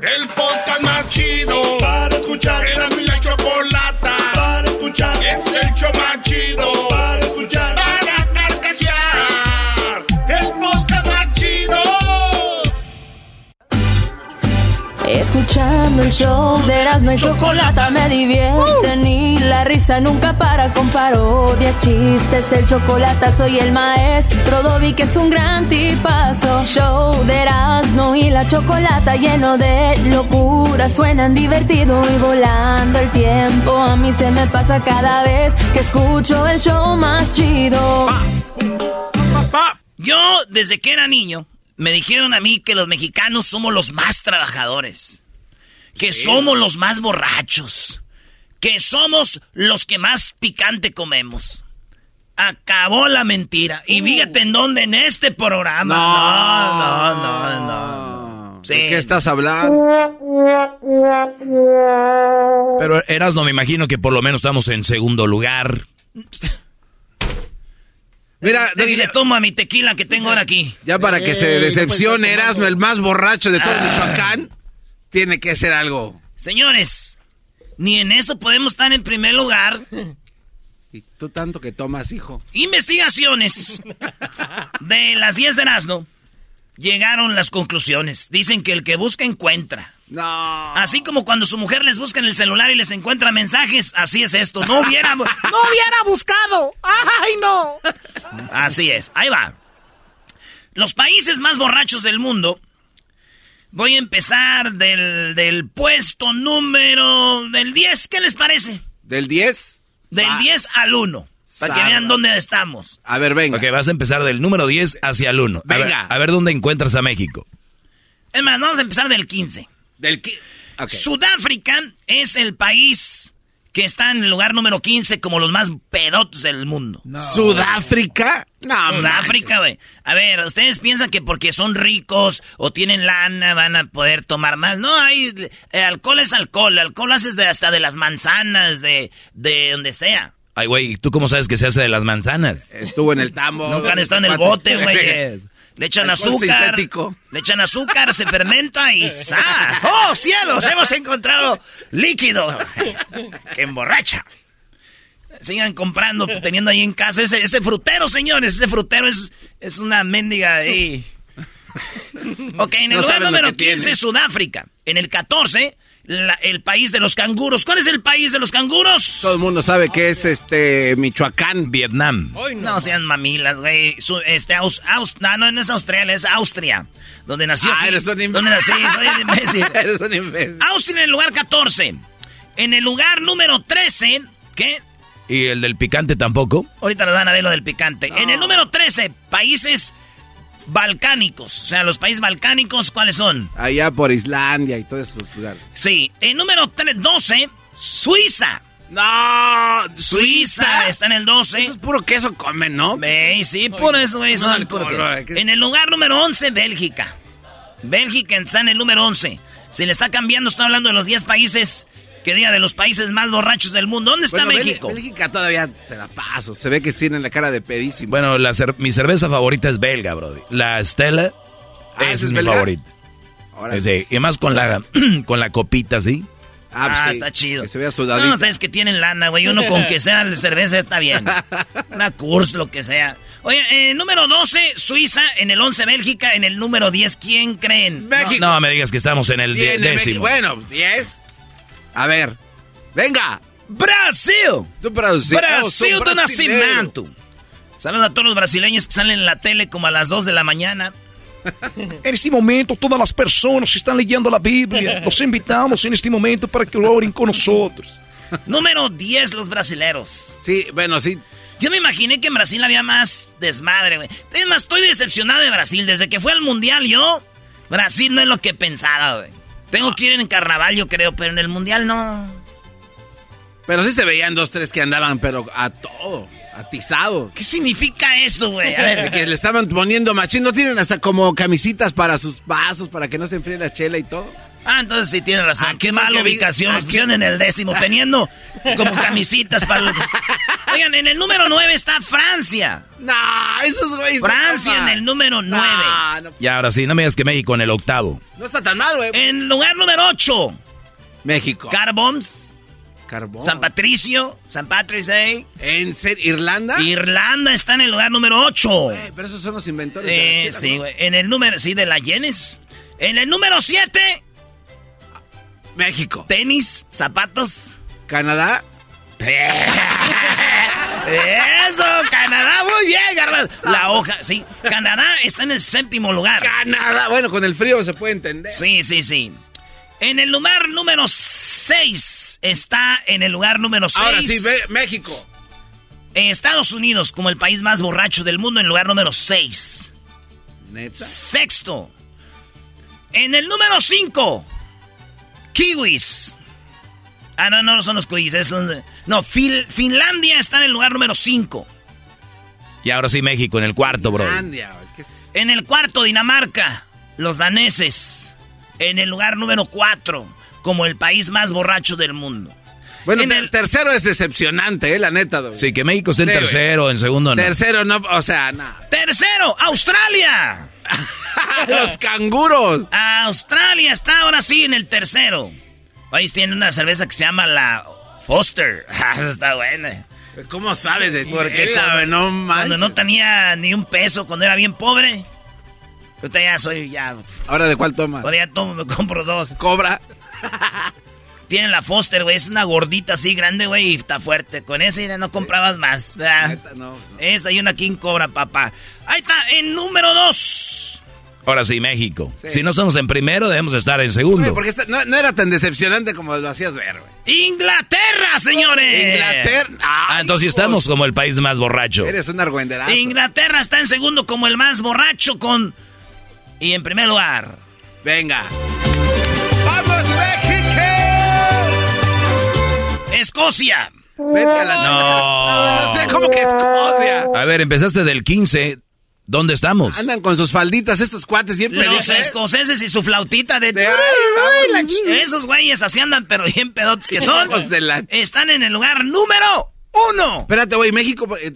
El Escuchando el show de Erasmo y Chocolata me divierte Ni la risa nunca para con parodias, chistes El chocolate soy el maestro Dobby que es un gran tipazo. Show de Erasmo y la Chocolata Lleno de locura Suenan divertido y volando el tiempo. A mí se me pasa cada vez que escucho el show más chido. Yo desde que era niño me dijeron a mí que los mexicanos somos los más trabajadores, que somos los más borrachos, que somos los que más picante comemos. Acabó la mentira. Y fíjate en dónde en este programa. No, no, no, no. Sí. ¿De qué estás hablando? Pero Eras no me imagino que por lo menos estamos en segundo lugar. Mira, Déjale, le tomo a mi tequila que tengo ahora aquí. ya para que se Ey, decepcione, Erasmo, el más borracho de todo Ah. Michoacán, tiene que ser algo. Señores, ni en eso podemos estar en primer lugar. Y tú tanto que tomas, hijo. Investigaciones de las 10 de Erasmo. Llegaron las conclusiones. Dicen que el que busca encuentra. No. Así como cuando su mujer les busca en el celular y les encuentra mensajes, así es esto. No hubiera, no hubiera buscado. ¡Ay, no! Así es. Ahí va. Los países más borrachos del mundo. Voy a empezar del, del puesto número del 10. ¿Qué les parece? ¿Del 10? Del Va. 10 al 1. Para que vean dónde estamos. A ver, venga. Ok, vas a empezar del número 10 hacia el 1. A ver, Venga. a ver dónde encuentras a México. Es más, vamos a empezar del 15. Del qui- Ok. Sudáfrica es el país que está en el lugar número 15 como los más pedotos del mundo. ¿Sudáfrica? No, Sudáfrica, güey. A ver, ¿ustedes piensan que porque son ricos o tienen lana van a poder tomar más? No, hay... eh, alcohol es alcohol. Alcohol haces de, hasta de las manzanas, de, de donde sea. Ay, güey, ¿tú cómo sabes que se hace de las manzanas? Estuvo en el tambo. Nunca han estado en el bote, güey. Le echan azúcar. sintético. Le echan azúcar, se fermenta y ¡zas! ¡Oh, cielos! Hemos encontrado líquido que emborracha. Sigan comprando, teniendo ahí en casa ese, ese frutero, señores. Ese frutero es, es una mendiga ahí. Ok, en el No lugar número que 15, tiene. Sudáfrica. En el 14, la- el país de los canguros. ¿Cuál es el país de los canguros? Todo el mundo sabe que es este Michoacán. Vietnam. No sean mamilas, güey. Su- Este, Aus, Aus- no, no, no es Australia, es Austria. Donde nació. Ah, eres un imbécil. Donde nací, soy un imbécil. Eres un imbécil. Austria en el lugar 14. En el lugar número 13, ¿qué? ¿Y el del picante tampoco? Ahorita nos van a ver lo del picante. En el número 13, países balcánicos. O sea, los países balcánicos, ¿cuáles son? Allá por Islandia y todos esos lugares. Sí. En número tre- 12, Suiza. No, Suiza está en el 12. Eso es puro queso comen, ¿no? Sí, eso, alcohol, puro güey, ¿qué? En el lugar número 11, Bélgica. Bélgica está en el número 11. Se le está cambiando, estoy hablando de los 10 países, que diga de los países más borrachos del mundo. ¿Dónde está Bueno, México? Bélgica todavía te la paso. Se ve que tienen la cara de pedísimo. Bueno, la cer- mi cerveza favorita es belga, brody. La Stella, Ah, esa ¿esa es, es mi belga? favorita. Ahora Sí, y más con la, con la copita, ¿sí? Ah, pues sí, está chido. Que se vea No, sudadito. ustedes que tienen lana, güey. Uno con que sea cerveza está bien. Una Kurs, lo que sea. Oye, el número 12, Suiza. En el 11, Bélgica. En el número 10, ¿quién creen? México. No me digas que estamos en el die- Tiene décimo. México. Bueno, 10. A ver, venga. Brasil. Tú Brasil. Brasil Oh, de son nacimiento. Saludos a todos los brasileños que salen en la tele como a las 2 de la mañana. En este momento, todas las personas que están leyendo la Biblia, los invitamos en este momento para que oren con nosotros. Número 10, los brasileros. Sí, bueno, sí. Yo me imaginé que en Brasil había más desmadre, güey. Es más, estoy decepcionado de Brasil. Desde que fue al Mundial yo, Brasil no es lo que pensaba, güey. Tengo que ir en carnaval, yo creo, pero en el Mundial no. Pero sí se veían dos, tres que andaban, pero a todo, atizados. ¿Qué significa eso, güey? A ver, Que le estaban poniendo machín, ¿no tienen hasta como camisitas para sus vasos, para que no se enfríe la chela y todo? Ah, entonces sí tiene razón. Ah, Qué mala ubicación. ah, Nos pusieron en el décimo, teniendo como camisitas para... los- Oigan, en el número 9 está Francia. No, esos güeyes. no Francia en el número 9. No, no, Y ahora sí, no me digas que México en el octavo. no está tan mal, güey. En lugar número 8, México. Carboms, Carbón. San Patricio, San Patrick's Day. ¿En serio? ¿Irlanda? Irlanda está en el lugar número 8. Güey, pero esos son los inventores de la chela, sí, ¿no? güey. En el número, sí, de la Yenes. En el número 7, México. tenis, zapatos. Canadá. Eso, Canadá, muy bien, Garbanzo. La hoja, sí. Canadá está en el séptimo lugar. Canadá. Bueno, con el frío se puede entender. Sí, sí, sí. En el lugar número 6 está en el lugar número 6. Ahora sí, México. En Estados Unidos, como el país más borracho del mundo, en el lugar número 6. Neta. Sexto. En el número 5. Kiwis. Ah, no, no son los kiwis. es un- no, Fil- Finlandia está en el lugar número 5. Y ahora sí, México en el cuarto, bro. Finlandia, güey, ¿qué es? En el cuarto, Dinamarca. Los daneses. En el lugar número 4. Como el país más borracho del mundo. Bueno, En el- tercero es decepcionante, eh, la neta. güey. Sí, que México esté en tercero, en segundo no. Tercero, no, o sea, no. Tercero, Australia. Los canguros. Australia está ahora sí en el tercero. País tiene una cerveza que se llama la Foster. Ah, está buena. ¿Cómo sabes de Porque cuando, no cuando no tenía ni un peso, cuando era bien pobre. Ahorita ya soy, ya. ¿Ahora de cuál toma? Ahora ya tomo, me compro dos. Cobra. Tiene la Foster, güey. Es una gordita así grande, güey, y está fuerte. Con esa ya no comprabas más. ¿verdad? Neta, no, no. Esa y una King Cobra, papá. Ahí está, en número dos. Ahora sí, México. Sí. Si no estamos en primero, debemos estar en segundo. Porque esta- no, no era tan decepcionante como lo hacías ver, güey. Inglaterra, señores. Inglaterra. ah, entonces estamos como el país más borracho. Eres un argüenderazo. Inglaterra está en segundo como el más borracho con... Y en primer lugar... Venga. ¡Vamos, México! Escocia. Vete a la No. No, no sé cómo que Escocia. A ver, empezaste del 15. ¿Dónde estamos? Andan con sus falditas estos cuates siempre. Los dicen, ¿eh? escoceses y su flautita de... De- ay, ay, la ch- Esos güeyes así andan, pero bien pedotes que son. Hijos de la- Están en el lugar número uno. Espérate, güey, México. eh,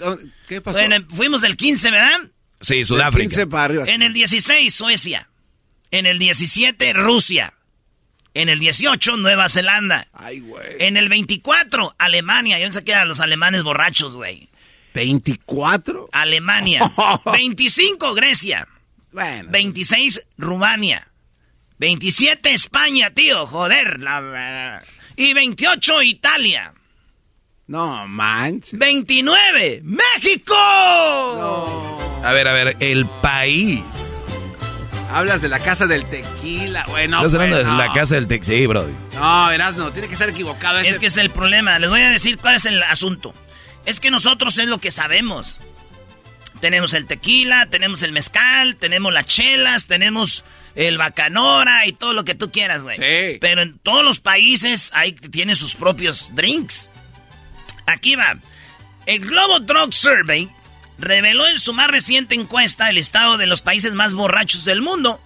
¿Qué pasó? Bueno, fuimos del 15, ¿verdad? Sí, Del Sudáfrica. 15 para arriba. En el 16, Suecia. En el 17, Rusia. En el 18, Nueva Zelanda. Ay, güey. En el 24, Alemania. Yo pensé que eran los alemanes borrachos, güey. ¿24? Alemania. 25, Grecia. Bueno. 26, Rumania. 27, España, tío. Joder. La... Y 28, Italia. No, manches. 29, México. A ver, a ver, el país. Hablas de la casa del tequila, güey. No, Estás hablando güey, de no. la casa del Tex. Sí, bro. No, verás, no. Tiene que ser equivocado. ese- Es que es el problema. Les voy a decir cuál es el asunto. Es que nosotros es lo que sabemos. Tenemos el tequila, tenemos el mezcal, tenemos las chelas, tenemos el bacanora y todo lo que tú quieras, güey. Sí. Pero en todos los países hay tienen sus propios drinks. Aquí va. El Global Drug Survey reveló en su más reciente encuesta el estado de los países más borrachos del mundo.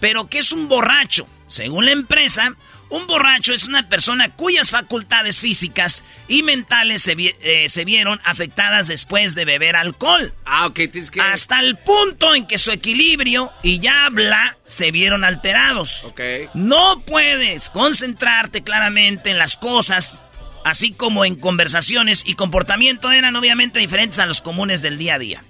Pero, ¿qué es un borracho? Según la empresa, un borracho es una persona cuyas facultades físicas y mentales se, vi- eh, se vieron afectadas después de beber alcohol. Ah, ok, tienes que... Hasta el punto en que su equilibrio y ya habla se vieron alterados. Ok. No puedes concentrarte claramente en las cosas, así como en conversaciones y comportamiento eran obviamente diferentes a los comunes del día a día.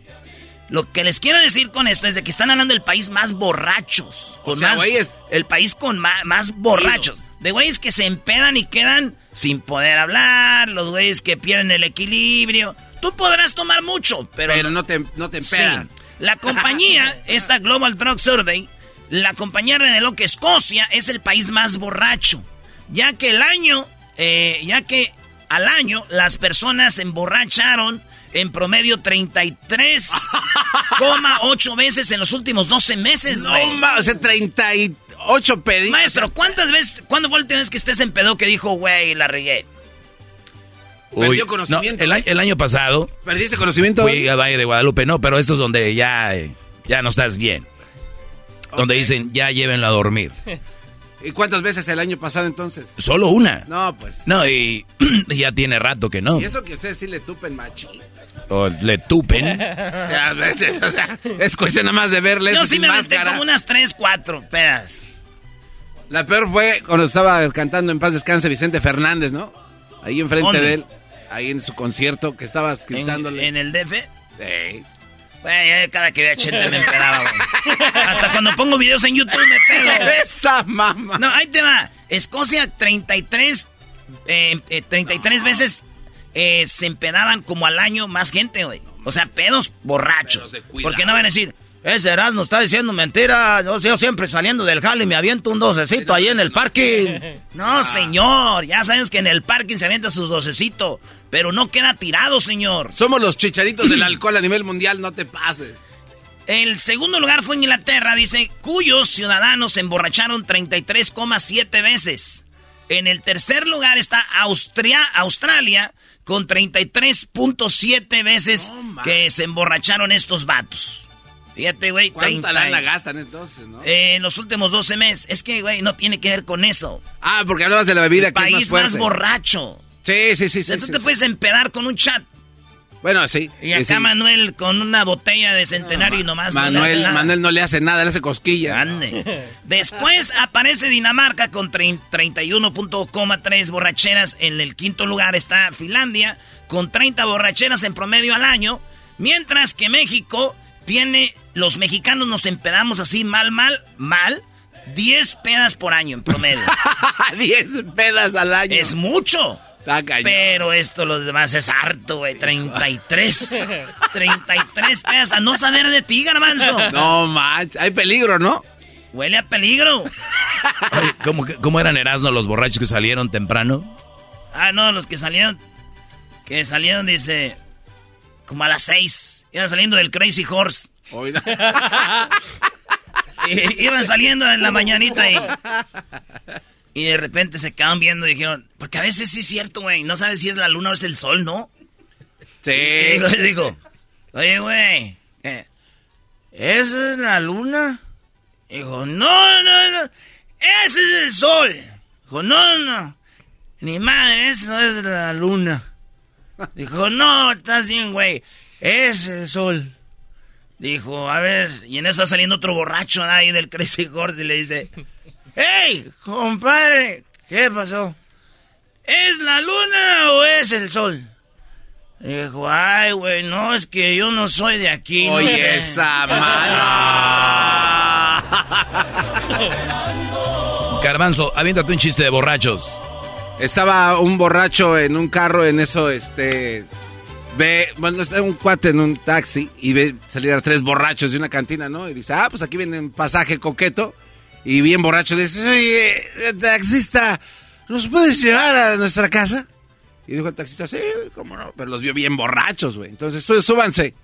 Lo que les quiero decir con esto es de que están hablando del país más borrachos. O Con sea, más, güey, es- El país con más, borrachos. De güeyes que se empedan y quedan sin poder hablar, los güeyes que pierden el equilibrio. Tú podrás tomar mucho, pero... Pero no te, no te empedan. La compañía, esta Global Drug Survey, la compañía reveló que Escocia es el país más borracho, ya que el año, eh, ya que al año las personas se emborracharon en promedio 33,8 veces en los últimos 12 meses, No, o sea, 38 pedidos. Maestro, ¿cuántas veces, cuándo fue la última vez que estés en pedo que dijo, güey, la regué? Perdió conocimiento. no, el, año pasado ¿Perdiste conocimiento? fui a Valle de Guadalupe, no, pero esto es donde ya, eh, ya no estás bien. Donde dicen, ya llévenlo a dormir. ¿Y cuántas veces el año pasado entonces? Solo una. No, pues. No, y ya tiene rato que no. Y eso que ustedes sí le tupen machín. O le tupen. O sea, a veces, o sea, es cuestión nada más de verles Yo sí me máscara. como unas 3, 4 pedas. La peor fue cuando estaba cantando en paz descanse Vicente Fernández, ¿no? Ahí enfrente ¿Dónde? de él, ahí en su concierto que estabas En, gritándole. en el DF. Ey. Güey, cada que veía Chente me empedaba, güey. Hasta cuando pongo videos en YouTube me pedo. Esa mamá. No, ahí te va. Escocia 33, eh, eh, 33 veces eh, se empedaban como al año más gente, güey. O sea, pedos borrachos. Pedos de cuidado. Porque no van a decir, ese Erasmo está diciendo mentira. Yo, yo siempre saliendo del jale me aviento un docecito ahí en el parking. No, señor. Ya sabes que en el parking se avienta sus docecitos. Pero no queda tirado, señor. Somos los chicharitos del alcohol a nivel mundial, no te pases. El segundo lugar fue Inglaterra, dice, cuyos ciudadanos se emborracharon 33,7 veces. En el tercer lugar está Austria, Australia, con 33.7 veces que se emborracharon estos vatos. Fíjate, güey. ¿Cuánta 30 lana gastan entonces, no? eh, en los últimos 12 meses. Es que, güey, no tiene que ver con eso. ah, porque hablabas de la bebida El que es país más fuerte. más borracho. Sí, sí, sí, O sea, sí. tú sí, te sí. puedes empedar con un chat. Bueno, sí. Y acá. Manuel con una botella de centenario y nomás no le hace Manuel, nada. Manuel no le hace nada, le hace cosquilla. Grande. Después aparece Dinamarca con trein- 31.3 borracheras. En el quinto lugar está Finlandia con 30 borracheras en promedio al año. Mientras que México tiene, los mexicanos nos empedamos así mal, mal, mal. 10 pedas por año en promedio. 10 pedas al año. es mucho. Está cañón. Pero esto los demás es harto, güey. 33. 33 pedas. A no saber de ti, garbanzo. No, manches. Hay peligro, ¿no? Huele a peligro. Oye, ¿cómo, que- ¿Cómo eran Erasmo los borrachos que salieron temprano? Ah, no, los que salieron. Que salieron, dice. Como a las seis. Iban saliendo del Crazy Horse. Oiga. Y- iban saliendo en la mañanita y. Y de repente se quedaban viendo y dijeron. Porque a veces sí es cierto, güey. No sabes si es la luna o es el sol, ¿no? Y Sí. digo, digo, oye, güey. eh, ¿Esa es la luna? Dijo, no, no, no. Ese es el sol. Dijo, no, no. Ni madre, eso es la luna. Dijo, no, estás bien, güey. Es el sol. Dijo, a ver, y en eso está saliendo otro borracho ahí del Crazy Horse y le dice, ¡Hey, compadre! ¿Qué pasó? ¿Es la luna o es el sol? Dijo, ay, güey, no, es que yo no soy de aquí. no sé". Oye, esa mano. Garbanzo, aviéntate un chiste de borrachos. Estaba un borracho en un carro, en eso, este. Ve, bueno, está un cuate en un taxi y ve salir a tres borrachos de una cantina, ¿no? Y dice, ah, pues aquí viene un pasaje coqueto. Y bien borracho le dice, oye, eh, taxista, ¿nos puedes llevar a nuestra casa? Y dijo el taxista, sí, cómo no. Pero los vio bien borrachos, güey. Entonces, "Sú- súbanse.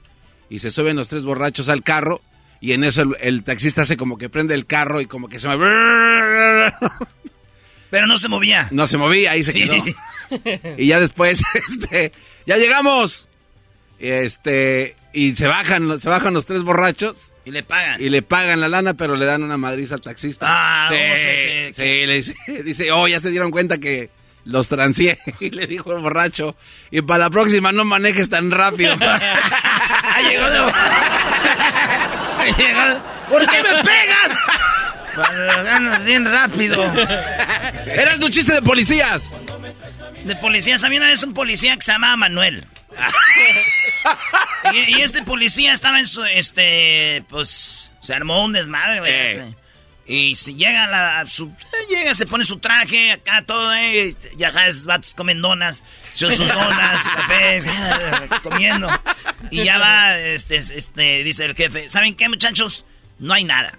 Y se suben los tres borrachos al carro. Y en eso el, el taxista hace como que prende el carro y como que se mueve. Pero no se movía. No se movía, ahí se quedó. y ya después, este, ya llegamos. Este, y se bajan, se bajan los tres borrachos Y le pagan. y le pagan la lana, pero le dan una madriza al taxista. Ah, sí, oh, sí, sí, sí, le dice, dice, oh, ya se dieron cuenta que los transié. Y le dijo el borracho, y para la próxima no manejes tan rápido. Ah, llegó de... Llegó- ¿Por qué me pegas? Cuando ganas bien rápido. Eras tu chiste de policías. De policía, ¿sabía una vez un policía que se llamaba Manuel? y, y este policía estaba en su, este, pues, se armó un desmadre, güey. Eh. Y si llega la, su, eh, llega, se pone su traje, acá todo, eh, ya sabes, vatos comen donas, sus donas, cafés, comiendo. Y ya va, este, este, dice el jefe, ¿saben qué, muchachos? No hay nada.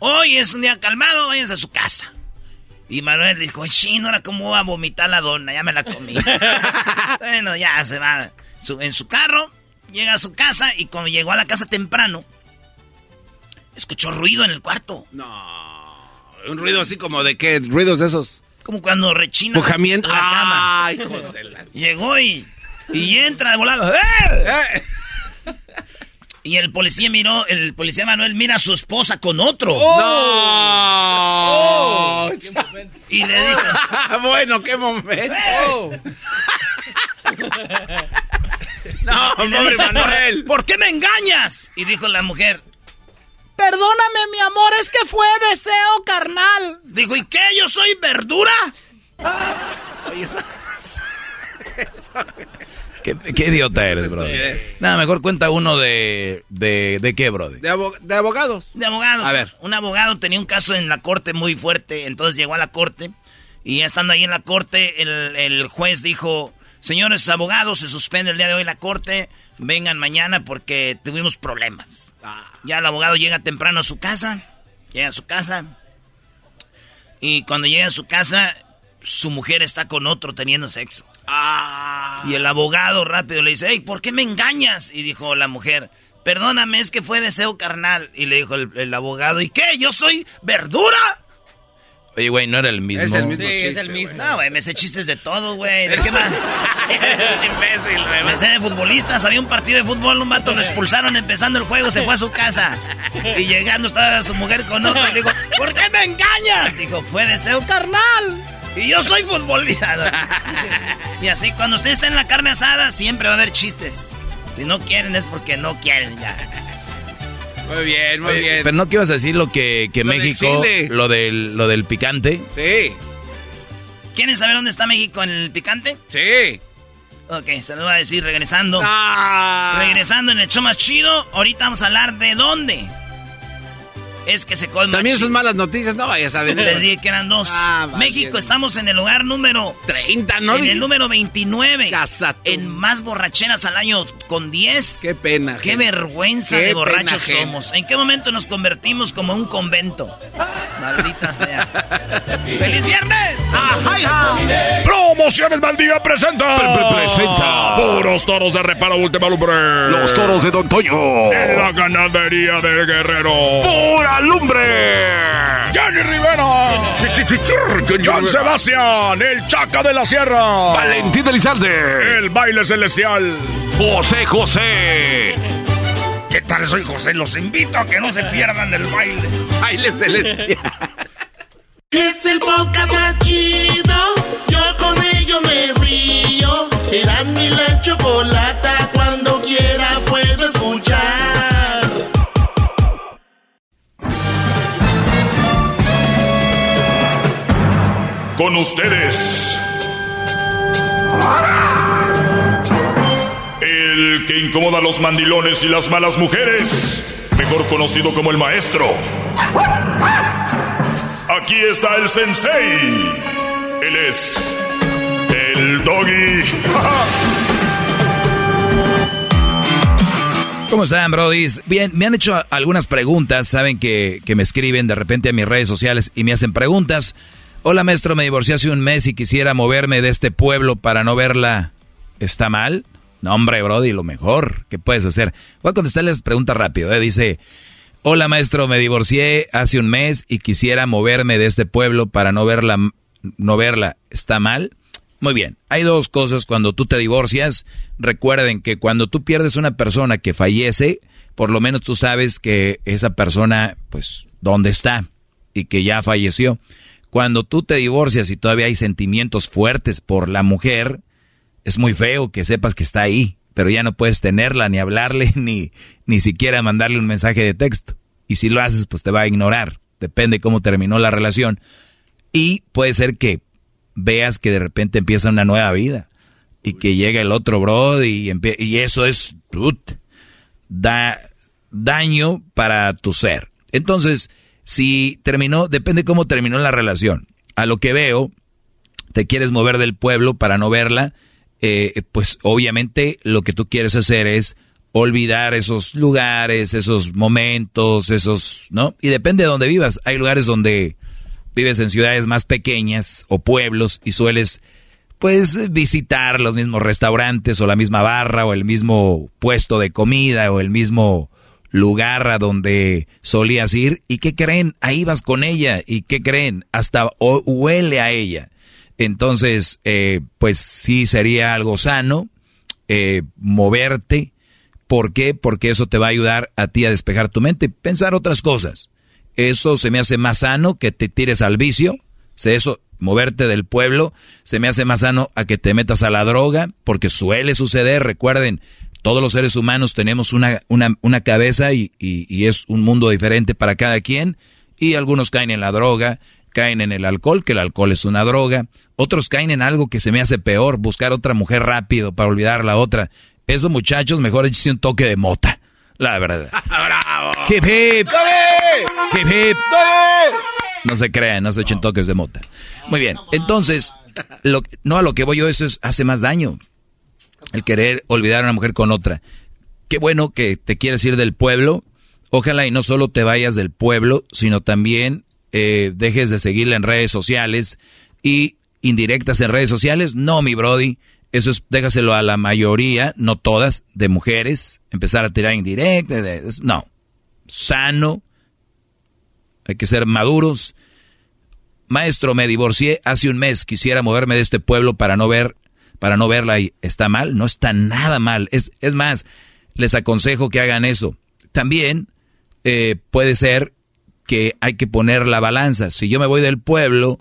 Hoy es un día calmado, váyanse a su casa. Y Manuel dijo, chino, ahora cómo va a vomitar la dona, ya me la comí. bueno, ya se va en su carro, llega a su casa y cuando llegó a la casa temprano, escuchó ruido en el cuarto. No, un ruido así como de qué, ruidos de esos. Como cuando rechina Pujamiento. la cama. Ay, de la... Llegó y, y entra de volado. ¡Eh! Y el policía miró, el policía Manuel mira a su esposa con otro. ¡No! Y le dice, bueno, qué momento. no, pobre dice, Manuel. ¿por qué me engañas? Y dijo la mujer, Perdóname, mi amor, es que fue deseo carnal. dijo, ¿y qué? ¿Yo soy verdura? ¿Qué, qué idiota eres, bro? Nada, mejor cuenta uno de... ¿De, de qué, bro? De, abo- de abogados. De abogados. A ver. Un abogado tenía un caso en la corte muy fuerte, entonces llegó a la corte y ya estando ahí en la corte, el, el juez dijo, señores abogados, se suspende el día de hoy la corte, vengan mañana porque tuvimos problemas. Ya el abogado llega temprano a su casa, llega a su casa y cuando llega a su casa, su mujer está con otro teniendo sexo. Y el abogado rápido le dice, hey, ¿por qué me engañas? Y dijo la mujer, perdóname, es que fue deseo carnal. Y le dijo el, el abogado, ¿y qué? ¿Yo soy verdura? Oye, güey, no era el mismo. Es el mismo Sí, es el mismo. No, güey, me sé chistes de todo, güey. ¿De qué más? imbécil, güey. Me sé de futbolistas. Había un partido de fútbol, un vato lo expulsaron empezando el juego, se fue a su casa. Y llegando estaba su mujer con otro y le dijo, ¿por qué me engañas? Dijo, fue deseo carnal. Y yo soy futbolista. Y así, cuando usted está en la carne asada, siempre va a haber chistes. Si no quieren es porque no quieren ya. Muy bien, muy Oye, bien. Pero no que ibas a decir lo que, que Lo del México, chile. lo del, lo del picante. Sí, ¿Quieren saber dónde está México en el picante? sí. Ok, se lo voy a decir regresando. Ah. Regresando en el show más chido, ahorita vamos a hablar de dónde. Es que se come más También son malas noticias, no vayas a Les dije que eran dos. Ah. México, estamos en el lugar número... 30, ¿no? en el número 29. Casa tú. En más borracheras al año con 10. Qué pena. Qué gente. vergüenza Qué de borrachos pena somos. ¿En qué momento nos convertimos como un convento? Maldita sea. ¡Feliz viernes! Promociones Maldía presenta. presenta. Puros toros de reparo última lumbre. Los toros de Don Toño. En la ganadería del guerrero. ¡Pura lumbre! Johnny Rivera. John Sebastián. El Chaca de la Sierra. Valentín Elizalde. El baile celestial. José José. ¿Qué tal? Soy José. Los invito a que no se pierdan del baile. Baile celestial. Es el podcast más chido. Yo con ello me río. Eras mi la chocolata. Cuando quiera Con ustedes. El que incomoda a los mandilones y las malas mujeres. Mejor conocido como el maestro. Aquí está el sensei. Él es. El doggy. ¿Cómo están, brodis? Bien, me han hecho algunas preguntas, saben que, que me escriben de repente a mis redes sociales y me hacen preguntas. Hola, maestro, me divorcié hace un mes y quisiera moverme de este pueblo para no verla. ¿Está mal? No, hombre, brody, lo mejor. ¿Qué puedes hacer? Voy a contestarles preguntas rápido. ¿eh? Dice, hola, maestro, me divorcié hace un mes y quisiera moverme de este pueblo para no verla. No verla. ¿Está mal? Muy bien, hay dos cosas cuando tú te divorcias. Recuerden que cuando tú pierdes una persona que fallece, por lo menos tú sabes que esa persona, pues, dónde está y que ya falleció. Cuando tú te divorcias y todavía hay sentimientos fuertes por la mujer, es muy feo que sepas que está ahí, pero ya no puedes tenerla, ni hablarle, ni, ni siquiera mandarle un mensaje de texto. Y si lo haces, pues te va a ignorar. Depende cómo terminó la relación. Y puede ser que veas que de repente empieza una nueva vida y que llega el otro bro y, eso es put, da daño para tu ser. Entonces, Si terminó, depende cómo terminó la relación. A lo que veo, te quieres mover del pueblo para no verla, eh, pues obviamente lo que tú quieres hacer es olvidar esos lugares, esos momentos, esos, ¿no? Y depende de dónde vivas. Hay lugares donde vives en ciudades más pequeñas o pueblos y sueles, pues, visitar los mismos restaurantes o la misma barra o el mismo puesto de comida o el mismo lugar a donde solías ir. ¿Y qué creen? Ahí vas con ella. ¿Y qué creen? Hasta huele a ella. Entonces, eh, pues sí sería algo sano eh, moverte ¿Por qué? Porque eso te va a ayudar a ti a despejar tu mente, pensar otras cosas. Eso se me hace más sano que te tires al vicio. Eso, moverte del pueblo, se me hace más sano a que te metas a la droga, porque suele suceder. Recuerden, todos los seres humanos tenemos una, una, una cabeza y, y, es un mundo diferente para cada quien. Y algunos caen en la droga, caen en el alcohol, que el alcohol es una droga. Otros caen en algo que se me hace peor, buscar otra mujer rápido para olvidar la otra. Esos muchachos, mejor échense un toque de mota. La verdad. ¡Bravo! Hip hip. Hip hip. No se crean, no se echen toques de mota. Muy bien. Entonces, lo, no a lo que voy yo, eso es, hace más daño. El querer olvidar a una mujer con otra. Qué bueno que te quieres ir del pueblo. Ojalá y no solo te vayas del pueblo, sino también eh, dejes de seguirla en redes sociales y indirectas en redes sociales. No, mi Brody. Eso es, déjaselo a la mayoría, no todas, de mujeres, empezar a tirar indirectas, no, sano, hay que ser maduros. Maestro, me divorcié hace un mes, quisiera moverme de este pueblo para no ver, para no verla y está mal, no está nada mal. Es, es más, les aconsejo que hagan eso. También eh, puede ser que hay que poner la balanza. Si yo me voy del pueblo,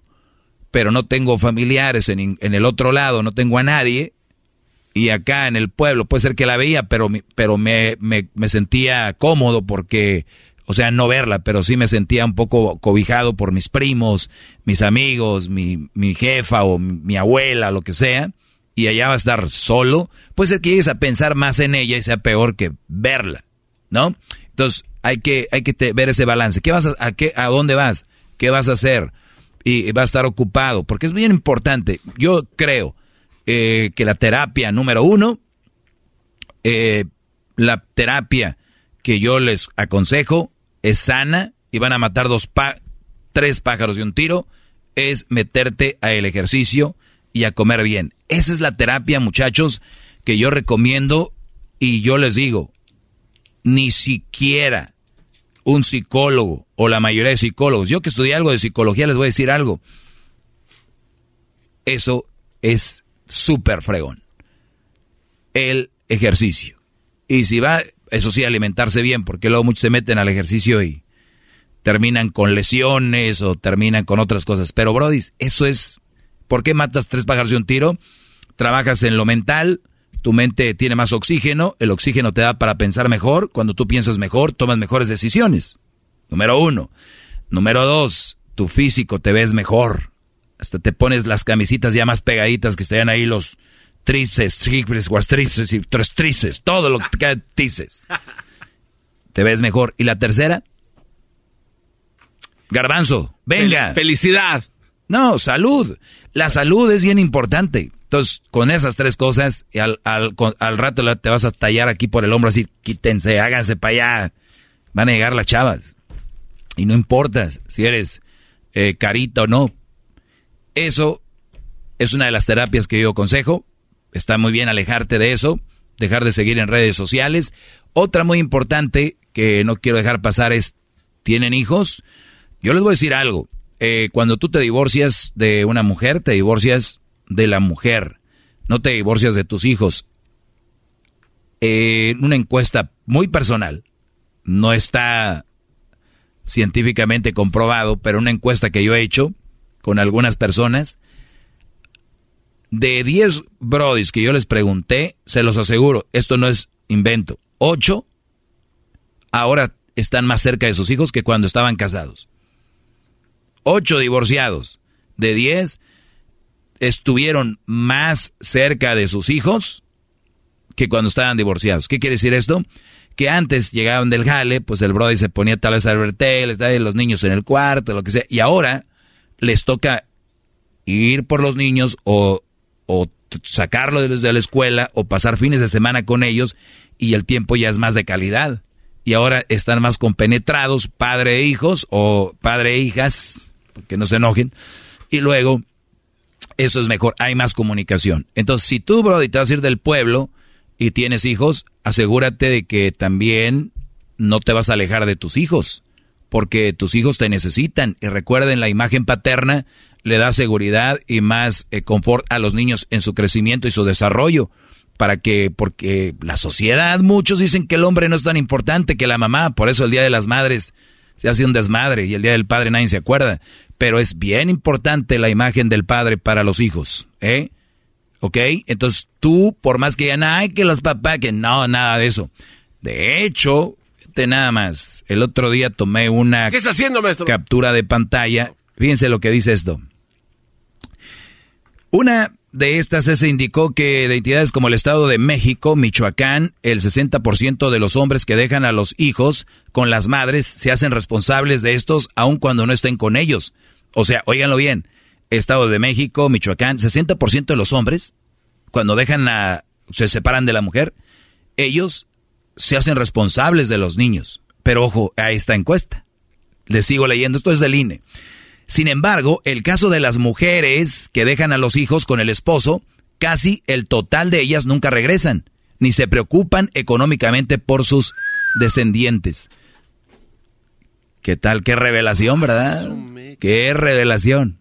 pero no tengo familiares en, el otro lado, no tengo a nadie, y acá en el pueblo, puede ser que la veía, pero, pero me, me, sentía cómodo porque, o sea, no verla, pero sí me sentía un poco cobijado por mis primos, mis amigos, mi, mi jefa o mi, abuela, lo que sea, y allá va a estar solo, puede ser que llegues a pensar más en ella y sea peor que verla, ¿no? Entonces, hay que, hay que ver ese balance. ¿Qué vas a, a, dónde vas? ¿Qué vas a hacer? y va a estar ocupado, porque es bien importante. Yo creo eh, que la terapia número uno, eh, la terapia que yo les aconsejo es sana y van a matar dos tres pájaros de un tiro, es meterte a el ejercicio y a comer bien. Esa es la terapia, muchachos, que yo recomiendo y yo les digo, ni siquiera un psicólogo o la mayoría de psicólogos. Yo que estudié algo de psicología les voy a decir algo. Eso es súper fregón. El ejercicio. Y si va, eso sí, alimentarse bien, porque luego muchos se meten al ejercicio y terminan con lesiones o terminan con otras cosas. Pero, Brody, eso es. ¿Por qué matas tres pájaros de un tiro? Trabajas en lo mental, tu mente tiene más oxígeno, el oxígeno te da para pensar mejor, cuando tú piensas mejor, tomas mejores decisiones. Número uno. Número dos, tu físico te ves mejor. Hasta te pones las camisitas ya más pegaditas que estén ahí los tríceps, tríceps, cuastrices y tríceps, todo lo que te dices. Te ves mejor. ¿Y la tercera? Garbanzo, venga. Felicidad. No, salud. La salud es bien importante. Entonces, con esas tres cosas, al, al, al, rato te vas a tallar aquí por el hombro así, quítense, háganse para allá. Van a llegar las chavas. Y no importa si eres eh, carita o no. Eso es una de las terapias que yo aconsejo. Está muy bien alejarte de eso, dejar de seguir en redes sociales. Otra muy importante que no quiero dejar pasar es, ¿tienen hijos? Yo les voy a decir algo. Eh, cuando tú te divorcias de una mujer, te divorcias de la mujer. No te divorcias de tus hijos. En una encuesta muy personal, no está científicamente comprobado, pero una encuesta que yo he hecho con algunas personas, de 10 brodis que yo les pregunté, se los aseguro, esto no es invento, 8 ahora están más cerca de sus hijos que cuando estaban casados. 8 divorciados, de 10 estuvieron más cerca de sus hijos que cuando estaban divorciados. ¿Qué quiere decir esto? que antes llegaban del jale, pues el brody se ponía tal vez a tele, los niños en el cuarto, lo que sea, y ahora les toca ir por los niños o, o sacarlos desde la escuela o pasar fines de semana con ellos y el tiempo ya es más de calidad. Y ahora están más compenetrados, padre e hijos o padre e hijas, que no se enojen. Y luego, eso es mejor, hay más comunicación. Entonces, si tú, brody, te vas a ir del pueblo y tienes hijos, asegúrate de que también no te vas a alejar de tus hijos, porque tus hijos te necesitan. Y recuerden, la imagen paterna le da seguridad y más eh, confort a los niños en su crecimiento y su desarrollo. Para que, porque la sociedad, muchos dicen que el hombre no es tan importante que la mamá, por eso el Día de las Madres se hace un desmadre y el Día del Padre nadie se acuerda. Pero es bien importante la imagen del padre para los hijos, ¿eh? ¿Ok? Entonces tú, por más que digan, ay, que los papás, que no, nada de eso. De hecho, te nada más. El otro día tomé una ¿Qué está haciendo, maestro? captura de pantalla. Fíjense lo que dice esto. Una de estas se indicó que de entidades como el Estado de México, Michoacán, el 60% de los hombres que dejan a los hijos con las madres se hacen responsables de estos aun cuando no estén con ellos. O sea, óiganlo bien, Estado de México, Michoacán, 60% de los hombres, cuando dejan a, se separan de la mujer, ellos se hacen responsables de los niños. Pero ojo a esta encuesta. Les sigo leyendo, esto es del INE. Sin embargo, el caso de las mujeres que dejan a los hijos con el esposo, casi el total de ellas nunca regresan, ni se preocupan económicamente por sus descendientes. ¿Qué tal? Qué revelación, ¿verdad? Qué revelación.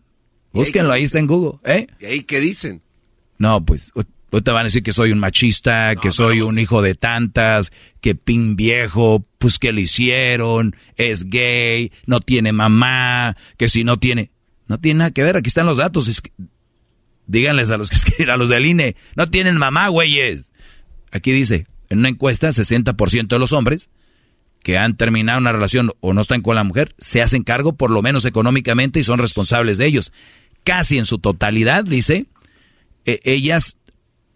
Búsquenlo, ahí está en Google. ¿eh? ¿Y ahí qué dicen? No, pues te van a decir que soy un machista, que soy un hijo de tantas, que pin viejo, pues que le hicieron, es gay, no tiene mamá, que si no tiene... No tiene nada que ver, aquí están los datos. Es que, díganles a los que a los del INE, no tienen mamá, güeyes. Aquí dice, en una encuesta, 60% de los hombres que han terminado una relación o no están con la mujer, se hacen cargo por lo menos económicamente y son responsables de ellos. Casi en su totalidad, dice, e, ellas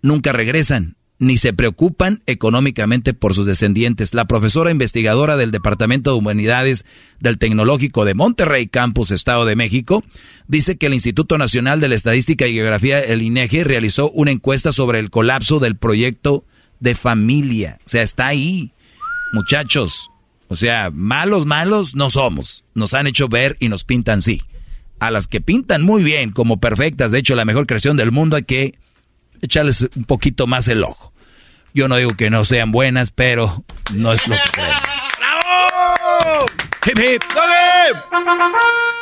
nunca regresan ni se preocupan económicamente por sus descendientes. La profesora investigadora del Departamento de Humanidades del Tecnológico de Monterrey Campus, Estado de México, dice que el Instituto Nacional de la Estadística y Geografía, el INEGI, realizó una encuesta sobre el colapso del proyecto de familia. O sea, está ahí. Muchachos, o sea, malos, malos no somos. Nos han hecho ver y nos pintan sí. A las que pintan muy bien, como perfectas, de hecho la mejor creación del mundo, hay que echarles un poquito más el ojo. Yo no digo que no sean buenas, pero no es lo que creo. ¡Bravo! Hip, hip.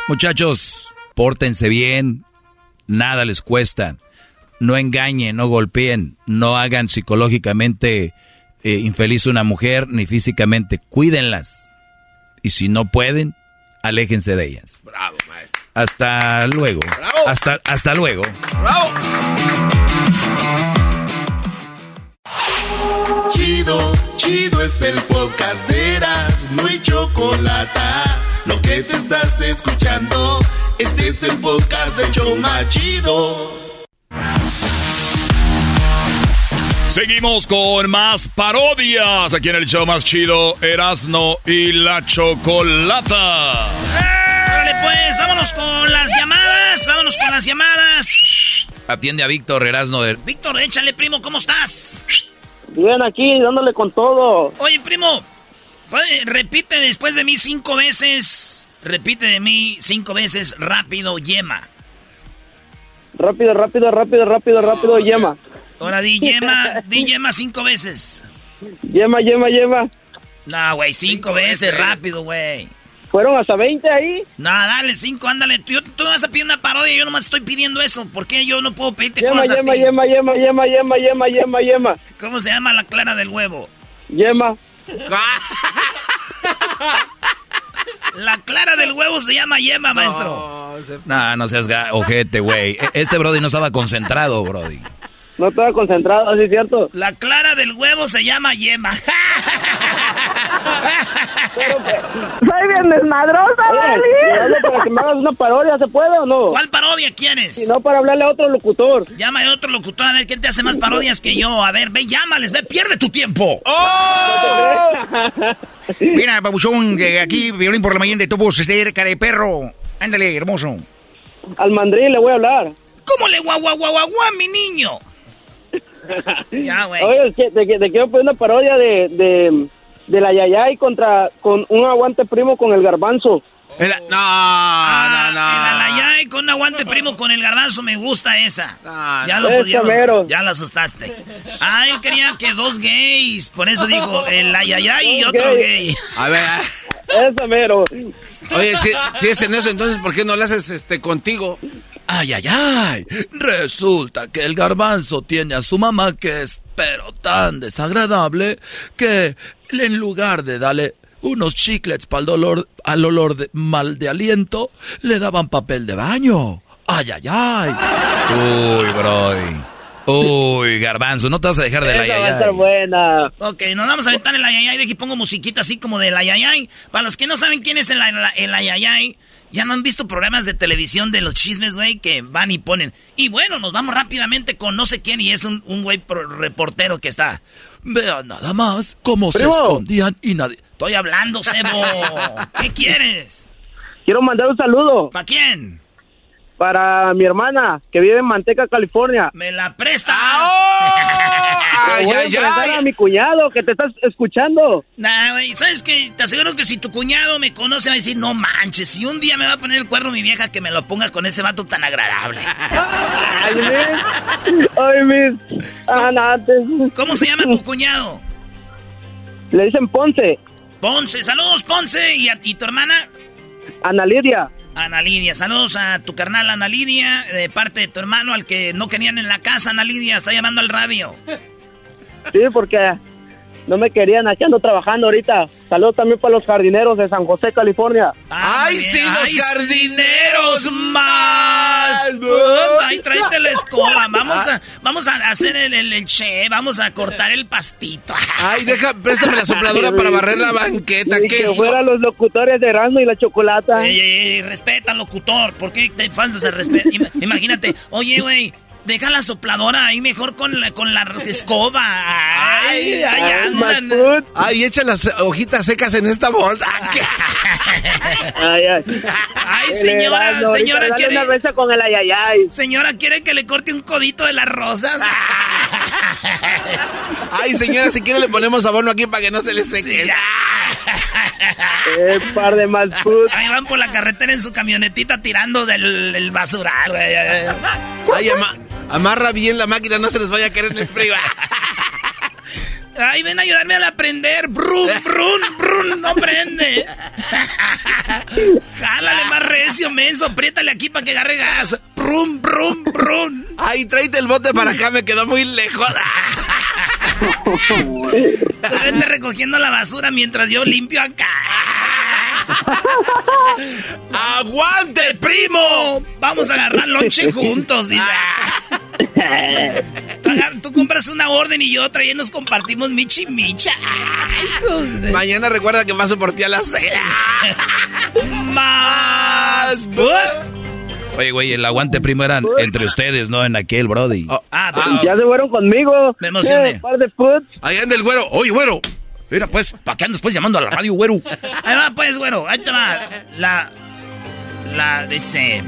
Muchachos, pórtense bien, nada les cuesta. No engañen, no golpeen, no hagan psicológicamente eh, infeliz a una mujer ni físicamente. Cuídenlas. Y si no pueden, aléjense de ellas. Bravo, maestro. Hasta luego. Bravo. Hasta, hasta luego. Bravo. Chido, chido es el podcast de Eras, no hay chocolate. Lo que te estás escuchando, este es el podcast de Choma Chido. Seguimos con más parodias aquí en el show más chido, Erasno y la Chocolata. Órale, pues, vámonos con las llamadas. Vámonos con las llamadas. Atiende a Víctor Erasno de... Víctor, échale, primo, ¿cómo estás? Bien, aquí, dándole con todo. Oye, primo, oye, repite después de mí cinco veces. Repite de mí cinco veces rápido, yema. Rápido, rápido, rápido, rápido, rápido, yema. Ahora di yema, di yema cinco veces. Yema, yema, yema. No, güey, cinco, veces, rápido, güey. ¿Fueron hasta 20 ahí? No, dale, cinco, ándale. Tú, tú me vas a pedir una parodia, yo nomás estoy pidiendo eso. ¿Por qué yo no puedo pedirte Yema, cosas a yema, ti? yema, yema, yema, yema, yema, yema, yema. ¿Cómo se llama la clara del huevo? Yema. La clara del huevo se llama yema, maestro. No, no seas ga- ojete, güey. E- Este Brody no estaba concentrado, Brody. No estaba concentrado, ¿así es cierto? La clara del huevo se llama yema. Soy bien desmadrosa, Dali. para que me hagas una parodia, ¿se puede o no? ¿Cuál parodia quieres? Si no, para hablarle a otro locutor. Llama a otro locutor a ver quién te hace más parodias que yo. A ver, ve, llámales, ve, pierde tu tiempo. ¡Oh! Mira, babuchón, aquí, violín por la mañana de tu voz, este cara de perro. Ándale, hermoso. Al mandril le voy a hablar. ¿Cómo le guau, guau, guau, guau, mi niño? ya, güey. Oye, que te, te quiero poner una parodia de, de, de la Yayay contra con un aguante primo con el garbanzo. El- no, Ah, no, no. El alayay con un aguante primo con el garbanzo, me gusta esa. Ah, ya, no. lo, ya, lo- mero. ya la asustaste. Ah, él quería que dos gays, por eso digo, el ayayay y otro gay. A ver. Esa mero. Oye, si, si es en eso, entonces, ¿por qué no lo haces este contigo? Ay, ay, ay. Resulta que el garbanzo tiene a su mamá que es pero tan desagradable que en lugar de darle unos chiclets para el dolor, al olor de, mal de aliento, le daban papel de baño. Ay, ay, ay. Uy, bro. Uy, garbanzo, no te vas a dejar de la Esa va a ay, estar ay. buena. Ok, nos vamos a aventar el ayayay. De aquí pongo musiquita así como del ayayay. Para los que no saben quién es el, el, el ayayay, ya no han visto programas de televisión de los chismes, güey, que van y ponen. Y bueno, nos vamos rápidamente con no sé quién y es un, un güey reportero que está. Vean nada más cómo se escondían y nadie... Estoy hablando, Sebo. ¿Qué quieres? Quiero mandar un saludo ¿Para quién? Para mi hermana que vive en Manteca, California. ¿Me la prestas? Le Ay, voy a ay, a ay. mi cuñado que te estás escuchando. Nah, güey, ¿sabes qué? Te aseguro que si tu cuñado me conoce va a decir, no manches, si un día me va a poner el cuerno mi vieja que me lo ponga con ese vato tan agradable. Ay, mis. Ay, mis. Anantes. ¿Cómo se llama tu cuñado? Le dicen Ponce, Ponce, saludos Ponce y a ti, tu hermana. Ana Lidia. Ana Lidia, saludos a tu carnal Ana Lidia, de parte de tu hermano al que no querían en la casa, Ana Lidia, está llamando al radio. Sí, porque no me querían, aquí ando trabajando ahorita. Saludos también para los jardineros de San José, California. Ah, ¡Ay, sí, los ¡Ay, jardineros más! ¡Ay, tráete la escoba! Vamos a, vamos a hacer el, el, el che, vamos a cortar el pastito. Ay, deja, préstame la sopladora para barrer la banqueta. Ni ¿Qué que es? fueran los locutores de Erasmo y la Chocolata. Ey, ey, ey, respeta al locutor, ¿por qué te faltas el respeto? Ima- Imagínate, oye, güey, deja la sopladora ahí mejor con la, con la escoba. Ay, ay, Ay, andan. Ay, echa las hojitas secas en esta bolsa. Ay, ay. Ay, señora, señora, dale quiere, una mesa con el ayayay. señora, ¿quiere que le corte un codito de las rosas? Ay, señora, si quiere le ponemos abono aquí para que no se le seque. Eh, par de Masud. Ahí van por la carretera en su camionetita tirando del, del basural, güey. Ay, ama- amarra bien la máquina, no se les vaya a caer en el frío. Ay, ven a ayudarme a aprender. Brun, brun, brun, no prende. Jálale más recio, menso. Apriétale aquí para que agarre gas. Brum, brum, brum. Ay, tráete el bote para acá, me quedó muy lejos. Vete recogiendo la basura mientras yo limpio acá. ¡Aguante, primo! Vamos a agarrar lonche juntos, dice. Tú, compras una orden y yo otra y nos compartimos michi micha. Ay. Mañana recuerda que paso por ti a las seis. Más. Oye, güey, el aguante primo eran entre ustedes, ¿no? En aquel, brody. Ah, pero- Ya se fueron conmigo. Me emocioné. Eh, par de puts. Ahí anda el güero. Oye, güero. Mira, pues, ¿para qué andas pues llamando a la radio, güero? Ahí va, pues, güero. Ahí te va. La. La dice.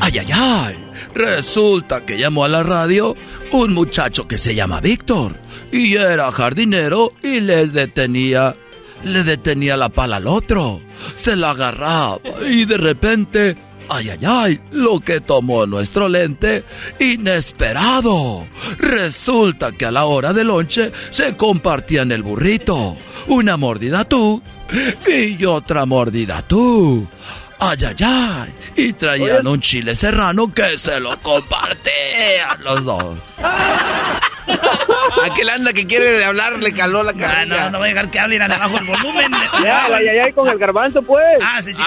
Ay, ay, ay. Resulta que llamó a la radio un muchacho que se llama Víctor. Y era jardinero y le detenía. Le detenía la pala al otro. Se la agarraba y de repente. Ay, ay, ay, lo que tomó nuestro lente, inesperado. Resulta que a la hora del lonche se compartían el burrito. Una mordida tú y otra mordida tú. Ay, ay, ay. Y traían un chile serrano que se lo compartían los dos. Aquel anda que quiere hablar le caló la Ah, carrilla. no, no voy a dejar que hablen abajo el volumen. Ya, el- ayayay con el garbanzo, pues. Ah, sí, sí.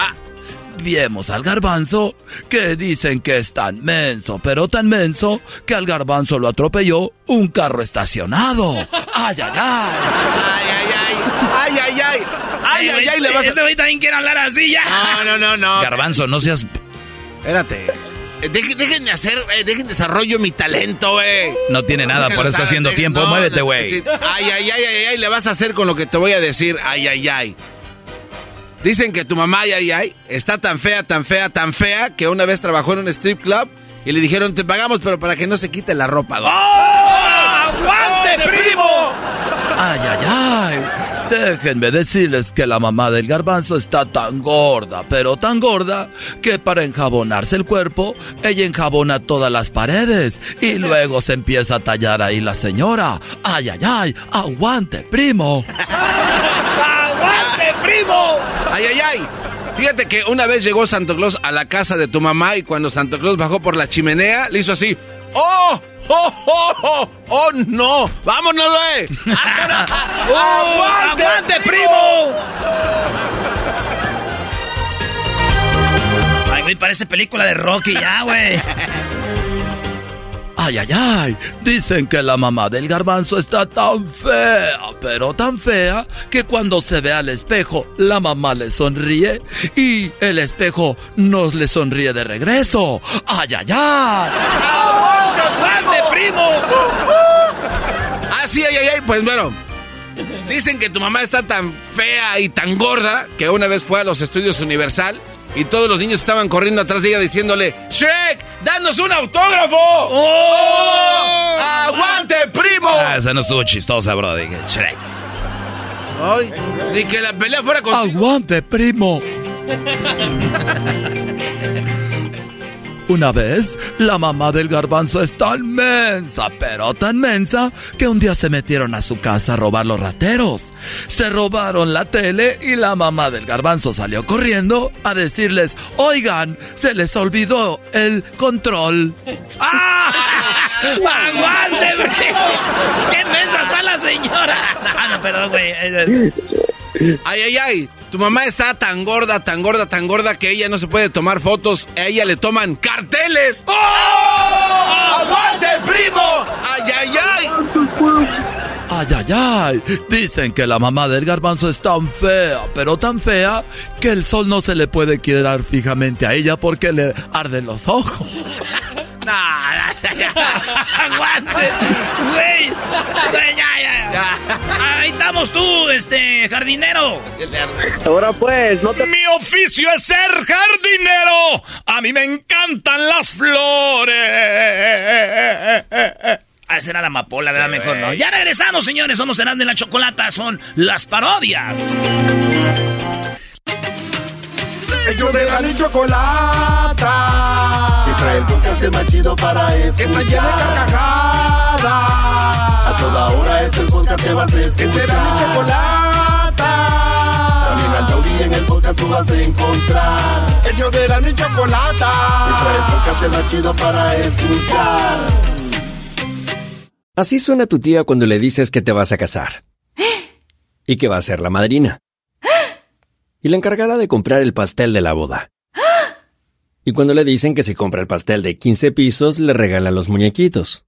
Viemos al garbanzo que dicen que es tan menso, pero tan menso que al garbanzo lo atropelló un carro estacionado. Ay, ay, ay. Ay, ay, ay. Ay, ay, ay. Ay, ay, ay, le vas a... Ese güey también quiere hablar así ya. No, no, no, no. Garbanzo, no seas... Espérate. Eh, de hacer, eh, dejen desarrollo mi talento, güey. No tiene nada, por eso está haciendo tiempo. Muévete, güey. Ay, ay, ay, ay, ay, le vas a hacer con lo que te voy a decir. Ay, ay, ay. Dicen que tu mamá, ay, ay, ay, está tan fea, tan fea, tan fea, que una vez trabajó en un strip club y le dijeron, te pagamos, pero para que no se quite la ropa. ¡Oh! ¡Aguante, primo! Ay, ay, ay. Déjenme decirles que la mamá del garbanzo está tan gorda, pero tan gorda, que para enjabonarse el cuerpo, ella enjabona todas las paredes y luego se empieza a tallar ahí la señora. Ay, ay, ay, aguante, primo. ¡Aguante, primo! Ay, ay, ay. Fíjate que una vez llegó Santo Claus a la casa de tu mamá y cuando Santo Claus bajó por la chimenea, le hizo así. ¡Oh! ¡Oh, oh, oh! ¡Oh, no! ¡Vámonos, güey! ¡Aguante, ¡Aguante, primo! Ay, güey, parece película de Rocky ya, güey. Ay, ay, ay. Dicen que la mamá del garbanzo está tan fea, pero tan fea, que cuando se ve al espejo, la mamá le sonríe y el espejo no le sonríe de regreso. Ay, ay, ay. ¡Aguante, aguante, primo! Ah, sí, ay, ay, ay. Pues bueno. Dicen que tu mamá está tan fea y tan gorda que una vez fue a los estudios Universal y todos los niños estaban corriendo atrás de ella diciéndole, Shrek, danos un autógrafo. ¡Oh! ¡Aguante, primo! Ah, esa no estuvo chistosa, bro. Dije, Shrek. Ay, ni que la pelea fuera con... Aguante, primo. Una vez, la mamá del garbanzo es tan mensa, pero tan mensa, que un día se metieron a su casa a robar los rateros. Se robaron la tele y la mamá del garbanzo salió corriendo a decirles, oigan, se les olvidó el control. ¡Ah! ¡Qué mensa está la señora! No, no, perdón, güey. Ay, ay, ay. Tu mamá está tan gorda, tan gorda, tan gorda que ella no se puede tomar fotos. A ella le toman carteles. ¡Oh! ¡Aguante, primo! ¡Ay, ay, ay! Ay, ay, ay. Dicen que la mamá del garbanzo es tan fea, pero tan fea, que el sol no se le puede quedar fijamente a ella porque le arden los ojos. ¡Aguante! ¡Güey! Ya, ya, ya. Ahí estamos tú, este, jardinero. Ahora pues, no te... Mi oficio es ser jardinero. A mí me encantan las flores. Ah, esa era la amapola, ¿verdad? Mejor no. Ya regresamos, señores. Somos Herando en la Chocolata. Son las parodias. Ellos de la ni chocolata. Que trae el podcast más chido para escuchar. Que está llena de carcajadas. Toda hora es el podcast que vas a escuchar. Que será mi chocolata. También al taurí en el podcast tú vas a encontrar. Ellos de la ni chocolata. Que trae el podcast más chido para escuchar. Así suena tu tía cuando le dices que te vas a casar. Y que va a ser la madrina. Y la encargada de comprar el pastel de la boda. Y cuando le dicen que si compra el pastel de 15 pisos, le regalan los muñequitos.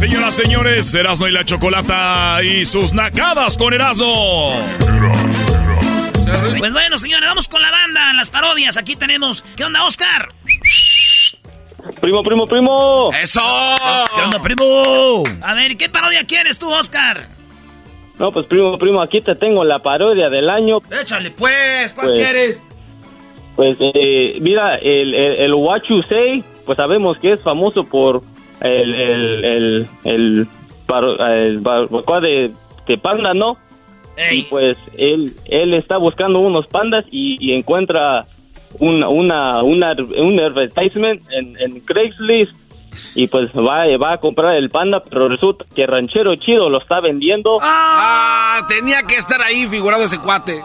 Señoras, señores, Erasmo y la Chocolata y sus nacadas con Erasmo. Pues bueno, señores, vamos con la banda, las parodias. Aquí tenemos. ¿Qué onda, Oscar? Primo, primo, primo. ¡Eso! ¿Qué onda, primo? A ver, ¿qué parodia quieres tú, Oscar? No, pues primo, primo, aquí te tengo la parodia del año. Échale, pues, ¿cuál Pues- quieres? Pues eh, mira, el, el, el What You Say, pues sabemos que es famoso por el, el, el, el, barbacoa de, de panda, ¿no? Y pues él, él está buscando unos pandas y, y encuentra una, una, una, un advertisement en, en Craigslist y pues va, va a comprar el panda, pero resulta que Ranchero Chido lo está vendiendo. Ah, tenía que estar ahí figurado ese cuate.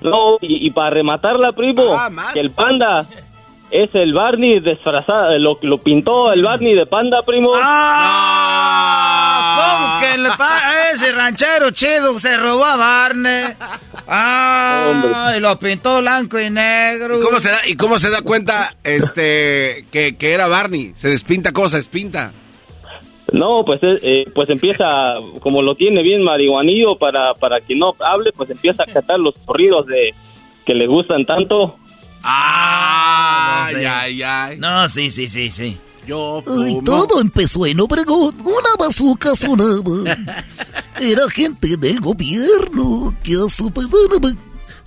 No, y, y para rematarla, primo, Ah, que el panda es el Barney disfrazado, lo, lo pintó el Barney de panda, primo. ¿Cómo que el pa- ese ranchero chido se robó a Barney? Ah, y lo pintó blanco y negro. ¿Cómo se da, ¿Y cómo se da cuenta este que, que era Barney? Se despinta cosa, despinta. No, pues eh, eh, pues empieza, como lo tiene bien marihuanillo para, para que no hable, pues empieza a cantar los corridos de que le gustan tanto. Ah, no sé. ay, ay. No, sí, sí, sí, sí. Yo Ay, todo empezó en Obregón. Una bazooka sonaba. Era gente del gobierno que a su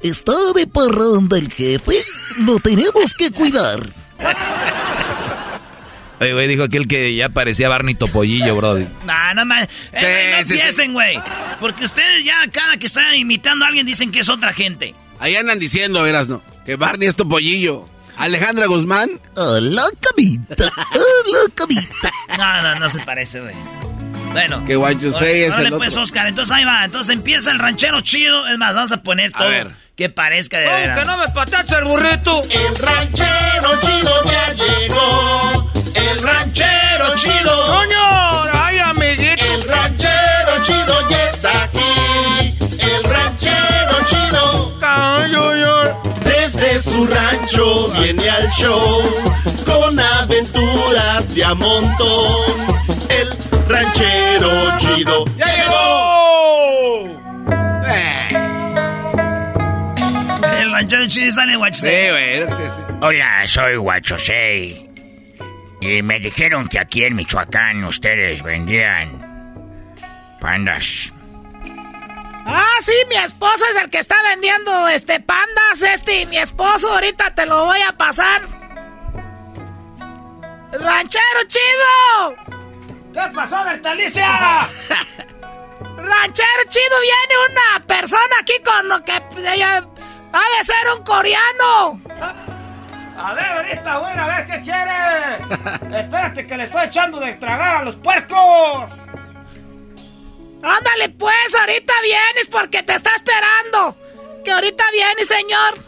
está de parranda el jefe. Lo tenemos que cuidar. Oye, güey, dijo aquel que ya parecía Barney Topollillo, brody. Nah, no más. Sí, no sí, sí. empiecen, güey. Porque ustedes ya cada que están imitando a alguien dicen que es otra gente. Ahí andan diciendo, verás, ¿no? Que Barney es topollillo. Alejandra Guzmán. A la camita. A la camita. No, no, no se parece, güey. Bueno. Que what you say es el pues, otro. Oscar. Entonces ahí va. Entonces empieza el ranchero chido. Es más, vamos a poner todo. ver. Que parezca de ¿Cómo veras. que no me patacha el burrito? El ranchero chido ya llegó. El ranchero chido. ¡Coño! ¡Ay, amiguito! El ranchero chido ya su rancho viene al show con aventuras de a montón. El ranchero chido ya llegó. El ranchero chido sale Sí, güey. que decía. Hola, soy Guachosei. Y me dijeron que aquí en Michoacán ustedes vendían pandas. Ah, sí, mi esposo es el que está vendiendo este pandas, este, y mi esposo ahorita te lo voy a pasar. ¡Ranchero chido! ¿Qué pasó, Bertalicia? ¡Ranchero chido! Viene una persona aquí con lo que ella ha de ser un coreano. A ver, ahorita voy a ver qué quiere. Espérate que le estoy echando de tragar a los puercos. Ándale pues, ahorita vienes porque te está esperando. Que ahorita viene, señor.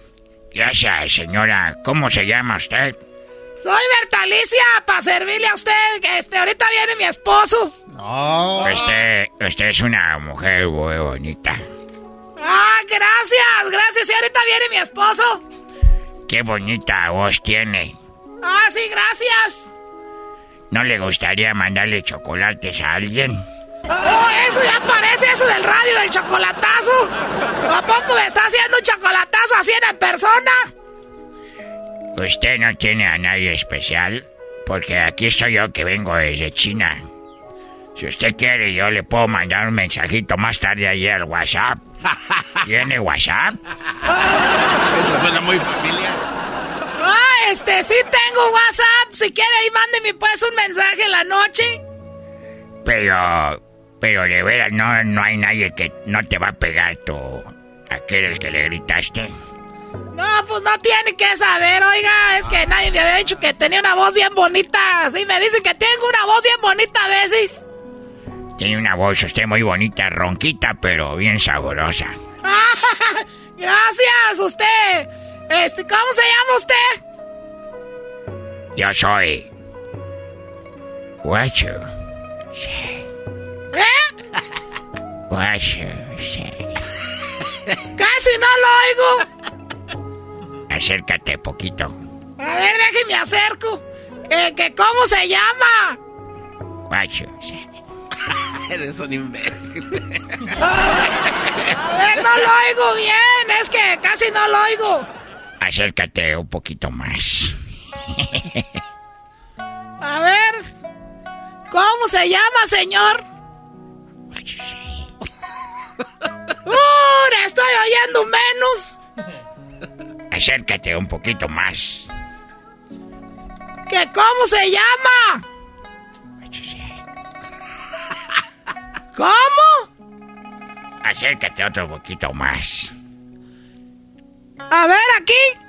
Gracias, señora. ¿Cómo se llama usted? Soy Bertalicia, para servirle a usted. Que este, ahorita viene mi esposo. Usted, usted es una mujer muy bonita. Ah, gracias, gracias. Y ahorita viene mi esposo. Qué bonita voz tiene. Ah, sí, gracias. ¿No le gustaría mandarle chocolates a alguien? Oh, eso ya parece eso del radio del chocolatazo. ¿A poco me está haciendo un chocolatazo así en persona? ¿Usted no tiene a nadie especial? Porque aquí estoy yo que vengo desde China. Si usted quiere, yo le puedo mandar un mensajito más tarde ahí al WhatsApp. ¿Tiene WhatsApp? Eso suena muy familiar. Ah, este, sí tengo WhatsApp. Si quiere, ahí mándeme pues un mensaje en la noche. Pero, pero de veras, no, no hay nadie que no te va a pegar tu... aquel el que le gritaste. No, pues no tiene que saber, oiga. Es que nadie me había dicho que tenía una voz bien bonita. Sí, me dicen que tengo una voz bien bonita a veces. Tiene una voz usted muy bonita, ronquita, pero bien sabrosa. Gracias, usted. Este, ¿cómo se llama usted? Yo soy. Guacho. ¿Eh? Casi no lo oigo. Acércate poquito. A ver, déjeme acerco. Eh, que ¿Cómo se llama? Eres un imbécil. A ver, no lo oigo bien. Es que casi no lo oigo. Acércate un poquito más. A ver. ¿Cómo se llama, señor? ¡Uh! ¡Estoy oyendo menos! Acércate un poquito más. ¿Que cómo se llama? ¿Cómo? Acércate otro poquito más. A ver, aquí.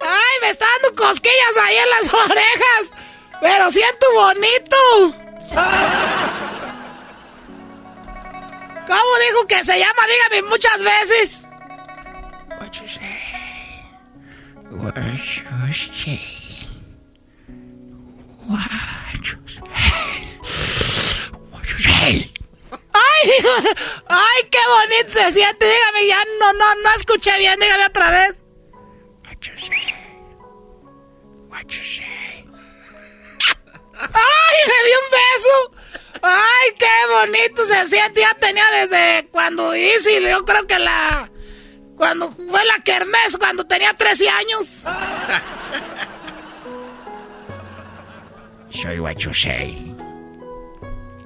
Ay, me está dando cosquillas ahí en las orejas. Pero siento bonito. ¿Cómo dijo que se llama? Dígame muchas veces. Ay, ay, qué bonito se siente. Dígame, ya no, no, no escuché bien. Dígame otra vez. ¡Ay, me dio un beso! ¡Ay, qué bonito se siente! Ya tenía desde cuando hice, yo creo que la... Cuando fue la kermés, cuando tenía 13 años. Soy Guachusei.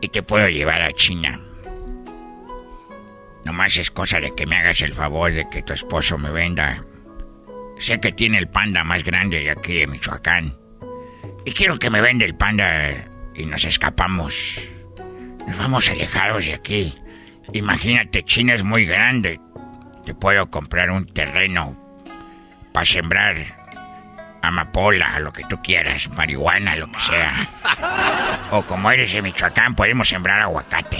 Y te puedo llevar a China. Nomás es cosa de que me hagas el favor de que tu esposo me venda. Sé que tiene el panda más grande de aquí de Michoacán. Y quiero que me venda el panda y nos escapamos. Nos vamos alejados de aquí. Imagínate, China es muy grande. Te puedo comprar un terreno para sembrar amapola, lo que tú quieras, marihuana, lo que sea. O como eres de Michoacán, podemos sembrar aguacate.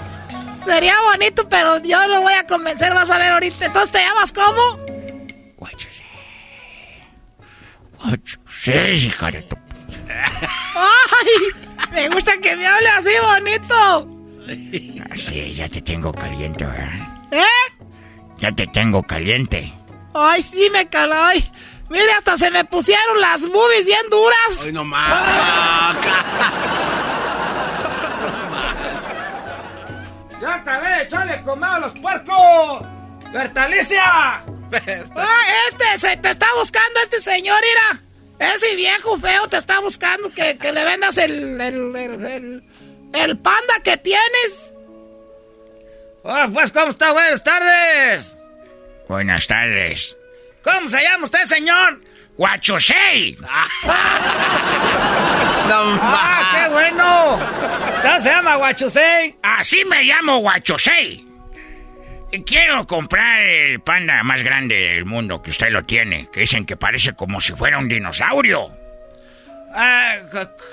Sería bonito, pero yo lo voy a convencer, vas a ver ahorita. Entonces, ¿te llamas cómo? Sí, hija de tu... ¡Ay! Me gusta que me hable así bonito. Así, ya te tengo caliente, ¿verdad? ¿Eh? Ya te tengo caliente. Ay, sí, me calay. Mire, hasta se me pusieron las boobies bien duras. Ay, no más. ¡Ya acabé! ¡Échale comer a los puercos! ¡Bertalicia! ¡Ah, este! Se te está buscando este señor, mira. Ese viejo feo te está buscando que, que le vendas el el, el, el, el panda que tienes. Ah, pues, ¿cómo está? Buenas tardes. Buenas tardes. ¿Cómo se llama usted, señor? ¡Guachosei! ¡Ah, qué bueno! ¿Cómo se llama Guachosei? Así me llamo Guachosei. Quiero comprar el panda más grande del mundo que usted lo tiene, que dicen que parece como si fuera un dinosaurio. Ah,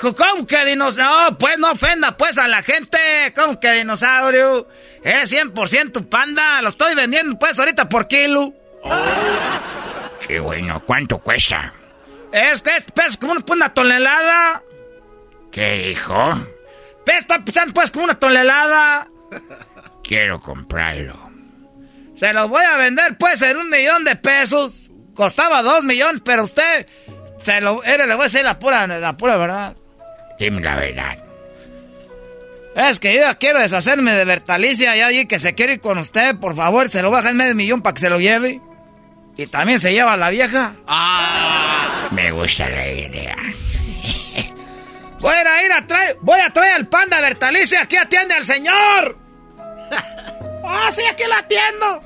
¿Cómo que dinosaurio? No, pues no ofenda pues a la gente. ¿Cómo que dinosaurio? Es 100% panda. Lo estoy vendiendo pues ahorita por kilo. Qué bueno. ¿Cuánto cuesta? Es que pesa como una, una tonelada. ¿Qué dijo? Pesa pesando pues como una tonelada. Quiero comprarlo. Se lo voy a vender pues en un millón de pesos. Costaba dos millones, pero usted se lo era, le voy a decir la pura, la pura verdad. Dime la verdad. Es que yo ya quiero deshacerme de Bertalicia, ya oí que se quiere ir con usted, por favor, se lo baja en medio millón para que se lo lleve. Y también se lleva a la vieja. Ah, me gusta la idea. Voy a ir a traer, voy a traer al panda Bertalicia, aquí atiende al señor. Ah, sí, aquí lo atiendo.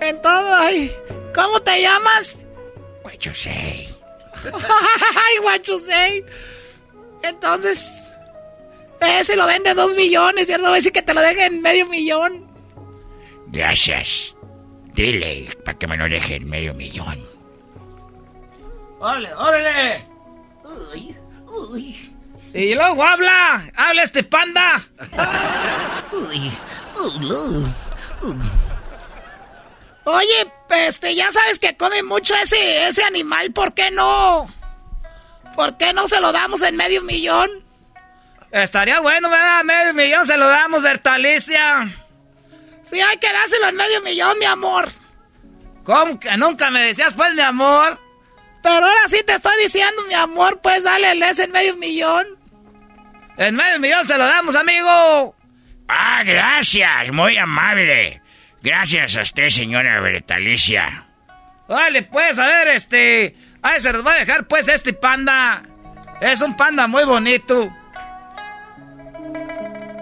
En todo, ay. ¿Cómo te llamas? Guachosei. Ay, Guachosei. Entonces, ese lo vende dos millones y él no va a decir que te lo deje en medio millón. Gracias. Dile para que me lo deje en medio millón. ¡Órale, órale! Y luego habla, habla este panda. Oye, este, ya sabes que come mucho ese, ese animal, ¿por qué no? ¿Por qué no se lo damos en medio millón? Estaría bueno, ¿verdad? Medio millón se lo damos, Bertalicia. Sí, hay que dárselo en medio millón, mi amor. ¿Cómo que nunca me decías, pues, mi amor? Pero ahora sí te estoy diciendo, mi amor, pues dale el ese en medio millón. En medio millón se lo damos, amigo. Ah, gracias, muy amable. Gracias a usted, señora Bertalicia. Vale, pues, a ver, este... Ay, se los va a dejar, pues, este panda. Es un panda muy bonito.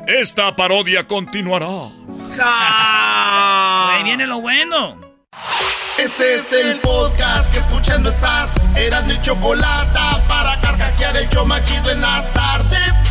Esta parodia continuará. Ahí viene lo bueno. Este es el podcast que escuchando estás. Eran mi chocolate para carcajear el yo machido en las tardes.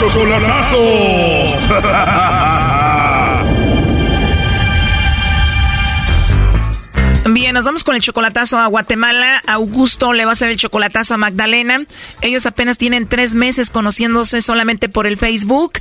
Chocolatazo. Nos vamos con el chocolatazo a Guatemala. Augusto le va a hacer el chocolatazo a Magdalena. Ellos apenas tienen tres meses conociéndose solamente por el Facebook.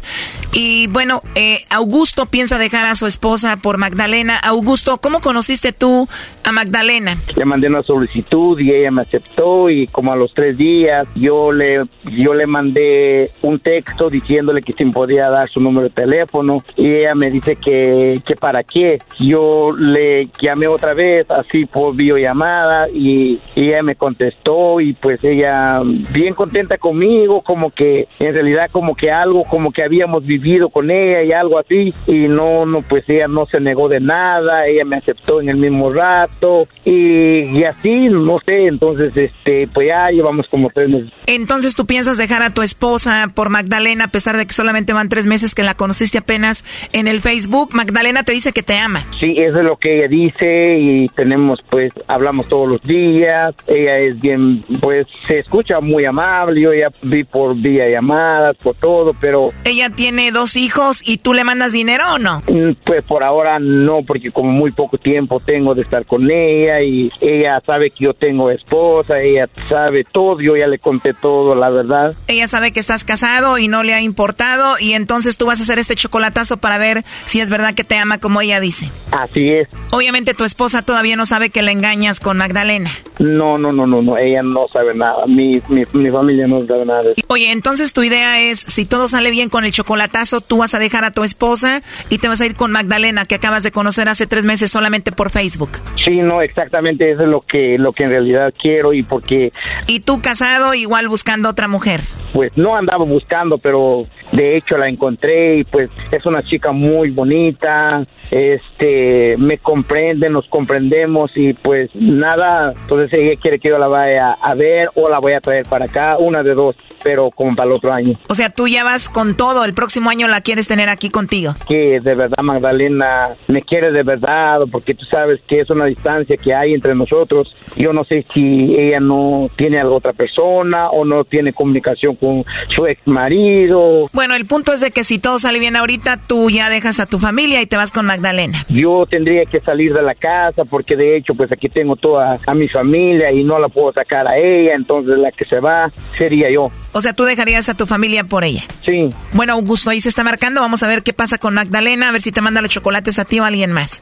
Y bueno, eh, Augusto piensa dejar a su esposa por Magdalena. Augusto, ¿cómo conociste tú a Magdalena? Le mandé una solicitud y ella me aceptó y como a los tres días yo le yo le mandé un texto diciéndole que si me podía dar su número de teléfono y ella me dice que, que para qué. Yo le llamé otra vez así por videollamada y, y ella me contestó y pues ella bien contenta conmigo, como que en realidad como que algo, como que habíamos vivido con ella y algo así y no, no, pues ella no se negó de nada, ella me aceptó en el mismo rato y, y así, no sé, entonces este, pues ya llevamos como tres meses. Entonces tú piensas dejar a tu esposa por Magdalena a pesar de que solamente van tres meses que la conociste apenas en el Facebook. Magdalena te dice que te ama. Sí, eso es lo que ella dice y tenemos pues, hablamos todos los días, ella es bien, pues se escucha muy amable, yo ya vi por vía llamadas, por todo, pero... Ella tiene dos hijos y tú le mandas dinero o no? Mm, Pues por ahora no, porque como muy poco tiempo tengo de estar con ella y ella sabe que yo tengo esposa, ella sabe todo, yo ya le conté todo, la verdad. Ella sabe que estás casado y no le ha importado y entonces tú vas a hacer este chocolatazo para ver si es verdad que te ama como ella dice. Así es. Obviamente tu esposa todavía no sabe que le engañas con Magdalena. No, no, no, no, no, ella no sabe nada, mi, mi, mi familia no sabe nada de eso. Oye, entonces tu idea es, si todo sale bien con el chocolatazo, tú vas a dejar a tu esposa y te vas a ir con Magdalena, que acabas de conocer hace tres meses solamente por Facebook. Sí, no, exactamente eso es lo que, lo que en realidad quiero y porque Y tú casado, igual buscando otra mujer. pues no andaba buscando, pero de hecho la encontré y pues es una chica muy bonita, este, me comprende, nos comprendemos y pues nada, entonces ella quiere que yo la vaya a ver o la voy a traer para acá, una de dos, pero como para el otro año. O sea, tú ya vas con todo, el próximo año la quieres tener aquí contigo. Que de verdad Magdalena me quiere de verdad, porque tú sabes que es una distancia que hay entre nosotros. Yo no sé si ella no tiene a otra persona o no tiene comunicación con su ex marido. Bueno, el punto es de que si todo sale bien ahorita, tú ya dejas a tu familia y te vas con Magdalena. Yo tendría que salir de la casa porque de hecho pues aquí tengo toda a mi familia y no la puedo sacar a ella, entonces la que se va sería yo. O sea, tú dejarías a tu familia por ella. Sí. Bueno, Augusto, ahí se está marcando. Vamos a ver qué pasa con Magdalena, a ver si te manda los chocolates a ti o a alguien más.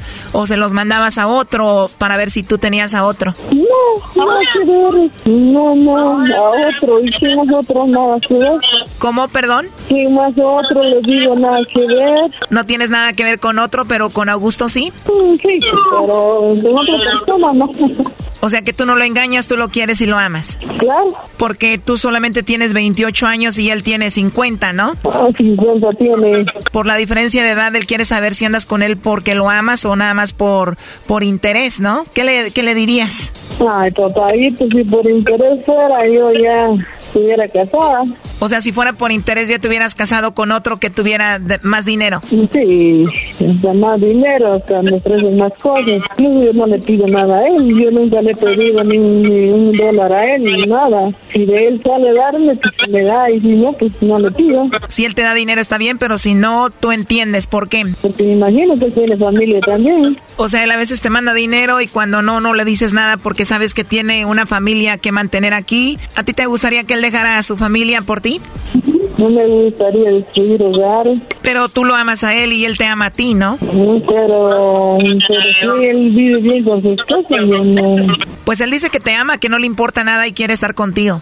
o se los mandabas a otro para ver si tú tenías a otro. No, nada que ver. No, no, a otro. Y si más otro, nada que ver. ¿Cómo, perdón? Si más otro, les digo, nada que ver. No tienes nada que ver con otro, pero con Augusto sí. Mm, Sí, pero de otra persona, no. O sea que tú no lo engañas, tú lo quieres y lo amas. Claro. Porque tú solamente tienes 28 años y él tiene 50, ¿no? Ah, 50 tiene. Por la diferencia de edad, él quiere saber si andas con él porque lo amas o nada más por, por interés, ¿no? ¿Qué le, qué le dirías? Ay, papayito, si por interés fuera, yo ya estuviera casada. O sea, si fuera por interés ya te hubieras casado con otro que tuviera de- más dinero. Sí, hasta más dinero, hasta me ofrecen más cosas. Yo no le pido nada a él, yo nunca le he pedido ni, ni un dólar a él, ni nada. Si de él sale darme, pues me da, y si no, pues no le pido. Si él te da dinero está bien, pero si no, tú entiendes por qué. Porque me imagino que tiene familia también. O sea, él a veces te manda dinero y cuando no, no le dices nada porque sabes que tiene una familia que mantener aquí. ¿A ti te gustaría que él dejara a su familia por ti? No me gustaría destruir hogares. Pero tú lo amas a él y él te ama a ti, ¿no? Mm, Pero, pero si él vive bien con su esposa, no. Pues él dice que te ama, que no le importa nada y quiere estar contigo.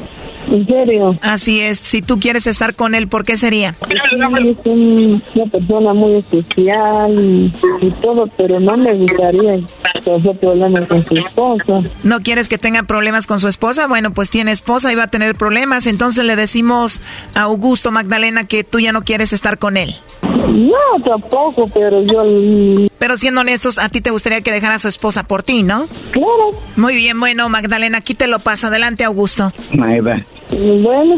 ¿En serio? Así es. Si tú quieres estar con él, ¿por qué sería? Sí, es un- una persona muy especial y, y todo, pero no me gustaría causar problemas con su esposa. ¿No quieres que tenga problemas con su esposa? Bueno, pues tiene esposa y va a tener problemas. Entonces le decimos a Augusto Magdalena que tú ya no quieres estar con él. No, tampoco, pero yo... Pero siendo honestos, a ti te gustaría que dejara a su esposa por ti, ¿no? Claro. Muy bien, bueno, Magdalena, aquí te lo paso. Adelante, Augusto. Maida. Bueno,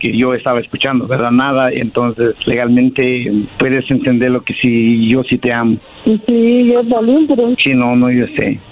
que yo estaba escuchando, ¿verdad? Nada, entonces legalmente puedes entender lo que sí, yo sí te amo. Sí, yo también, pero... Sí, no, no, yo sé.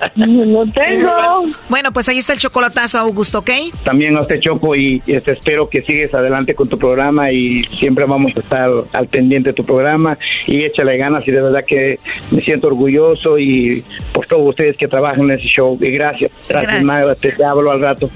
No tengo. Bueno, pues ahí está el chocolatazo, Augusto, ¿ok? También a usted Choco y este, espero que sigues adelante con tu programa y siempre vamos a estar al pendiente de tu programa y échale ganas y de verdad que me siento orgulloso y por todos ustedes que trabajan en ese show y gracias, gracias Gracias. Te, te hablo al rato.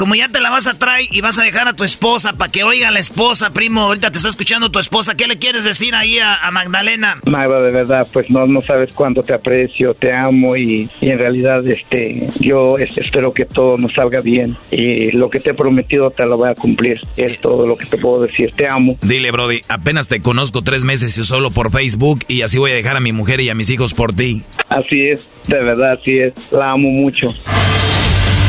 Como ya te la vas a traer y vas a dejar a tu esposa para que oiga a la esposa, primo, ahorita te está escuchando tu esposa, ¿qué le quieres decir ahí a, a Magdalena? Magda, de verdad, pues no, no sabes cuánto te aprecio, te amo y, y en realidad este, yo es- espero que todo nos salga bien y lo que te he prometido te lo voy a cumplir. Es todo lo que te puedo decir. Te amo. Dile, Brody, apenas te conozco tres meses y solo por Facebook y así voy a dejar a mi mujer y a mis hijos por ti. Así es, de verdad, así es. La amo mucho.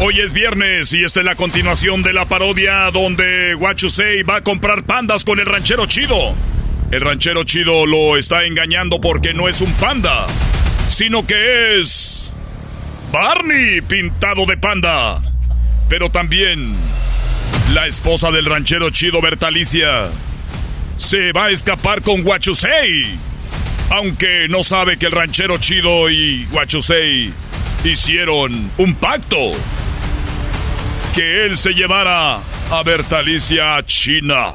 Hoy es viernes y esta es la continuación de la parodia donde Guachusei va a comprar pandas con el ranchero chido. El ranchero chido lo está engañando porque no es un panda, sino que es Barney pintado de panda. Pero también la esposa del ranchero chido Bertalicia se va a escapar con Guachusei. Aunque no sabe que el ranchero chido y Guachusei hicieron un pacto que él se llevara a Bertalicia a China.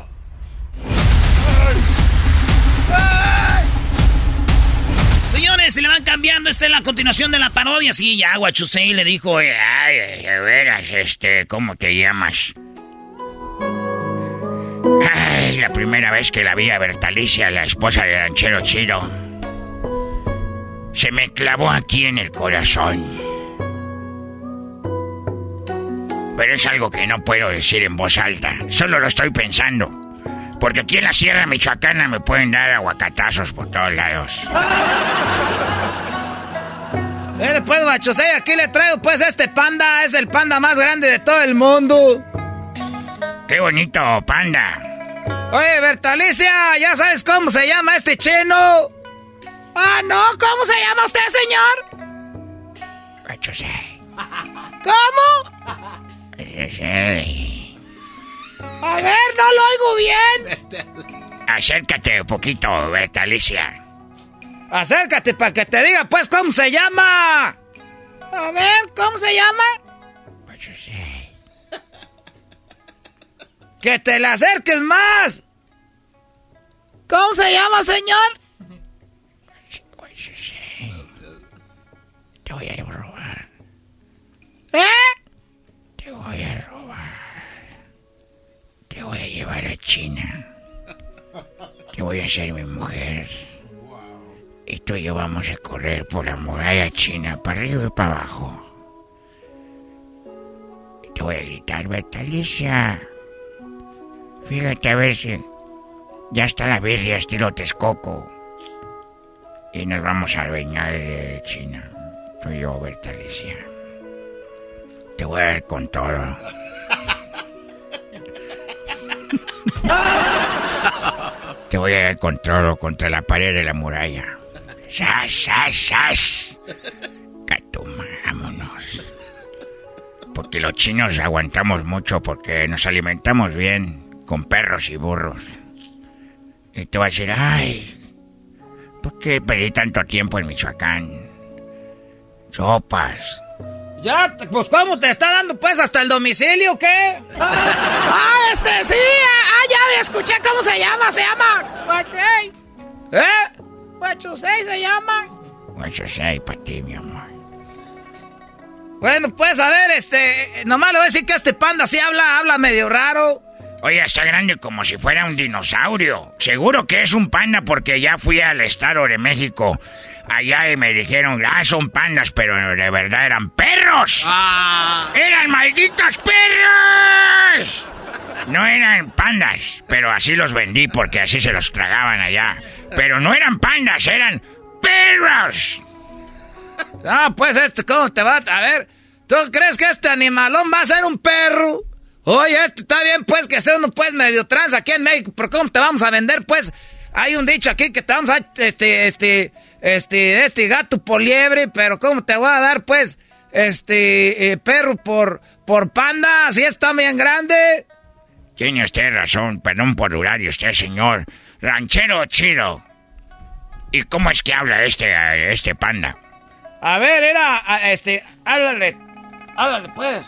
Señores, se le van cambiando. Esta es la continuación de la parodia. Sí, ya Guachusei le dijo, eh, Ay, de veras, este, ¿cómo te llamas? Ay, la primera vez que la vi a Bertalicia, la esposa del ranchero chido, se me clavó aquí en el corazón. Pero es algo que no puedo decir en voz alta. Solo lo estoy pensando. Porque aquí en la Sierra Michoacana me pueden dar aguacatazos por todos lados. Mire, pues, Guachusei, aquí le traigo, pues, este panda. Es el panda más grande de todo el mundo. ¡Qué bonito, panda! Oye, Bertalicia, ¿ya sabes cómo se llama este cheno? Ah, no, ¿cómo se llama usted, señor? ¿Cómo? A ver, no lo oigo bien. Acércate un poquito, Bertalicia. Acércate para que te diga, pues, cómo se llama. A ver, ¿cómo se llama? Que te le acerques más. ¿Cómo se llama, señor? Te voy a robar. ¿Eh? Te voy a robar. Te voy a llevar a China. Te voy a hacer mi mujer. Y tú y yo vamos a correr por la muralla china, para arriba y para abajo. Y te voy a gritar, Bertalicia. Fíjate a ver si ya está la birria estilo Texcoco. Y nos vamos a bañar de China. Tú y yo, Bertalicia. Te voy a ver con todo. Te voy a ver con todo contra la pared de la muralla. ¡Sas, sas, sas! Catuma, vámonos. Porque los chinos aguantamos mucho porque nos alimentamos bien con perros y burros. Y te vas a decir, ay, ¿por qué perdí tanto tiempo en Michoacán? Sopas, Ya, pues, ¿cómo te está dando, pues, hasta el domicilio, o qué? ah, este, sí, ah, ya escuché cómo se llama, se llama... Guachusei. ¿Eh? Guachusei se llama. Guachusei para ti, mi amor. Bueno, pues, a ver, este, nomás le voy a decir que este panda sí habla, habla medio raro. Oye, está grande como si fuera un dinosaurio. Seguro que es un panda porque ya fui al Estado de México allá y me dijeron, ah, son pandas, pero de verdad eran perros. Ah. ¡Eran malditos perros! No eran pandas, pero así los vendí porque así se los tragaban allá. Pero no eran pandas, eran perros. Ah, pues este, ¿cómo te va? A ver, ¿tú crees que este animalón va a ser un perro? Oye, este está bien, pues, que sea uno, pues, medio trans aquí en México, pero ¿cómo te vamos a vender, pues? Hay un dicho aquí que te vamos a, este, este, este, este gato por liebre, pero ¿cómo te voy a dar, pues, este, eh, perro por, por panda, si está bien grande? Tiene usted razón, perdón por y usted, señor. Ranchero chido. ¿Y cómo es que habla este, este panda? A ver, era, este, háblale, háblale, pues.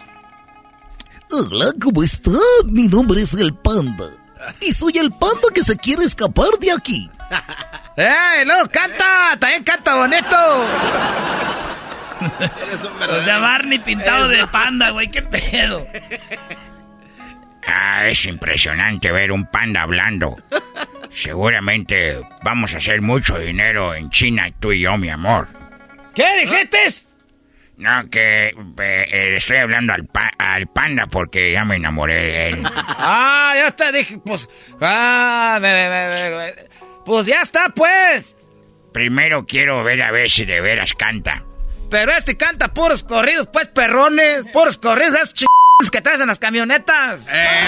Hola, ¿cómo está? Mi nombre es el panda. Y soy el panda que se quiere escapar de aquí. ¡Eh, no! ¡Canta! ¡También canta bonito! o sea, Barney pintado de panda, güey. ¿Qué pedo? Ah, es impresionante ver un panda hablando. Seguramente vamos a hacer mucho dinero en China, tú y yo, mi amor. ¿Qué dijiste? No, que eh, eh, estoy hablando al, al panda porque ya me enamoré de él. ah, ya está, dije, pues. Ah, me, me, me, pues ya está, pues. Primero quiero ver a ver si de veras canta. Pero este canta puros corridos, pues perrones, puros corridos, esos ch... que traes en las camionetas. Eh.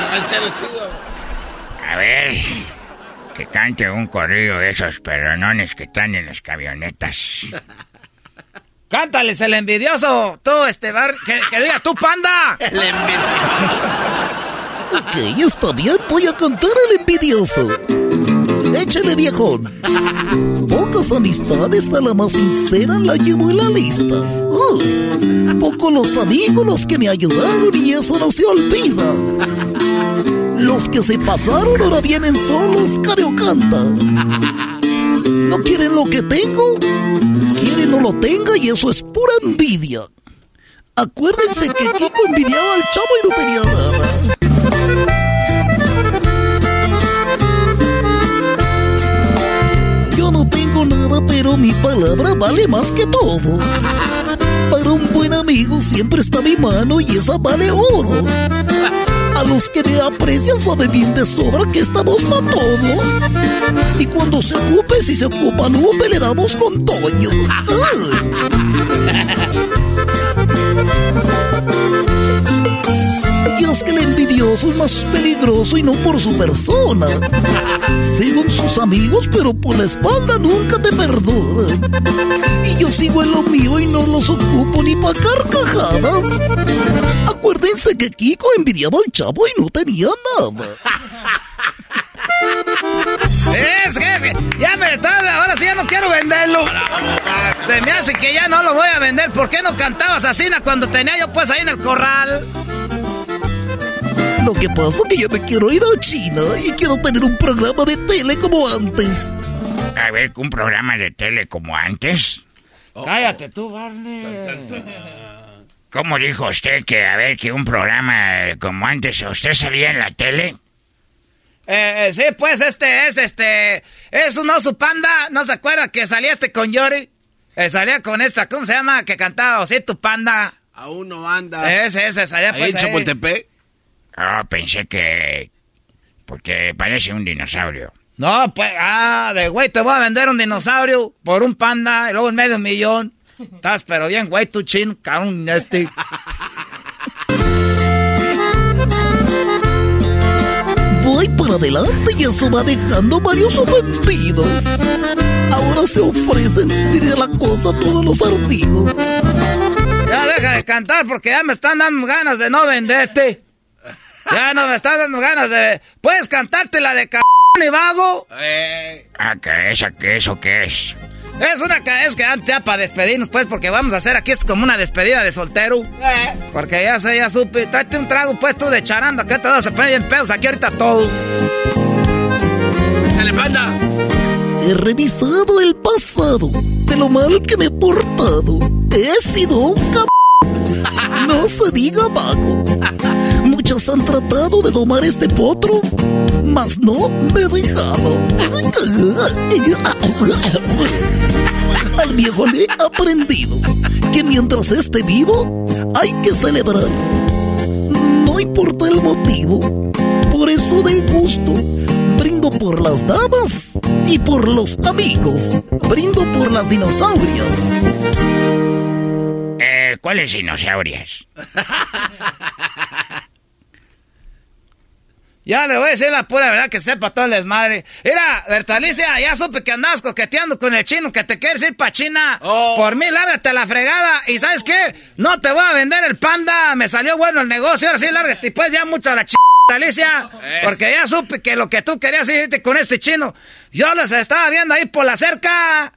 A ver, que cante un corrido de esos perronones que están en las camionetas. Cántales el envidioso, tú, este bar, que, que diga tú, panda. El envidioso. ok, está bien, voy a cantar el envidioso. Échale, viejón. Pocas amistades, a la más sincera la llevo en la lista. Uh, pocos los amigos los que me ayudaron y eso no se olvida. Los que se pasaron ahora vienen solos, careo canta. ¿No quieren lo que tengo? Quieren no lo tenga y eso es pura envidia. Acuérdense que Kiko envidiaba al chavo y no tenía nada. Yo no tengo nada, pero mi palabra vale más que todo. Para un buen amigo siempre está mi mano y esa vale oro. A los que me aprecian sabe bien de sobra que estamos para todo. Y cuando se ocupe, si se ocupa Lupe, le damos con Toño. Y es que el envidioso es más peligroso y no por su persona. Según sus amigos, pero por la espalda nunca te perdona. Y yo sigo en lo mío y no los ocupo ni pa' carcajadas. Que Kiko envidiaba al chavo y no tenía nada. Es jefe, ya me está, ahora sí ya no quiero venderlo. Se me hace que ya no lo voy a vender. ¿Por qué no cantabas así cuando tenía yo pues ahí en el corral? Lo que pasa es que yo me quiero ir a China y quiero tener un programa de tele como antes. A ver, un programa de tele como antes. Cállate tú, Barney. ¿Cómo dijo usted que, a ver, que un programa como antes, usted salía en la tele? Eh, sí, pues este es, este, es un oso panda, ¿no se acuerda que salía este con Yori? Eh, salía con esta, ¿cómo se llama? Que cantaba Osito Panda. Aún no anda. Ese, ese, salía pues ahí en Chapultepec. Ah, pensé que... Porque parece un dinosaurio. No, pues, ah, de güey, te voy a vender un dinosaurio por un panda y luego en medio millón. Estás pero bien, güey, tu chin, cabrón, este. Voy para adelante y eso va dejando varios ofendidos. Ahora se ofrecen de la cosa todos los ardidos. Ya deja de cantar porque ya me están dando ganas de no venderte. Ya no me están dando ganas de. ¿Puedes cantarte la de c y vago? Ah, que esa, que eso qué es. Es una es que antes ya para despedirnos, pues, porque vamos a hacer aquí es como una despedida de soltero. Porque ya sé, ya supe. Tráete un trago puesto de charanda, que te vas a poner en pedos aquí ahorita todo. ¡Sale, panda! He revisado el pasado de lo mal que me he portado. He sido un cabrón. No se diga vago. Muchos han tratado de domar este potro, mas no me he dejado. Al viejo le he aprendido que mientras esté vivo hay que celebrar. No importa el motivo, por eso del gusto. Brindo por las damas y por los amigos. Brindo por las dinosaurias. Eh, ¿cuáles dinosaurias? Ya le voy a decir la pura verdad que sepa todo el desmadre. Mira, Bertalicia, ya supe que andabas coqueteando con el chino, que te quieres ir pa' China. Por mí, lárgate a la fregada. ¿Y sabes qué? No te voy a vender el panda. Me salió bueno el negocio. Ahora sí, lárgate. Y pues ya mucho a la ch... Bertalicia. Porque ya supe que lo que tú querías irte con este chino. Yo los estaba viendo ahí por la cerca.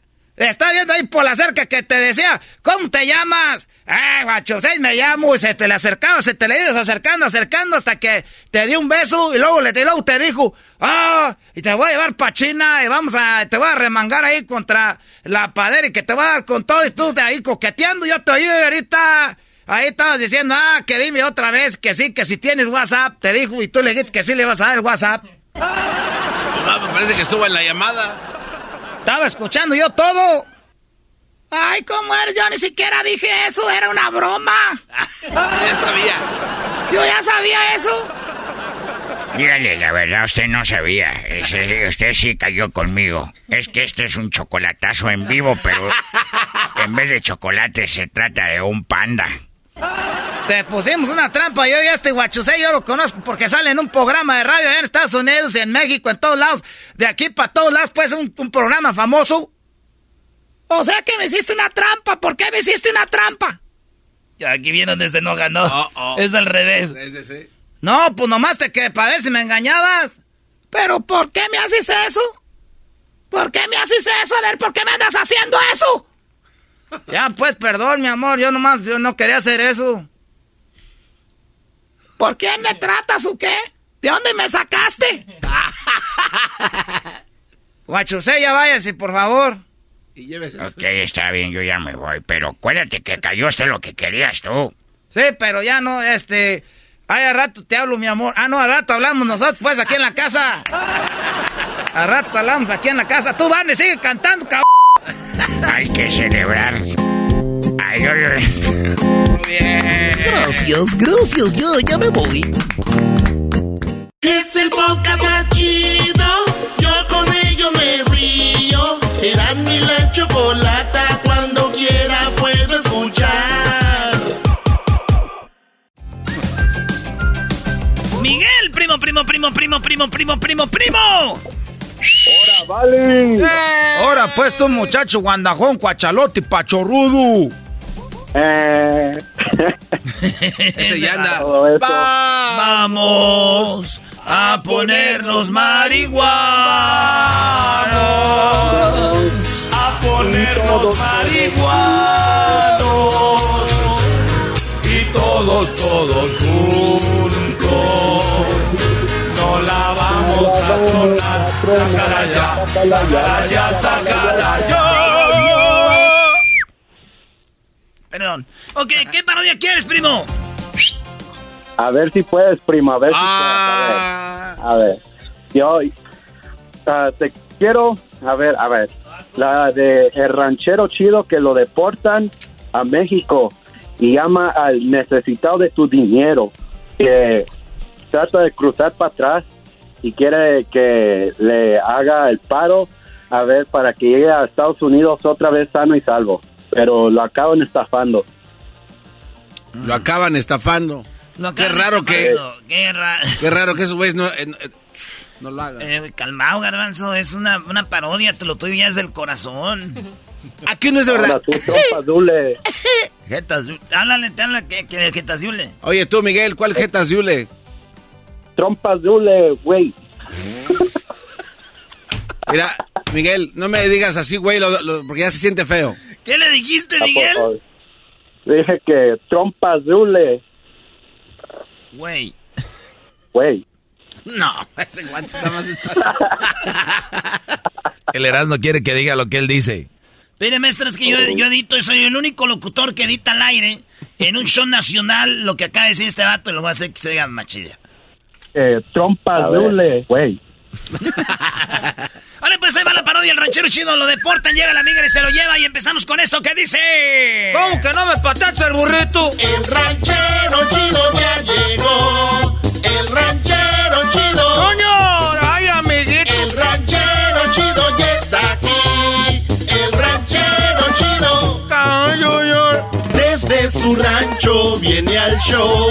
Estaba viendo ahí por la cerca que te decía, ¿cómo te llamas? Eh, guacho, seis me llamo, y se te le acercaba, se te le ibas acercando, acercando hasta que te dio un beso y luego, le, y te dijo, ah, y te voy a llevar pa' China y vamos a, te voy a remangar ahí contra la padera y que te voy a dar con todo y tú de ahí coqueteando, yo te oí ahorita. Ahí estabas diciendo, ah, que dime otra vez que sí, que si tienes WhatsApp, te dijo, y tú le dijiste que sí le vas a dar el WhatsApp. Ah, me parece que estuvo en la llamada. Estaba escuchando yo todo. Ay, ¿cómo eres? Yo ni siquiera dije eso, era una broma. ya sabía. Yo ya sabía eso. Dígale la verdad, usted no sabía. Ese- usted sí cayó conmigo. Es que este es un chocolatazo en vivo, pero en vez de chocolate se trata de un panda. Te pusimos una trampa, yo y este guachusé, yo lo conozco porque sale en un programa de radio allá en Estados Unidos, en México, en todos lados, de aquí para todos lados, pues un, un programa famoso. O sea que me hiciste una trampa, ¿por qué me hiciste una trampa? Ya, aquí vieron desde no ganó. Es al revés. No, pues nomás te que para ver si me engañabas. Pero ¿por qué me haces eso? ¿Por qué me haces eso? A ver, ¿por qué me andas haciendo eso? Ya, pues, perdón, mi amor, yo nomás, yo no quería hacer eso. ¿Por quién me tratas o qué? ¿De dónde me sacaste? Guachusé, ya váyase, por favor. Ok, está bien, yo ya me voy. Pero acuérdate que cayó usted lo que querías tú. Sí, pero ya no, este... Ay, a rato te hablo, mi amor. Ah, no, a rato hablamos nosotros, pues, aquí en la casa. A rato hablamos aquí en la casa. Tú, Vane, sigue cantando, cabrón. Hay que celebrar. Ay, ay, ay. Gracias, gracias, ya, ya me voy. Es el podcast más chido. Yo con ello me río. Eras mi la chocolata. Cuando quiera puedo escuchar. Miguel, primo, primo, primo, primo, primo, primo, primo, primo. ¡Ahora, vale! Ahora, pues, tú, muchacho guandajón, cuachalote, pachorrudo. Eh. Ese ya anda. Vamos a ponernos marihuanos. A ponernos marihuanos. Y todos, todos juntos. No la vamos a tronar. Sácala ya, sácala ya, sácala ya. Perdón. Ok, ¿qué parodia quieres, primo? A ver si puedes, primo, a ver si Ah. puedes. A ver, a ver. yo ah, te quiero, a ver, a ver, la de el ranchero chido que lo deportan a México y llama al necesitado de tu dinero, que trata de cruzar para atrás y quiere que le haga el paro, a ver, para que llegue a Estados Unidos otra vez sano y salvo, pero lo acaban estafando. Lo acaban estafando. Lo Qué acaban raro que. estafando. Qué raro. Qué raro que esos güeyes no, eh, no, eh, no lo hagan. Eh, calmado, garbanzo, es una, una parodia, te lo tuyo ya es del corazón. Aquí no es de verdad. Dule. Jetas, háblale, te habla que, que. Oye, tú, Miguel, ¿cuál jetas Yule? Trompas, dule, güey. Mira, Miguel, no me digas así, güey, lo- lo- porque ya se siente feo. ¿Qué le dijiste, Ah, Miguel? por. Dije que trompas Zule, Güey. güey. No. El Erasmo quiere que diga lo que él dice. Mire, maestro, es que yo, yo edito y soy el único locutor que edita al aire en un show nacional lo que acaba de decir este vato y lo voy a hacer que se diga más chida. Eh, trompas Zule, güey. Vale, pues ahí va la parodia, el ranchero chido lo deportan, llega la migra y se lo lleva y empezamos con esto que dice... ¿Cómo que no me patacha el burrito? El ranchero chido ya llegó. El ranchero chido. ¡Coño! Su rancho viene al show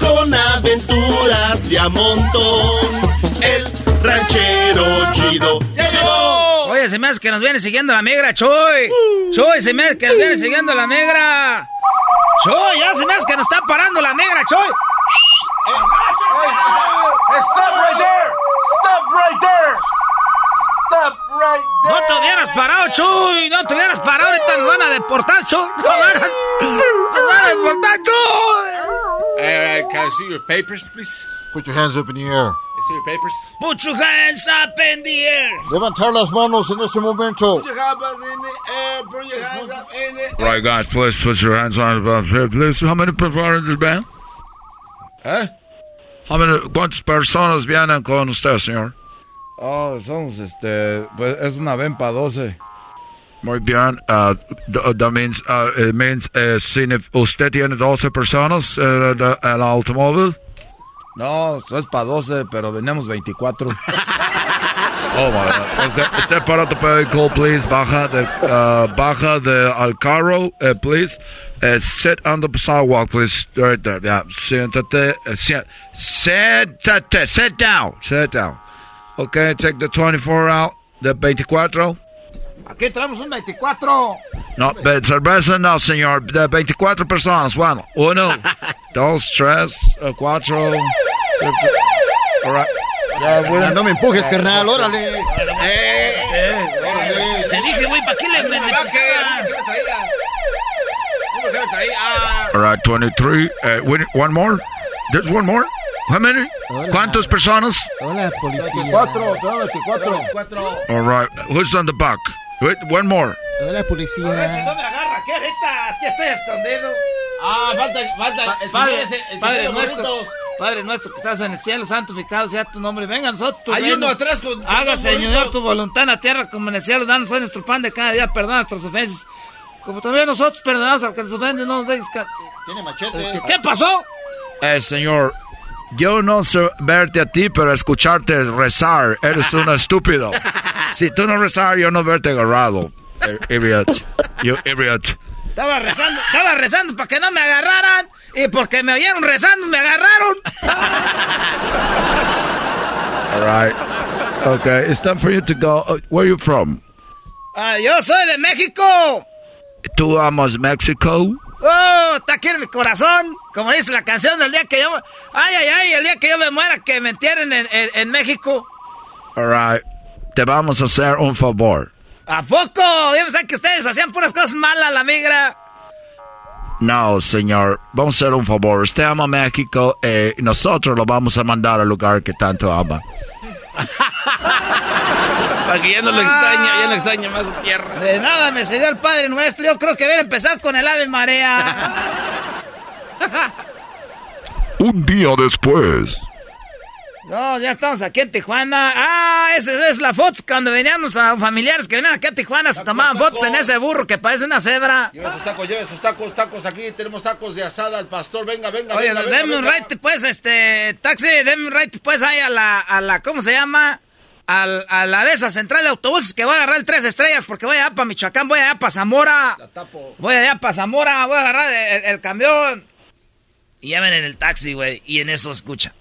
con aventuras de a montón. El ranchero chido ya llegó. Oye, se me hace que nos viene siguiendo la migra, Choy. Choy, se me hace que nos viene siguiendo la migra. Choy, ya se me hace que nos está parando la migra, Choy. Stop right there. Stop right there. Stop right No te hubieras parado, Chuy. No te hubieras parado. Ahorita nos van a deportar, Chuy. Nos van a, nos van a deportar, Chuy. Eh, can I see your papers, please? Put your hands up in the air. I see your papers. Put your hands up in the air. Levantar las manos en este momento. Put your hands up in the air. Put your hands up in the All right, guys, please put your hands on the belt. Please, how many people are in the band? ¿Eh? How many, ¿Cuántas personas vienen con usted, señor? Oh, somos este. Pues es una vempa 12. Muy bien. Uh, th- that means, uh, it means uh, usted tiene 12 personas uh, de- el automóvil. No, es para 12, pero venimos 24. Oh, my God. Okay. Usted para tu vehículo, please. Baja de, uh, baja de al carro, uh, please. Uh, sit on the sidewalk, please. Right there. Yeah. Siéntate. Uh, si- siéntate. Sit down. Sit down. Okay, take the 24 out. The 24. Aquí traemos un 24. No, de cerveza no, señor. De 24 personas. Bueno, uno, dos, tres, uh, cuatro. All right. Ya, bueno. No me empujes, carnal, órale. Eh, eh, te dije, güey, ¿para qué le me, me pisaban? All right, 23. Uh, one more? There's one more? How many? ¿Cuántas personas? Hola, policía. 24, traemos 24. All right. Who's on the back? Wait, one more. Hola, A ver si policía. no me agarra aquí ahorita. Aquí estoy escondido. Ah, falta, falta. el Padre, señor ese- el Padre nuestro. Padre nuestro que estás en el cielo, santificado sea tu nombre. Venga nosotros. tu Hay reino. uno atrás con- Hágase, Señor, tu voluntad en la tierra como en el cielo. Danos hoy nuestro pan de cada día. Perdona nuestras ofensas. Como también nosotros perdonamos al que nos ofende. No nos dejes. Tiene machete. ¿Qué, qué pasó? Eh, señor, yo no sé verte a ti, pero escucharte rezar, eres un estúpido. Si tú no rezar, yo no verte agarrado. Eh, Idiot. You idiot. Estaba rezando, estaba rezando para que no me agarraran. Y porque me oyeron rezando, me agarraron. All right. Okay, it's time for you to go. Uh, where are you from? Ah, yo soy de México. ¿Tú amas México? Oh, está aquí en mi corazón. Como dice la canción del día que yo... Ay, ay, ay, el día que yo me muera, que me entierren en, en- en México. All right. Te vamos a hacer un favor. ¿A poco? Yo pensaba que ustedes hacían puras cosas malas, la migra. No, señor. Vamos a hacer un favor. Usted ama México eh, y nosotros lo vamos a mandar al lugar que tanto ama. Para que ya no lo extraña, ya no extraña más su tierra. De nada me sirvió el Padre Nuestro. Yo creo que hubiera empezado con el Ave Marea. Un día después. No, ya estamos aquí en Tijuana. Ah, esa es la foto cuando veníamos a familiares que venían aquí a Tijuana. Se tomaban fotos en ese burro que parece una cebra. Lleva esos tacos, lleva esos tacos, tacos aquí. Tenemos tacos de asada al pastor. Venga, venga, Oye, venga. venga, denme un venga. right, pues, este, taxi, denme un right, pues, ahí a la, a la, ¿cómo se llama? Al- a la de esa central de autobuses que voy a agarrar el tres estrellas porque voy allá para Michoacán, voy allá para Zamora. Voy allá para Zamora, voy a agarrar el, el camión. Y ya ven en el taxi, güey, y en eso escucha.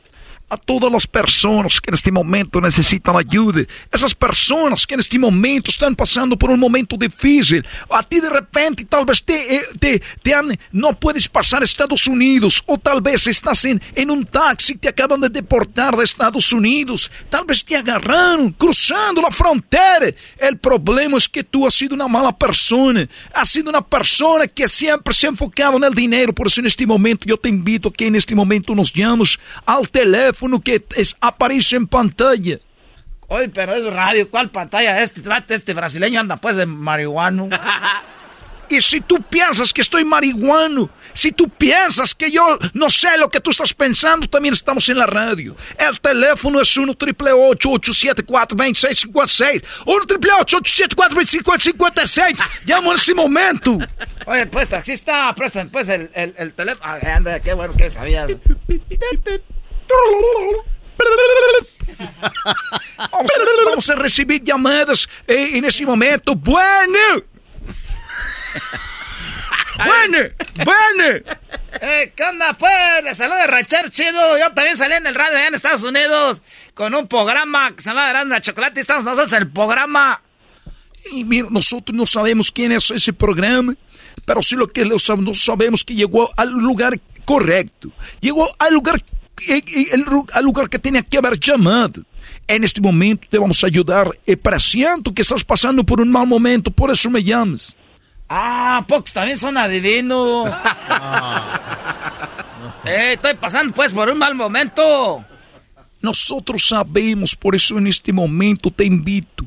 A todas las personas que en este momento necesitan ayuda, esas personas que en este momento están pasando por un momento difícil, a ti de repente tal vez te, eh, te, te han, no puedes pasar a Estados Unidos, o tal vez estás en, en un taxi, te acaban de deportar de Estados Unidos, tal vez te agarraron cruzando la frontera. El problema es que tú has sido una mala persona, has sido una persona que siempre se ha enfocado en el dinero, por eso en este momento yo te invito a que en este momento nos llames al teléfono que es, aparece en pantalla. Oye, pero es radio, ¿cuál pantalla? Este, este brasileño anda pues de marihuano. Y si tú piensas que estoy marihuano, si tú piensas que yo no sé lo que tú estás pensando, también estamos en la radio. El teléfono es 1 triple 874 2656 1 triple 874 2656 Llamo en este momento. Oye, pues taxista, préstame pues el, el, el teléfono. Ay, anda, qué bueno que sabías. Vamos, a recibir llamadas eh, en ese momento. Bueno. ¡Bueno! ¡Bueno! Eh, ¿Qué onda, pues? Les saluda Rachar Chido. Yo también salí en el radio allá en Estados Unidos con un programa que se llama Grande Chocolate. Estamos nosotros en el programa. Y mira, nosotros no sabemos quién es ese programa, pero sí lo que sabemos, sabemos que llegó al lugar correcto. Llegó al lugar, el, lugar que tenía que haber llamado. En este momento te vamos a ayudar. Eh, presiento que estás pasando por un mal momento, por eso me llamas. Ah, Pox también son adivinos. eh, estoy pasando pues por un mal momento. Nosotros sabemos, por eso en este momento te invito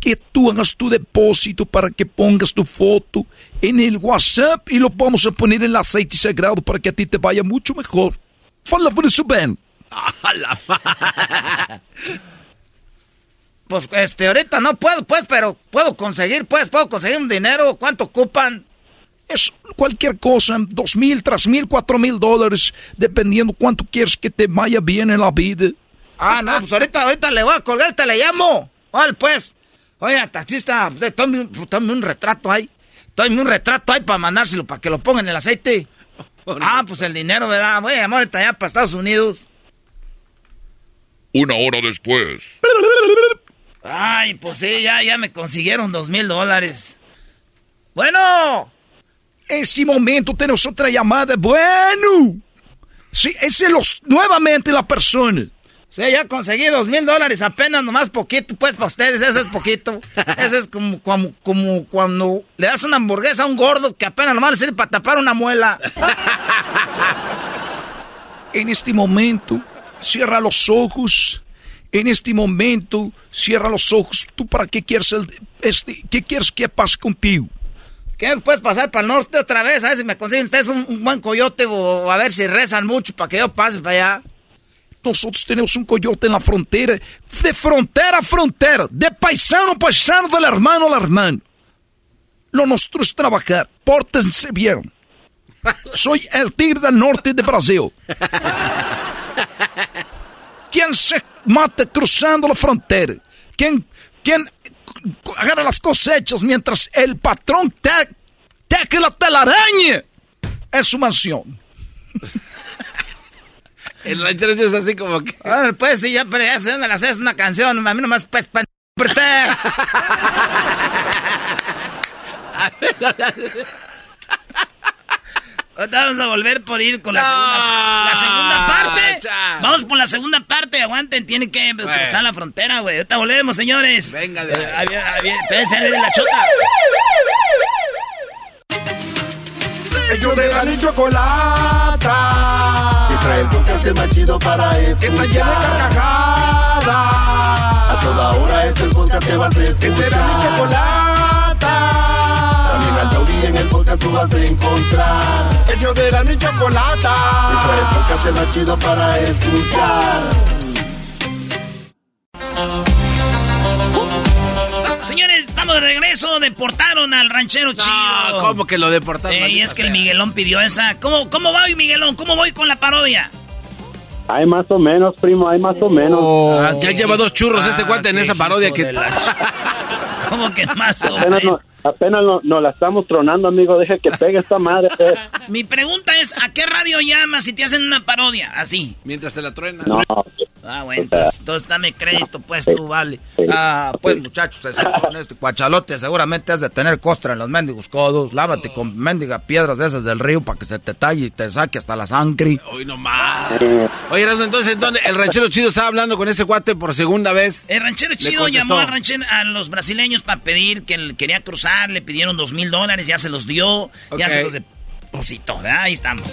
que tú hagas tu depósito para que pongas tu foto en el WhatsApp y lo vamos a poner en el aceite sagrado para que a ti te vaya mucho mejor. Fala por eso, Ben. Pues este, ahorita no puedo, pues, pero puedo conseguir, pues, puedo conseguir un dinero. ¿Cuánto ocupan? Es cualquier cosa, dos mil, tres mil, cuatro mil dólares, dependiendo cuánto quieres que te vaya bien en la vida. Ah, no, pues ahorita, ahorita le voy a colgar, te le llamo. Vale, pues. Oye, taxista, tome, tome un retrato ahí. Tome un retrato ahí para mandárselo, para que lo pongan en el aceite. Ah, pues el dinero, ¿verdad? Voy a llamar allá para Estados Unidos. Una hora después. Ay, pues sí, ya, ya me consiguieron dos mil dólares. Bueno. En este momento tenemos otra llamada. Bueno. Sí, ese es los, nuevamente la persona. Sí, ya conseguí dos mil dólares, apenas nomás poquito, pues para ustedes, eso es poquito. Eso es como, como, como cuando le das una hamburguesa a un gordo que apenas nomás le sirve para tapar una muela. en este momento, cierra los ojos en este momento, cierra los ojos. ¿Tú para qué quieres, el, este, qué quieres que pase contigo? ¿Qué puedes pasar para el norte otra vez? A ver si me consiguen ustedes un, buen coyote o a ver si rezan mucho para que yo pase para allá. Nosotros tenemos un coyote en la frontera, de frontera a frontera, de paisano a paisano, del hermano al hermano. Lo nuestro es trabajar. Pórtense bien. Soy el tigre del norte de Brasil. ¿Quién se mata cruzando la frontera? ¿Quién, quién agarra las cosechas mientras el patrón te, teje la telaraña en su mansión? El ranchero es así como que... Ahora, pues sí, ya, pero ya se me la haces una canción. A mí nomás, pues, pa, Vamos a volver por ir con la, segunda, la segunda parte. Vamos por la segunda parte. Aguanten, tienen que cruzar la frontera, güey. Ahorita volvemos, señores. Venga, de ahí. Espérense, de la chota. Ellos de la chocolata. Trae el podcast más chido para escuchar. Que está llena de carcajadas. A toda hora es el podcast que vas a escuchar. Que será mi chocolata y en el podcast tú vas a encontrar. Ellos de la chocolata. Y trae el podcast más chido para escuchar. De regreso. Deportaron al ranchero chido. ¿Cómo que lo deportaron? y es que el Miguelón pidió esa. ¿Cómo, ¿Cómo voy, Miguelón? ¿Cómo voy con la parodia? Hay más o menos, primo, hay más o menos. ya lleva dos churros este cuate en esa parodia que... ¿Cómo que más o apenas menos? apenas no- nos la estamos tronando, amigo. Deja que pegue esta madre. eh. Mi pregunta es, ¿a qué radio llamas si te hacen una parodia? Así. Mientras te la truena. No. Ah, bueno, entonces, entonces dame crédito, pues tú, vale. Ah, pues muchachos, con este cuachalote seguramente has de tener costra en los mendigos codos. Lávate con mendiga piedras de esas del río para que se te talle y te saque hasta la sangre. Hoy nomás. Oye, entonces, ¿dónde? El ranchero chido estaba hablando con ese cuate por segunda vez. El ranchero chido llamó al ranchero, a los brasileños para pedir que él quería cruzar, le pidieron dos mil dólares, ya se los dio, ya se los depositó, ¿verdad? Ahí estamos.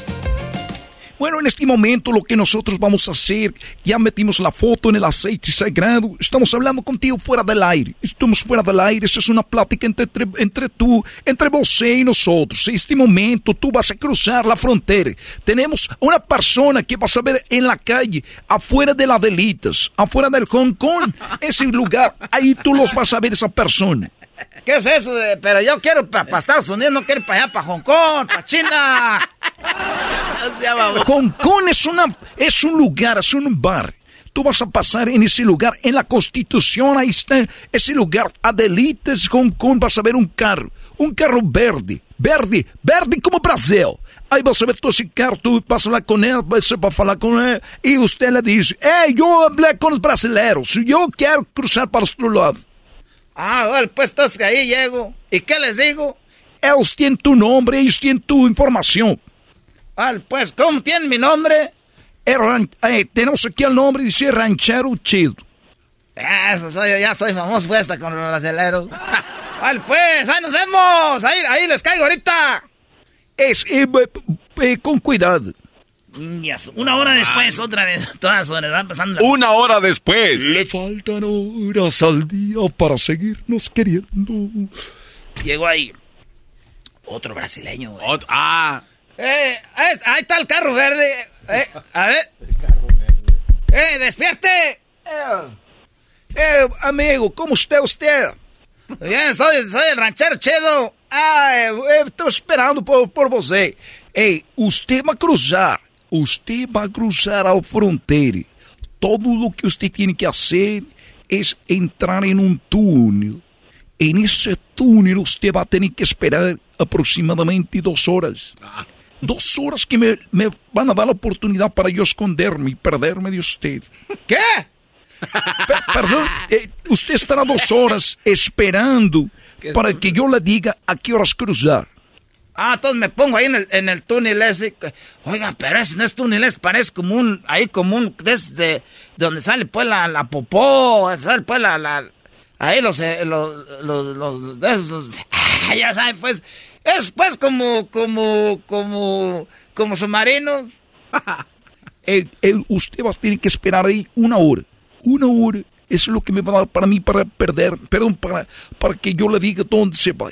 Bueno, en este momento lo que nosotros vamos a hacer, ya metimos la foto en el aceite sagrado, estamos hablando contigo fuera del aire, estamos fuera del aire, esta es una plática entre, entre, tú, entre você y nosotros. En este momento tú vas a cruzar la frontera. Tenemos una persona que vas a ver en la calle, afuera de las delitas, afuera del Hong Kong, ese lugar, ahí tú los vas a ver esa persona. ¿Qué es eso? de- pero yo quiero para Estados Unidos, no quiero para allá, para Hong Kong, para China. Hong Kong es, una, es un lugar, es un bar. Tú vas a pasar en ese lugar, en la Constitución, ahí está ese lugar, Adelitas, Hong Kong, vas a ver un carro, un carro verde, verde, verde como Brasil. Ahí vas a ver todo ese carro, tú vas a hablar con él, vas a hablar con él, y usted le dice, hey, yo hablé con los brasileños, yo quiero cruzar para otro lado. Ah, bueno, pues entonces que ahí llego. ¿Y qué les digo? Ellos tienen tu nombre, ellos tienen tu información. Ah, pues, ¿cómo tienen mi nombre? Eh, tenemos aquí el nombre, dice Ranchero Chido. Eso soy yo, ya soy famoso pues hasta con los brasileros. Vale, pues, ahí nos vemos. Ahí, ahí les caigo ahorita. Es, eh, eh, con cuidado. Mm, Una hora después, otra vez, todas horas, van pasando. la- Una hora después. Le faltan horas al día para seguirnos queriendo. Llegó ahí otro brasileño, güey. ah. Eh, ahí, ahí está el carro verde. Eh, a ver. Eh, despierte. Eh, amigo, ¿cómo está usted? Bien, soy, soy el ranchero chido. Ah, eh, eh, estoy esperando por, por você. Ei, usted va a cruzar. Usted va a cruzar a frontera. Todo lo que usted tiene que hacer es entrar en un túnel. En ese túnel usted va a tener que esperar aproximadamente dos horas. Dos horas que me, me van a dar la oportunidad para yo esconderme y perderme de usted. ¿Qué? Pe- perdón, eh, usted estará dos horas esperando para que yo le diga a qué horas cruzar. Ah, entonces me pongo ahí en el, en el túnel ese. Oiga, pero ese no es túnel, es, parece como un, ahí como un, desde de donde sale pues la, la popó, sale pues la, la, ahí los, eh, los, los, los, esos, ya saben pues, es pues como, como, como, como submarinos. Eh, eh, usted va a tener que esperar ahí una hora. Una hora. Es lo que me va a dar para mí para perder, perdón, para, para que yo le diga dónde se va.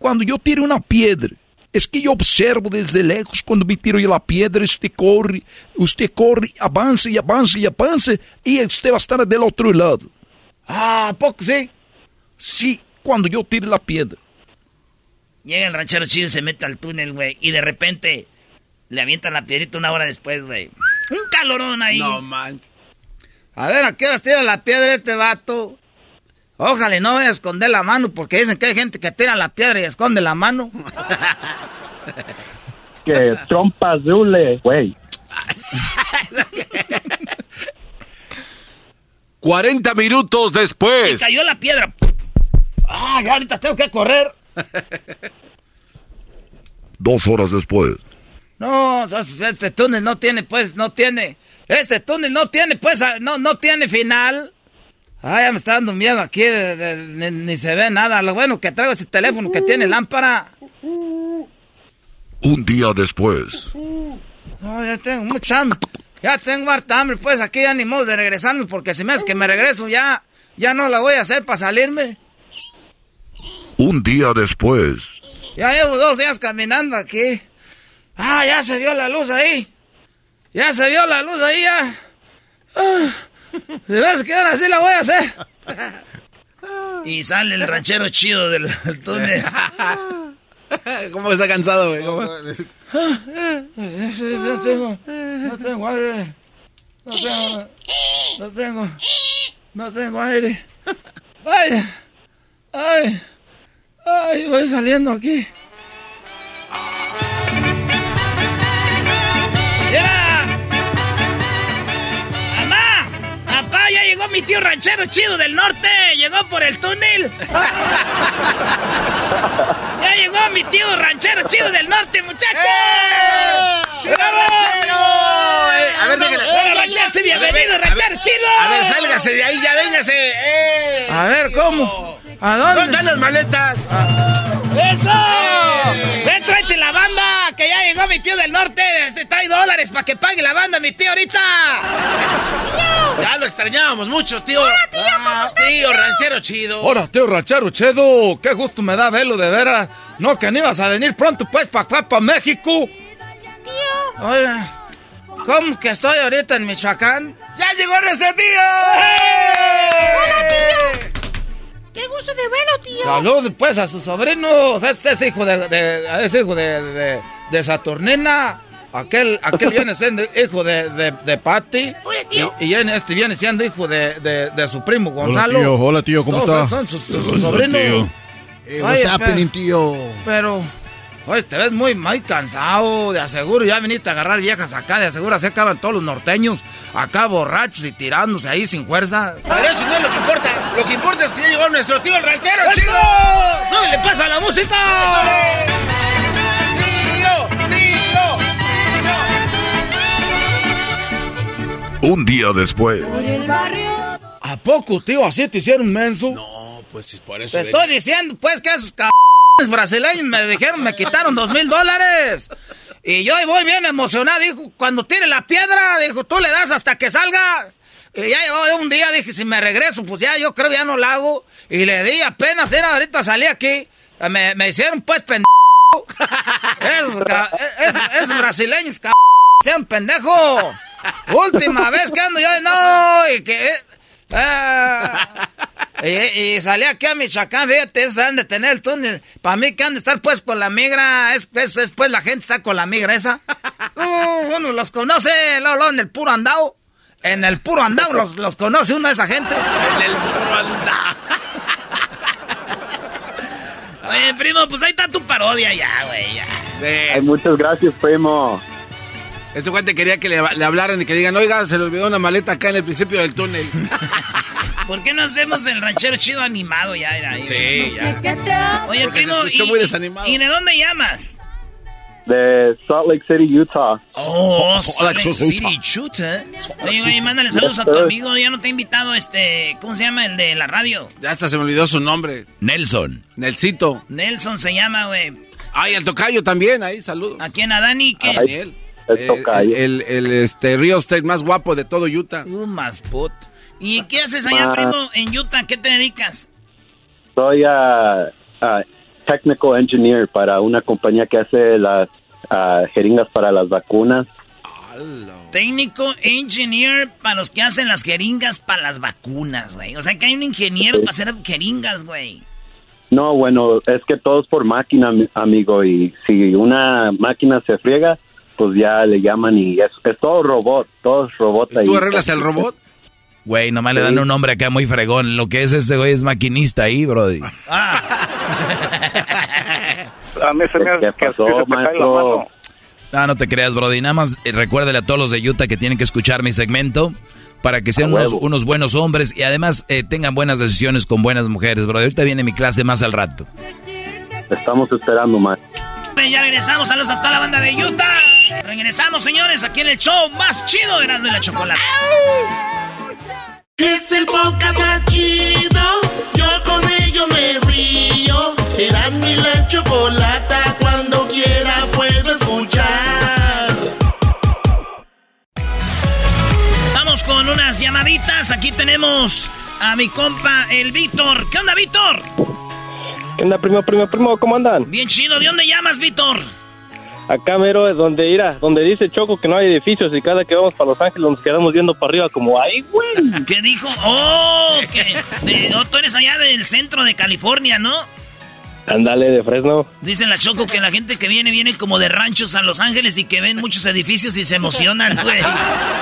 Cuando yo tiro una piedra, es que yo observo desde lejos cuando me tiro yo la piedra, usted corre, usted corre, avanza y avanza y avanza, y usted va a estar del otro lado. Ah, ¿a poco sí? Sí, cuando yo tire la piedra. Llega el ranchero chido y se mete al túnel, güey. Y de repente le avientan la piedrita una hora después, güey. Un calorón ahí. No manches. A ver, ¿a qué horas tira la piedra este vato? Ojalá no vaya a esconder la mano, porque dicen que hay gente que tira la piedra y esconde la mano. Que trompa azul, güey. 40 minutos después. Cayó la piedra. Ah, ya ahorita tengo que correr. Dos horas después. No, este túnel no tiene, pues, no tiene. Este túnel no tiene, pues, no, no tiene final. Ay, ya me está dando miedo aquí, de- de- ni, ni se ve nada. Lo bueno que traigo este teléfono que tiene lámpara. Un día después. No, ya tengo mucha hambre. Ya tengo harta hambre, pues aquí ya ni modo de regresarme, porque si me hace que me regreso ya, ya no la voy a hacer para salirme. Un día después. Ya llevo dos días caminando aquí. Ah, ya se vio la luz ahí. Ya se vio la luz ahí, ya. Ah, se me hace que ahora sí la voy a hacer. Y sale el ranchero chido del túnel. ¿Cómo está cansado, güey? ¿Cómo? No tengo, no tengo aire. No tengo, no tengo, no tengo aire. Ay, ay, Ay, voy saliendo aquí. ¡Mira! Ya llegó mi tío ranchero chido del norte. Llegó por el túnel. ya llegó mi tío ranchero chido del norte, muchachos. ¡Tío ranchero! Eh, a ver, dígale. Hola, ranchero, bienvenido, ranchero chido. A ver, sálgase de ahí, ya véngase. Eh. A ver, ¿cómo? ¿A dónde? ¿Dónde están las maletas? ¡Eso! ¡Ven, tráete la banda! Que ya llegó mi tío del norte. Este trae dólares para que pague la banda, mi tío, ahorita. Ya lo extrañábamos mucho, tío. Hola, tío, ¿cómo estás? Tío, ranchero chido. Hola, tío ranchero chido. Qué gusto me da verlo, de veras. No, que ni ibas a venir pronto, pues, para acá, para México. Tío. Oye, ¿cómo que estoy ahorita en Michoacán? ¡Ya llegó nuestro tío! ¡Hola, tío! ¡Qué gusto de verlo, tío! Salud, pues, a su sobrino. Ese es hijo de, de- es hijo de, de, de Saturnina. Aquel, aquel viene siendo hijo de, de, de Patty. Hola, tío. Y, y este viene siendo hijo de, de, de su primo Gonzalo. tío. Hola, tío, ¿cómo Todos está? Son sus, sus- sus Hola, sobrinos. tío. Eh, what's Oye, happening, pero- tío? Pero, oye, te ves muy, muy cansado. De aseguro, ya viniste a agarrar viejas acá. De aseguro, se acaban todos los norteños. Acá borrachos y tirándose ahí sin fuerza. Pero eso no es lo que importa. Lo que importa es que ya llegó nuestro tío el ranchero ¡Eso! chido. ¡No le pasa la música! ¡Tío! Un día después. ¿A poco, tío? ¿Así te hicieron menso? No, pues es por eso. Te estoy diciendo, pues, que esos cabrones brasileños me dijeron, me quitaron dos mil dólares. Y yo ahí voy bien emocionado, dijo, cuando tire la piedra, dijo, tú le das hasta que salgas. Y ya llegó un día, dije, si me regreso, pues ya yo creo ya no la hago. Y le di apenas, era ahorita salí aquí, me, me hicieron pues pendejo. esos, ca- esos, esos brasileños, cabrón, sean pendejo. Última vez que ando yo, no, y que... ah, y, y salí aquí a Michoacán, fíjate, esos han de tener el túnel. Para mí que han de estar pues con la migra, es, es, es, pues la gente está con la migra esa. Uh, uno los conoce, luego en el puro andao. En el puro andao los, los conoce uno de esa gente. En el puro andao. Oye, primo, pues ahí está tu parodia ya, güey, ya. Ay, muchas gracias, primo. Este cuate quería que le, le hablaran y que digan, oiga, se le olvidó una maleta acá en el principio del túnel. ¿Por qué no hacemos el ranchero chido animado ya? Era, ahí, Sí, ya. Oye, Porque primo, y, muy desanimado. ¿y de dónde llamas? De Salt Lake City, Utah. Oh, Salt Lake City, chuta. Oye, oye, mándale saludos a tu amigo. Ya no te he invitado, este, ¿cómo se llama el de la radio? Ya hasta se me olvidó su nombre. Nelson. Nelsito. Nelson se llama, güey. Ay, el tocayo también, ahí, saludos. ¿A quién? ¿A Dani? ¿Qué? Daniel. El tocayo. El, el, el, este, real estate más guapo de todo Utah. Uh, más put. ¿Y qué haces allá, Ah. primo, en Utah? ¿Qué te dedicas? Soy ah, ah, technical engineer para una compañía que hace las ah, jeringas para las vacunas. Técnico engineer para los que hacen las jeringas para las vacunas, güey. O sea, que hay un ingeniero Sí. para hacer jeringas, güey. No, bueno, es que todo es por máquina, mi- amigo, y si una máquina se friega, pues ya le llaman y es, es todo robot, todo es robot ahí. ¿Tú arreglas el robot? Güey, nomás le dan un nombre acá muy fregón. Lo que es este güey es maquinista ahí, brody. A mí se me hace que pasó, maestro? No, no te creas, Brody. Nada más eh, recuérdale a todos los de Utah que tienen que escuchar mi segmento para que sean unos buenos hombres y además eh, tengan buenas decisiones con buenas mujeres, Brody. Ahorita viene mi clase más al rato. Estamos esperando más. Ya regresamos, saludos a toda la banda de Utah. Regresamos, señores, aquí en el show más chido de y la Chocolate. Es el podcast más chido. Yo con ello me río. Eras mi la chocolata. Cuando quiera puedo escuchar. Vamos con unas llamaditas. Aquí tenemos a mi compa, el Víctor. ¿Qué onda, Víctor? ¿Qué onda, primo, primo, primo? ¿Cómo andan? Bien chido. ¿De dónde llamas, Víctor? Acá, mero, es donde irá, donde dice Choco que no hay edificios y cada que vamos para Los Ángeles nos quedamos viendo para arriba como, ¡ay, güey! ¿Qué dijo? Oh, que de, oh, tú eres allá del centro de California, ¿no? Ándale, de Fresno. Dicen la Choco que la gente que viene, viene como de ranchos a Los Ángeles y que ven muchos edificios y se emocionan, güey.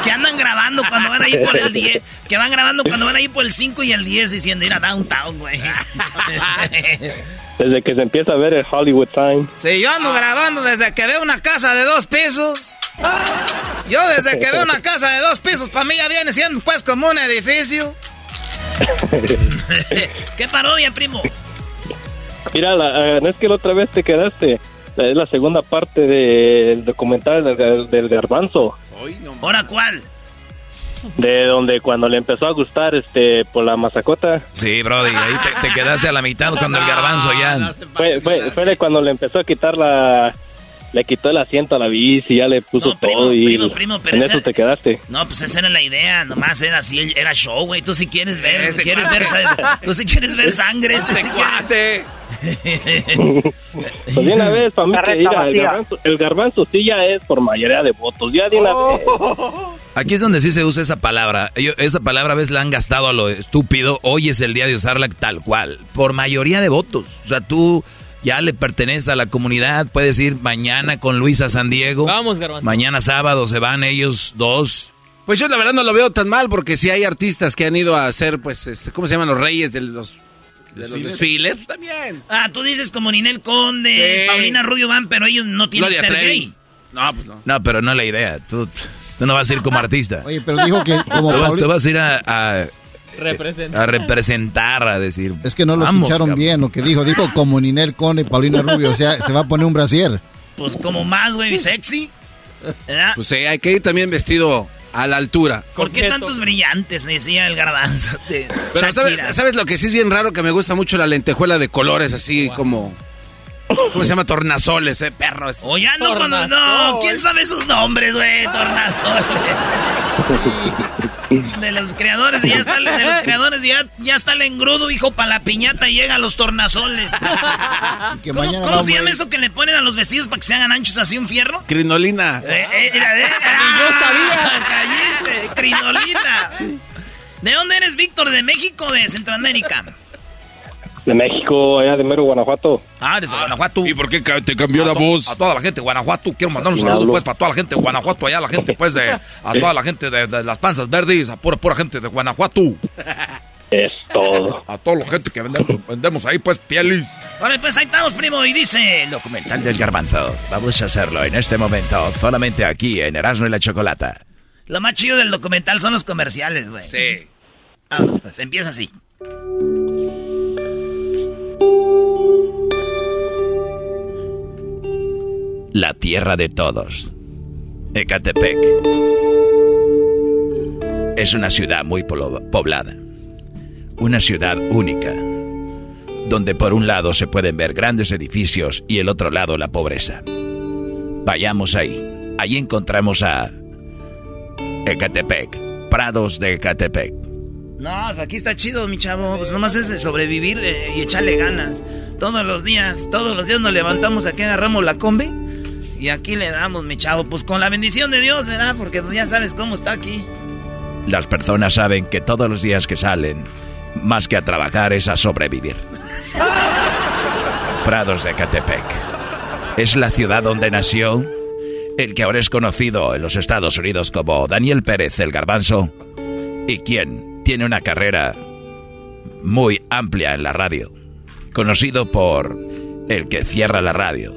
Que andan grabando cuando van ahí por el 10. Que van grabando cuando van ahí por el 5 y el 10 diciendo ir a downtown, güey. Desde que se empieza a ver el Hollywood Sign. Sí, yo ando grabando desde que veo una casa de dos pisos. Yo desde que veo una casa de dos pisos, para mí ya viene siendo pues como un edificio. ¿Qué parodia, primo? Mira, la, eh, no es que la otra vez te quedaste. Es la segunda parte del documental del, del garbanzo. ¿Ahora cuál? De donde cuando le empezó a gustar este por la masacota. Sí, Brody, ahí te, te quedaste a la mitad cuando el garbanzo ya. Fue, fue, fue de cuando le empezó a quitar la... Le quitó el asiento a la bici, ya le puso todo y primo, primo, pero en ese- eso te quedaste. No, pues esa era la idea, nomás era así, era show, güey. Tú si quieres ver, quieres ver, tú si quieres ver sangre, Este si quieres- Pues de una vez, para mí, que, Carreta mira, el, garbanzo, el garbanzo sí ya es por mayoría de votos, ya de una vez. Aquí es donde sí se usa esa palabra. Yo- esa palabra a veces la han gastado a lo estúpido. Hoy es el día de usarla tal cual. Por mayoría de votos. O sea, tú ya le perteneces a la comunidad. Puedes ir mañana con Luis a San Diego. Vamos, Garbanzo. Mañana sábado se van ellos dos. Pues yo la verdad no lo veo tan mal porque si hay artistas que han ido a hacer, pues, este, ¿cómo se llaman los reyes de los, de los desfiles? Pues también. Ah, tú dices como Ninel Conde, Sí. Paulina Rubio van, pero ellos no tienen Gloria que ser gay. No, pues no. No, pero no es la idea. Tú, tú no vas a ir como artista. Oye, pero dijo que como Tú vas, Pauli- tú vas a ir a, a- Representa. a representar, a decir. Es que no lo "Vamos, escucharon cabrón". bien lo que dijo. Dijo como Ninel Conde, Paulina Rubio. O sea, se va a poner un brasier. Pues como más, güey, sexy. ¿verdad? Pues sí, hay que ir también vestido a la altura. ¿Por qué tantos brillantes? Decía el garbanzo. de Pero ¿sabes. ¿sabes lo que sí es bien raro? Que me gusta mucho la lentejuela de colores así como... ¿Cómo se llama? Tornasoles, eh, perros. O ya no cuando... No, ¿quién sabe sus nombres, güey? Tornasoles. De los creadores, ya está, de los creadores, ya, ya está el engrudo, hijo, para la piñata llegan los tornasoles. ¿Cómo, mañana cómo vamos se llama eso que le ponen a los vestidos para que se hagan anchos así un fierro? Crinolina. Eh, eh, mira, eh, yo sabía. Cállate, crinolina. ¿De dónde eres, Víctor? ¿De México o de Centroamérica? De México, allá de Mero, Guanajuato. Ah, desde Guanajuato. ¿Y por qué te cambió la a to- voz? A toda la gente de Guanajuato. Quiero mandar un saludo pues para toda la gente de Guanajuato, allá la gente pues de... A toda la gente de, de las panzas verdes, a pura, pura gente de Guanajuato. Es todo. A toda la gente que vendemos, vendemos ahí, pues, pielis. Vale, pues ahí estamos, primo, y dice... El documental del garbanzo. Vamos a hacerlo en este momento, solamente aquí en Erasmo y la Chocolata. Lo más chido del documental son los comerciales, güey. Sí. Vámonos, pues, empieza así. La tierra de todos. Ecatepec. Es una ciudad muy poblada. Una ciudad única. Donde por un lado se pueden ver grandes edificios y el otro lado la pobreza. Vayamos ahí. Allí encontramos a Ecatepec. Prados de Ecatepec. No, pues aquí está chido, mi chavo. Pues nomás es de sobrevivir eh, y echarle ganas. Todos los días, todos los días nos levantamos aquí, agarramos la combi. Y aquí le damos, mi chavo. Pues con la bendición de Dios, ¿verdad? Porque pues ya sabes cómo está aquí. Las personas saben que todos los días que salen, más que a trabajar, es a sobrevivir. Prados de Catepec. Es la ciudad donde nació el que ahora es conocido en los Estados Unidos como Daniel Pérez el Garbanzo y quien tiene una carrera muy amplia en la radio, conocido por el que cierra la radio.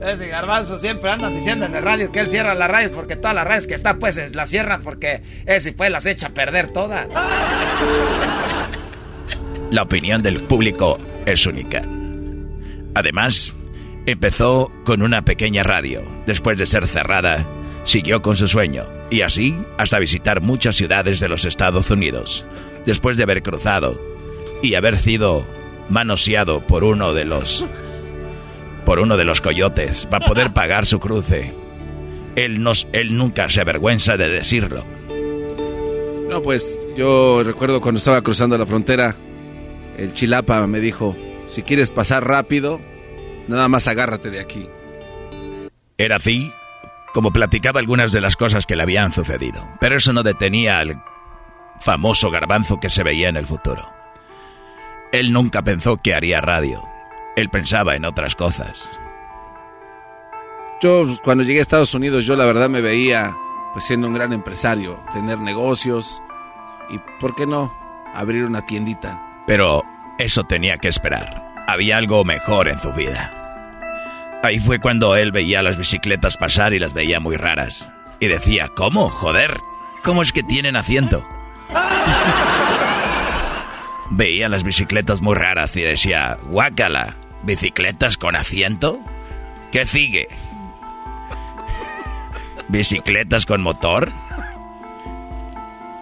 Ese garbanzo siempre andan diciendo en el radio que él cierra las radios porque todas las radios que está pues es- las cierran porque ese pues las echa a perder todas. La opinión del público es única. Además, empezó con una pequeña radio. Después de ser cerrada, siguió con su sueño. Y así hasta visitar muchas ciudades de los Estados Unidos. Después de haber cruzado y haber sido manoseado por uno de los por uno de los coyotes para poder pagar su cruce. Él, nos, él nunca se avergüenza de decirlo. No, pues yo recuerdo cuando estaba cruzando la frontera, el chilapa me dijo, si quieres pasar rápido, nada más agárrate de aquí. Era así como platicaba algunas de las cosas que le habían sucedido. Pero eso no detenía al famoso garbanzo que se veía en el futuro. Él nunca pensó que haría radio. Él pensaba en otras cosas. Yo cuando llegué a Estados Unidos, yo la verdad me veía pues siendo un gran empresario, tener negocios y, ¿por qué no?, abrir una tiendita. Pero eso tenía que esperar. había algo mejor en su vida. Ahí fue cuando él veía las bicicletas pasar y las veía muy raras. Y decía, ¿cómo? Joder, ¿cómo es que tienen asiento? Veía las bicicletas muy raras y decía, guácala, ¿bicicletas con asiento? ¿Qué sigue? ¿Bicicletas con motor?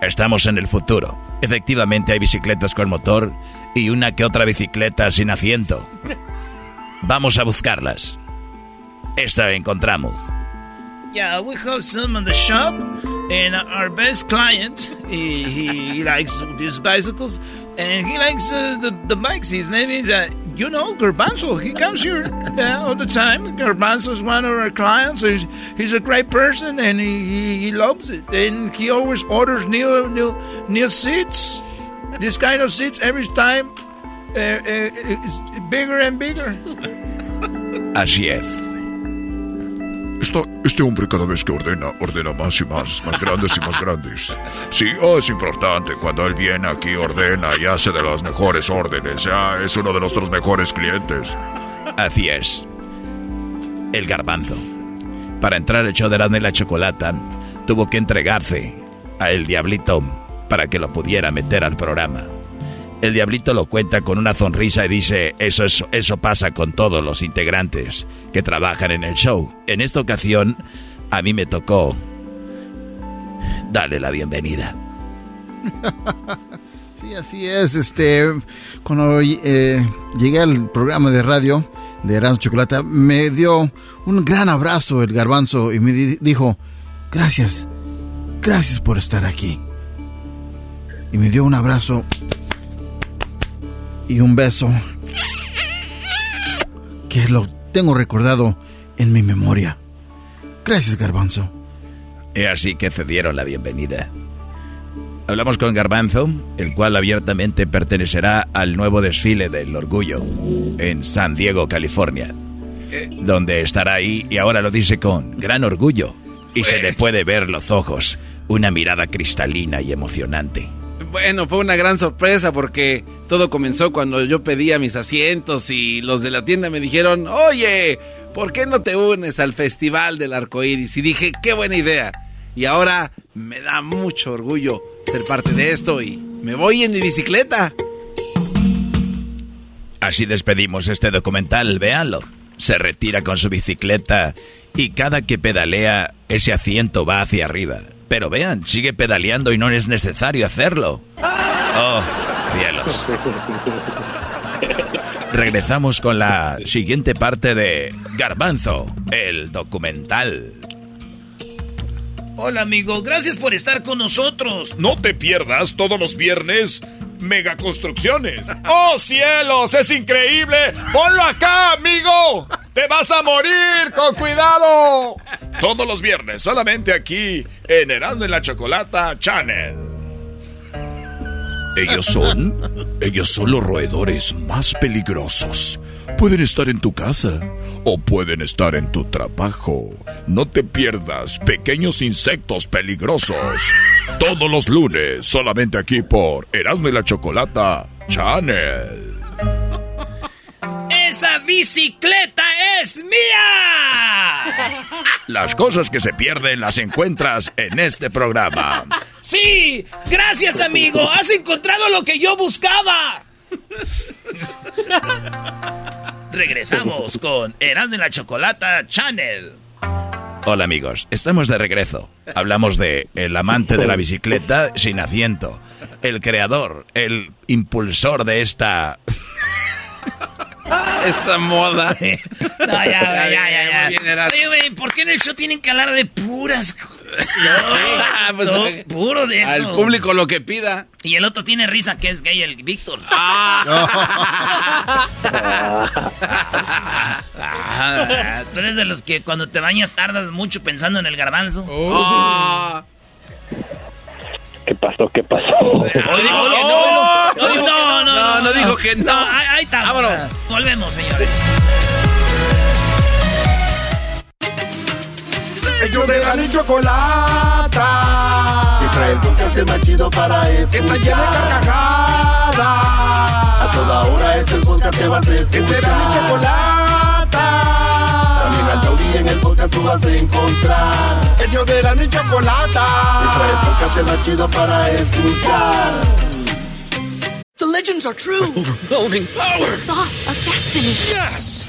Estamos en el futuro. Efectivamente hay bicicletas con motor y una que otra bicicleta sin asiento. Vamos a buscarlas. Esta encontramos. Yeah, we have some in the shop, and our best client, he, he likes these bicycles, and he likes uh, the, the bikes. His name is, uh, you know, Garbanzo. He comes here uh, all the time. Garbanzo is one of our clients. He's, he's a great person, and he, he, he loves it. And he always orders new new new seats. This kind of seats every time uh, uh, it's bigger and bigger. Así es. Este hombre cada vez que ordena, ordena más y más, más grandes y más grandes. Sí, oh, es importante. Cuando él viene aquí, ordena y hace de las mejores órdenes. Ya es uno de nuestros mejores clientes. Así es. El garbanzo. Para entrar al show de Erasmo y la Chocolata, tuvo que entregarse a el diablito para que lo pudiera meter al programa. El diablito lo cuenta con una sonrisa y dice, eso, es- eso pasa con todos los integrantes que trabajan en el show. En esta ocasión, a mí me tocó darle la bienvenida. Sí, así es. Este, cuando eh, llegué al programa de radio de Erasmo Chocolata, me dio un gran abrazo el garbanzo y me di- dijo, gracias, gracias por estar aquí. Y me dio un abrazo y un beso que lo tengo recordado en mi memoria. Gracias, garbanzo. Y así que cedieron la bienvenida. Hablamos con Garbanzo, el cual abiertamente pertenecerá al nuevo desfile del orgullo en San Diego, California, donde estará ahí y ahora lo dice con gran orgullo y se le puede ver los ojos, una mirada cristalina y emocionante. Bueno, fue una gran sorpresa porque todo comenzó cuando yo pedía mis asientos y los de la tienda me dijeron, oye, ¿por qué no te unes al Festival del Arco Iris? Y dije, qué buena idea. Y ahora me da mucho orgullo ser parte de esto y me voy en mi bicicleta. Así despedimos este documental, véanlo. Se retira con su bicicleta y cada que pedalea ese asiento va hacia arriba. Pero vean, sigue pedaleando y no es necesario hacerlo. Oh, cielos. Regresamos con la siguiente parte de Garbanzo, el documental. Hola, amigo. Gracias por estar con nosotros. No te pierdas todos los viernes Mega Construcciones. ¡Oh cielos! ¡Es increíble! ¡Ponlo acá, amigo! ¡Te vas a morir! ¡Con cuidado! Todos los viernes, solamente aquí, en Erasmo en la Chocolata Channel. Ellos son, ellos son los roedores más peligrosos. Pueden estar en tu casa o pueden estar en tu trabajo. No te pierdas pequeños insectos peligrosos. Todos los lunes, solamente aquí por Erasmo y la Chocolata Channel. ¡Esa bicicleta es mía! Las cosas que se pierden las encuentras en este programa. Sí, gracias, amigo. Has encontrado lo que yo buscaba. Regresamos con Erasmo y la Chocolata Channel. Hola amigos, estamos de regreso. Hablamos de el amante de la bicicleta sin asiento, el creador, el impulsor de esta esta moda. No, ya, ya, ya. Oye, güey, ¿por qué en el show tienen que hablar de puras? Ah, pues, No, puro de eso. Al público lo que pida. Y el otro tiene risa que es gay, el Víctor. Ah, tú eres de los que cuando te bañas tardas mucho pensando en el garbanzo. Ah. ¿Qué pasó? ¿Qué pasó? No, no, no, no, No, no dijo que no. ahí, ahí está. Vámonos. Volvemos, señores. Ellos de la ni chocolata. trae el podcast más chido para escuchar. Que está llena de carcajadas. A toda hora es el podcast que vas a escuchar. Que será mi chocolata. También al taurí en el podcast tú vas a encontrar. El yo de la mi chocolata. Que trae el podcast más chido para escuchar. The legends are true. overwhelming power! The sauce of destiny. Yes!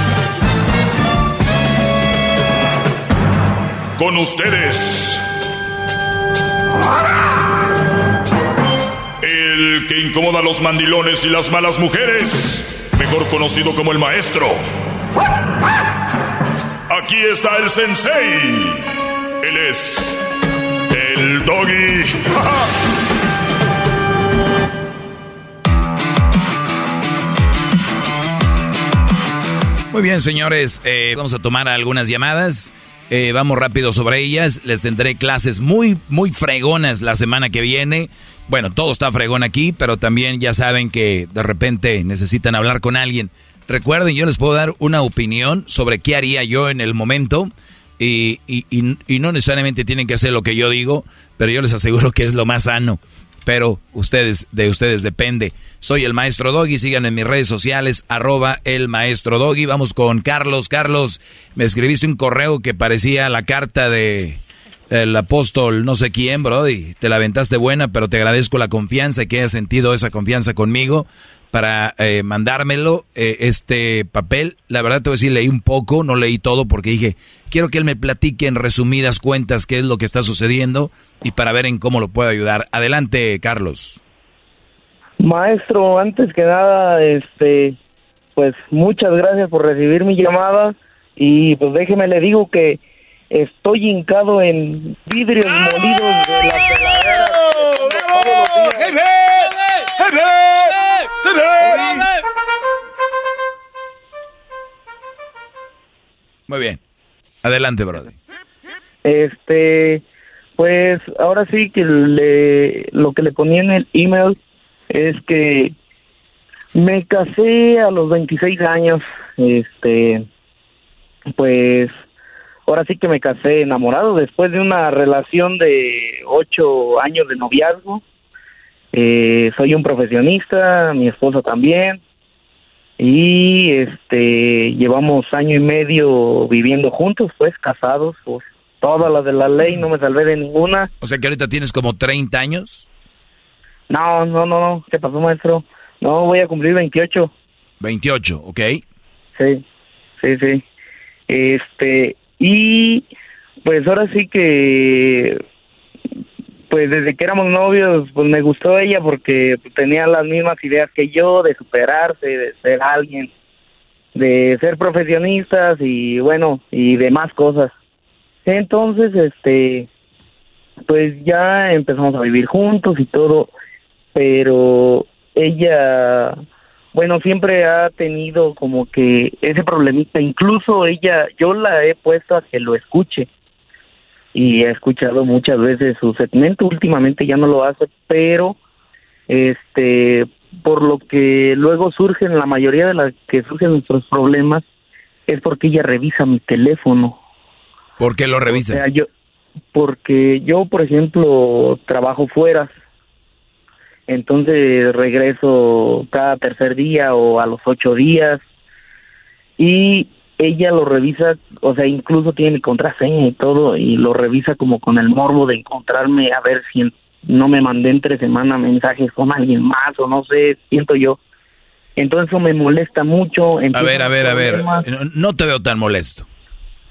Con ustedes. El que incomoda a los mandilones y las malas mujeres. Mejor conocido como el maestro. Aquí está el sensei. Él es el doggy. Muy bien, señores, eh, vamos a tomar algunas llamadas. Eh, vamos rápido sobre ellas. Les tendré clases muy, muy fregonas la semana que viene. Bueno, todo está fregón aquí, pero también ya saben que de repente necesitan hablar con alguien. Recuerden, yo les puedo dar una opinión sobre qué haría yo en el momento. Y, y, y, y no necesariamente tienen que hacer lo que yo digo, pero yo les aseguro que es lo más sano pero ustedes, de ustedes depende. Soy el maestro Doggy, sigan en mis redes sociales, arroba el maestro Doggy. Vamos con Carlos. Carlos, me escribiste un correo que parecía la carta de el apóstol no sé quién, Brody. Te la aventaste buena, pero te agradezco la confianza y que hayas sentido esa confianza conmigo para eh, mandármelo, eh, este papel. La verdad te voy a decir, leí un poco, no leí todo porque dije, quiero que él me platique en resumidas cuentas qué es lo que está sucediendo y para ver en cómo lo puedo ayudar. Adelante, Carlos. Maestro, antes que nada, este, pues muchas gracias por recibir mi llamada y pues déjeme le digo que estoy hincado en vidrios molidos de la peladera. Muy bien. Adelante, brother. Este, pues ahora sí que le, lo que le ponía en el email es que me casé a los 26 años, este, pues ahora sí que me casé enamorado después de una relación de ocho años de noviazgo. Eh, soy un profesionista, mi esposa también, y este llevamos año y medio viviendo juntos, pues casados, pues todas las de la ley, no me salvé de ninguna. O sea que ahorita tienes como 30 años. No, no, no, no, ¿qué pasó, maestro? No, voy a cumplir 28. 28, ok. Sí, sí, sí. Este, y pues ahora sí que, pues desde que éramos novios, pues me gustó ella porque tenía las mismas ideas que yo de superarse, de ser alguien, de ser profesionistas y bueno, y demás cosas. Entonces, este, pues ya empezamos a vivir juntos y todo, pero ella, bueno, siempre ha tenido como que ese problemita, incluso ella, yo la he puesto a que lo escuche y he escuchado muchas veces su segmento, últimamente ya no lo hace, pero este, por lo que luego surgen, la mayoría de las que surgen nuestros problemas es porque ella revisa mi teléfono. ¿Por qué lo revisa? O sea, yo, porque yo, por ejemplo, trabajo fuera, entonces regreso cada tercer día o a los ocho días y ella lo revisa, o sea, incluso tiene mi contraseña y todo y lo revisa como con el morbo de encontrarme a ver si no me mandé entre semana mensajes con alguien más o no sé, siento yo. Entonces eso me molesta mucho. A ver, a ver, a ver. No, te veo tan molesto.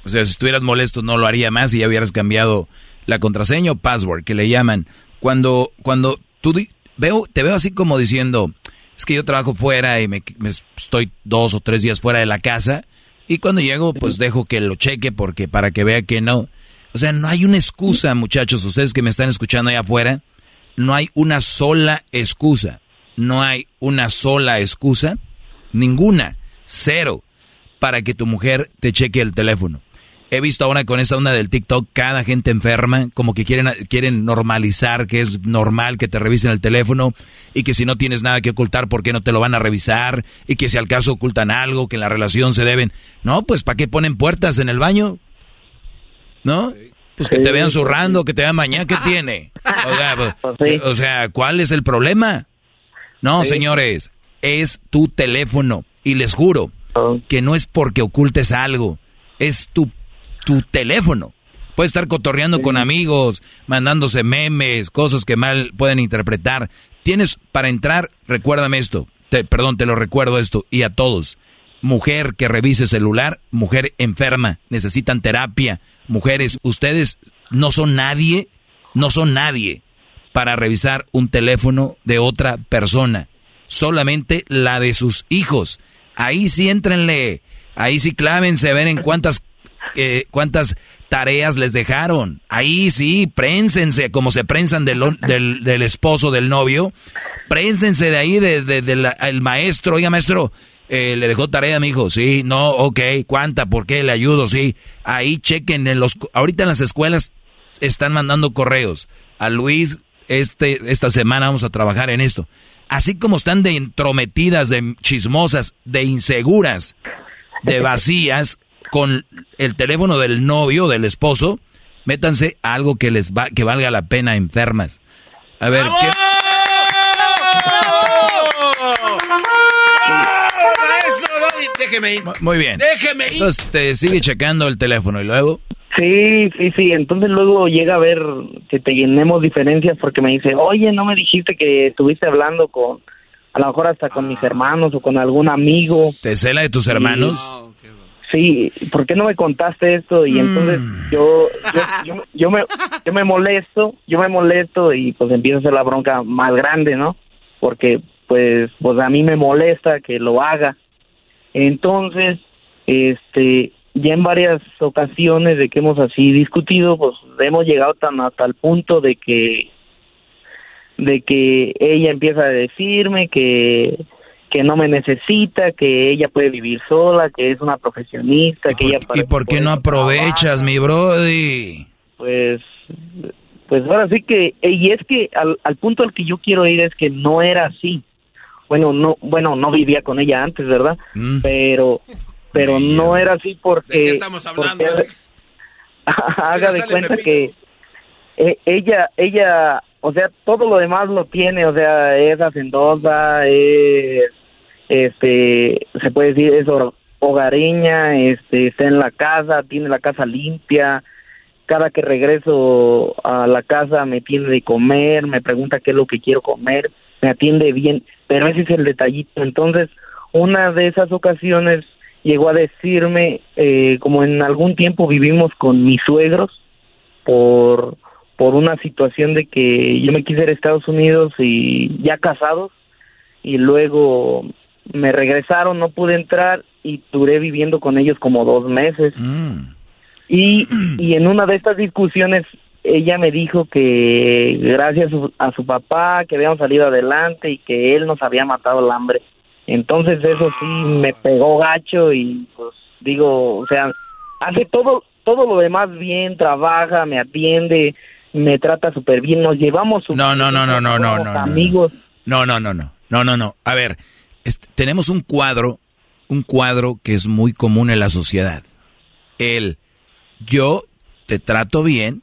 O sea, si estuvieras molesto no lo haría más y ya hubieras cambiado la contraseña o password que le llaman. Cuando, cuando tú veo, te veo así como diciendo, es que yo trabajo fuera y me, me estoy dos o tres días fuera de la casa y cuando llego pues dejo que lo cheque porque para que vea que no. O sea, no hay una excusa, muchachos, ustedes que me están escuchando allá afuera, no hay una sola excusa. No hay una sola excusa, ninguna, cero, para que tu mujer te cheque el teléfono. He visto ahora con esa onda del TikTok, cada gente enferma, como que quieren, quieren normalizar que es normal que te revisen el teléfono y que si no tienes nada que ocultar, ¿por qué no te lo van a revisar? Y que si al caso ocultan algo, que en la relación se deben. No, pues ¿para qué ponen puertas en el baño? ¿No? Pues que te vean zurrando, que te vean mañana, ¿qué tiene? O sea, pues, o sea, ¿cuál es el problema? No, señores, es tu teléfono. Y les juro que no es porque ocultes algo, es tu tu teléfono. Puede estar cotorreando con amigos, mandándose memes, cosas que mal pueden interpretar. Tienes para entrar, recuérdame esto, te, perdón, te lo recuerdo esto, y a todos. Mujer que revise celular, mujer enferma, necesitan terapia. Mujeres, ustedes no son nadie, no son nadie para revisar un teléfono de otra persona. Solamente la de sus hijos. Ahí sí entrenle, ahí sí clávense, ven en cuántas eh, cuántas tareas les dejaron. Ahí sí, prénsense como se prensan del, del, esposo, del novio. Prénsense de ahí, del de, maestro. Oiga, maestro, eh, le dejó tarea a mi hijo. Sí, no, ok. ¿Cuánta? ¿Por qué? Le ayudo, sí. Ahí chequen en los... Ahorita en las escuelas están mandando correos. A Luis, este, esta semana vamos a trabajar en esto. Así como están de entrometidas, de chismosas, de inseguras, de vacías, con el teléfono del novio, del esposo, métanse a algo que les va, que valga la pena enfermas. A ver, ¿qué? Déjeme ir. Muy bien. Déjeme ir. Entonces te sigue checando el teléfono y luego. Sí, sí, sí. Entonces luego llega a ver que te llenemos diferencias porque me dice, oye, no me dijiste que estuviste hablando con, a lo mejor hasta con mis hermanos o con algún amigo. ¿Te cela de tus hermanos? Sí, ¿por qué no me contaste esto? Y entonces Mm. yo, yo, yo, me, yo me molesto, yo me molesto y pues empieza a hacer la bronca más grande, ¿no? Porque pues, pues a mí me molesta que lo haga. Entonces, este, ya en varias ocasiones de que hemos así discutido, pues hemos llegado tan hasta el punto de que de que ella empieza a decirme que que no me necesita, que ella puede vivir sola, que es una profesionista, que ella ¿Y por qué no aprovechas, mi brody? pues pues ahora sí que y es que al, al punto al que yo quiero ir es que no era así bueno no bueno no vivía con ella antes verdad Mm. pero pero no era así porque ¿De qué estamos hablando? porque- haga de cuenta que eh, ella ella o sea todo lo demás lo tiene o sea es hacendosa es este se puede decir es hogareña este está en la casa tiene la casa limpia. Cada que regreso a la casa me tiene de comer me pregunta qué es lo que quiero comer me atiende bien pero ese es el detallito. Entonces una de esas ocasiones llegó a decirme eh, como en algún tiempo vivimos con mis suegros por por una situación de que yo me quise ir a Estados Unidos y ya casados y luego me regresaron, no pude entrar y duré viviendo con ellos como dos meses. Y, y en una de estas discusiones ella me dijo que gracias a su, a su papá que habíamos salido adelante y que él nos había matado el hambre. Entonces eso sí me pegó gacho y pues digo, o sea, hace todo todo lo demás bien, trabaja, me atiende, me trata súper bien, nos llevamos No, no, no, no, no, no, no. amigos. No, no, no, no. No, no, no. A ver, este, tenemos un cuadro, un cuadro que es muy común en la sociedad. El yo te trato bien,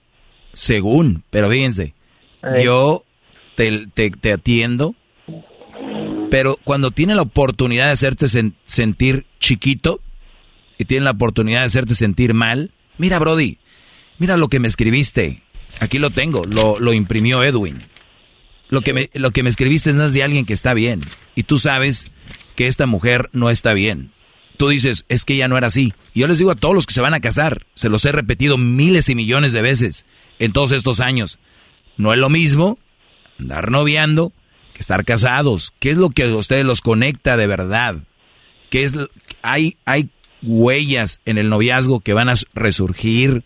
según, pero fíjense, yo te, te, te atiendo, pero cuando tiene la oportunidad de hacerte sen- sentir chiquito y tiene la oportunidad de hacerte sentir mal, mira, Brody, mira lo que me escribiste. Aquí lo tengo, lo, lo imprimió Edwin. Lo que, me, lo que me escribiste no es de alguien que está bien. Y tú sabes que esta mujer no está bien. Tú dices, es que ella no era así. Y yo les digo a todos los que se van a casar, se los he repetido miles y millones de veces en todos estos años. No es lo mismo andar noviando que estar casados. ¿Qué es lo que a ustedes los conecta de verdad? ¿Qué es hay, hay huellas en el noviazgo que van a resurgir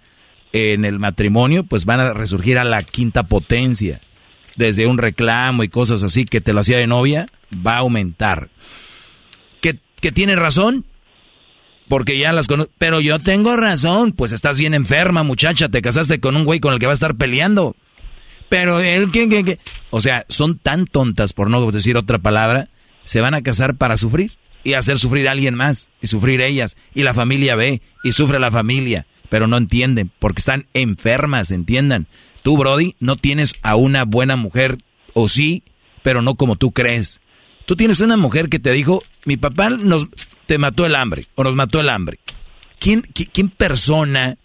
en el matrimonio, pues van a resurgir a la quinta potencia. Desde un reclamo y cosas así que te lo hacía de novia, va a aumentar. ¿Que, que tiene razón? Porque ya las conozco. Pero yo tengo razón. Pues estás bien enferma, muchacha. Te casaste con un güey con el que va a estar peleando. Pero él, ¿qué, qué, qué? O sea, son tan tontas, por no decir otra palabra, se van a casar para sufrir y hacer sufrir a alguien más y sufrir ellas. Y la familia ve y sufre la familia. Pero no entienden porque están enfermas, entiendan. Tú, Brody, no tienes a una buena mujer, o sí, pero no como tú crees. Tú tienes una mujer que te dijo, mi papá nos te mató el hambre o nos mató el hambre. ¿Quién, quién persona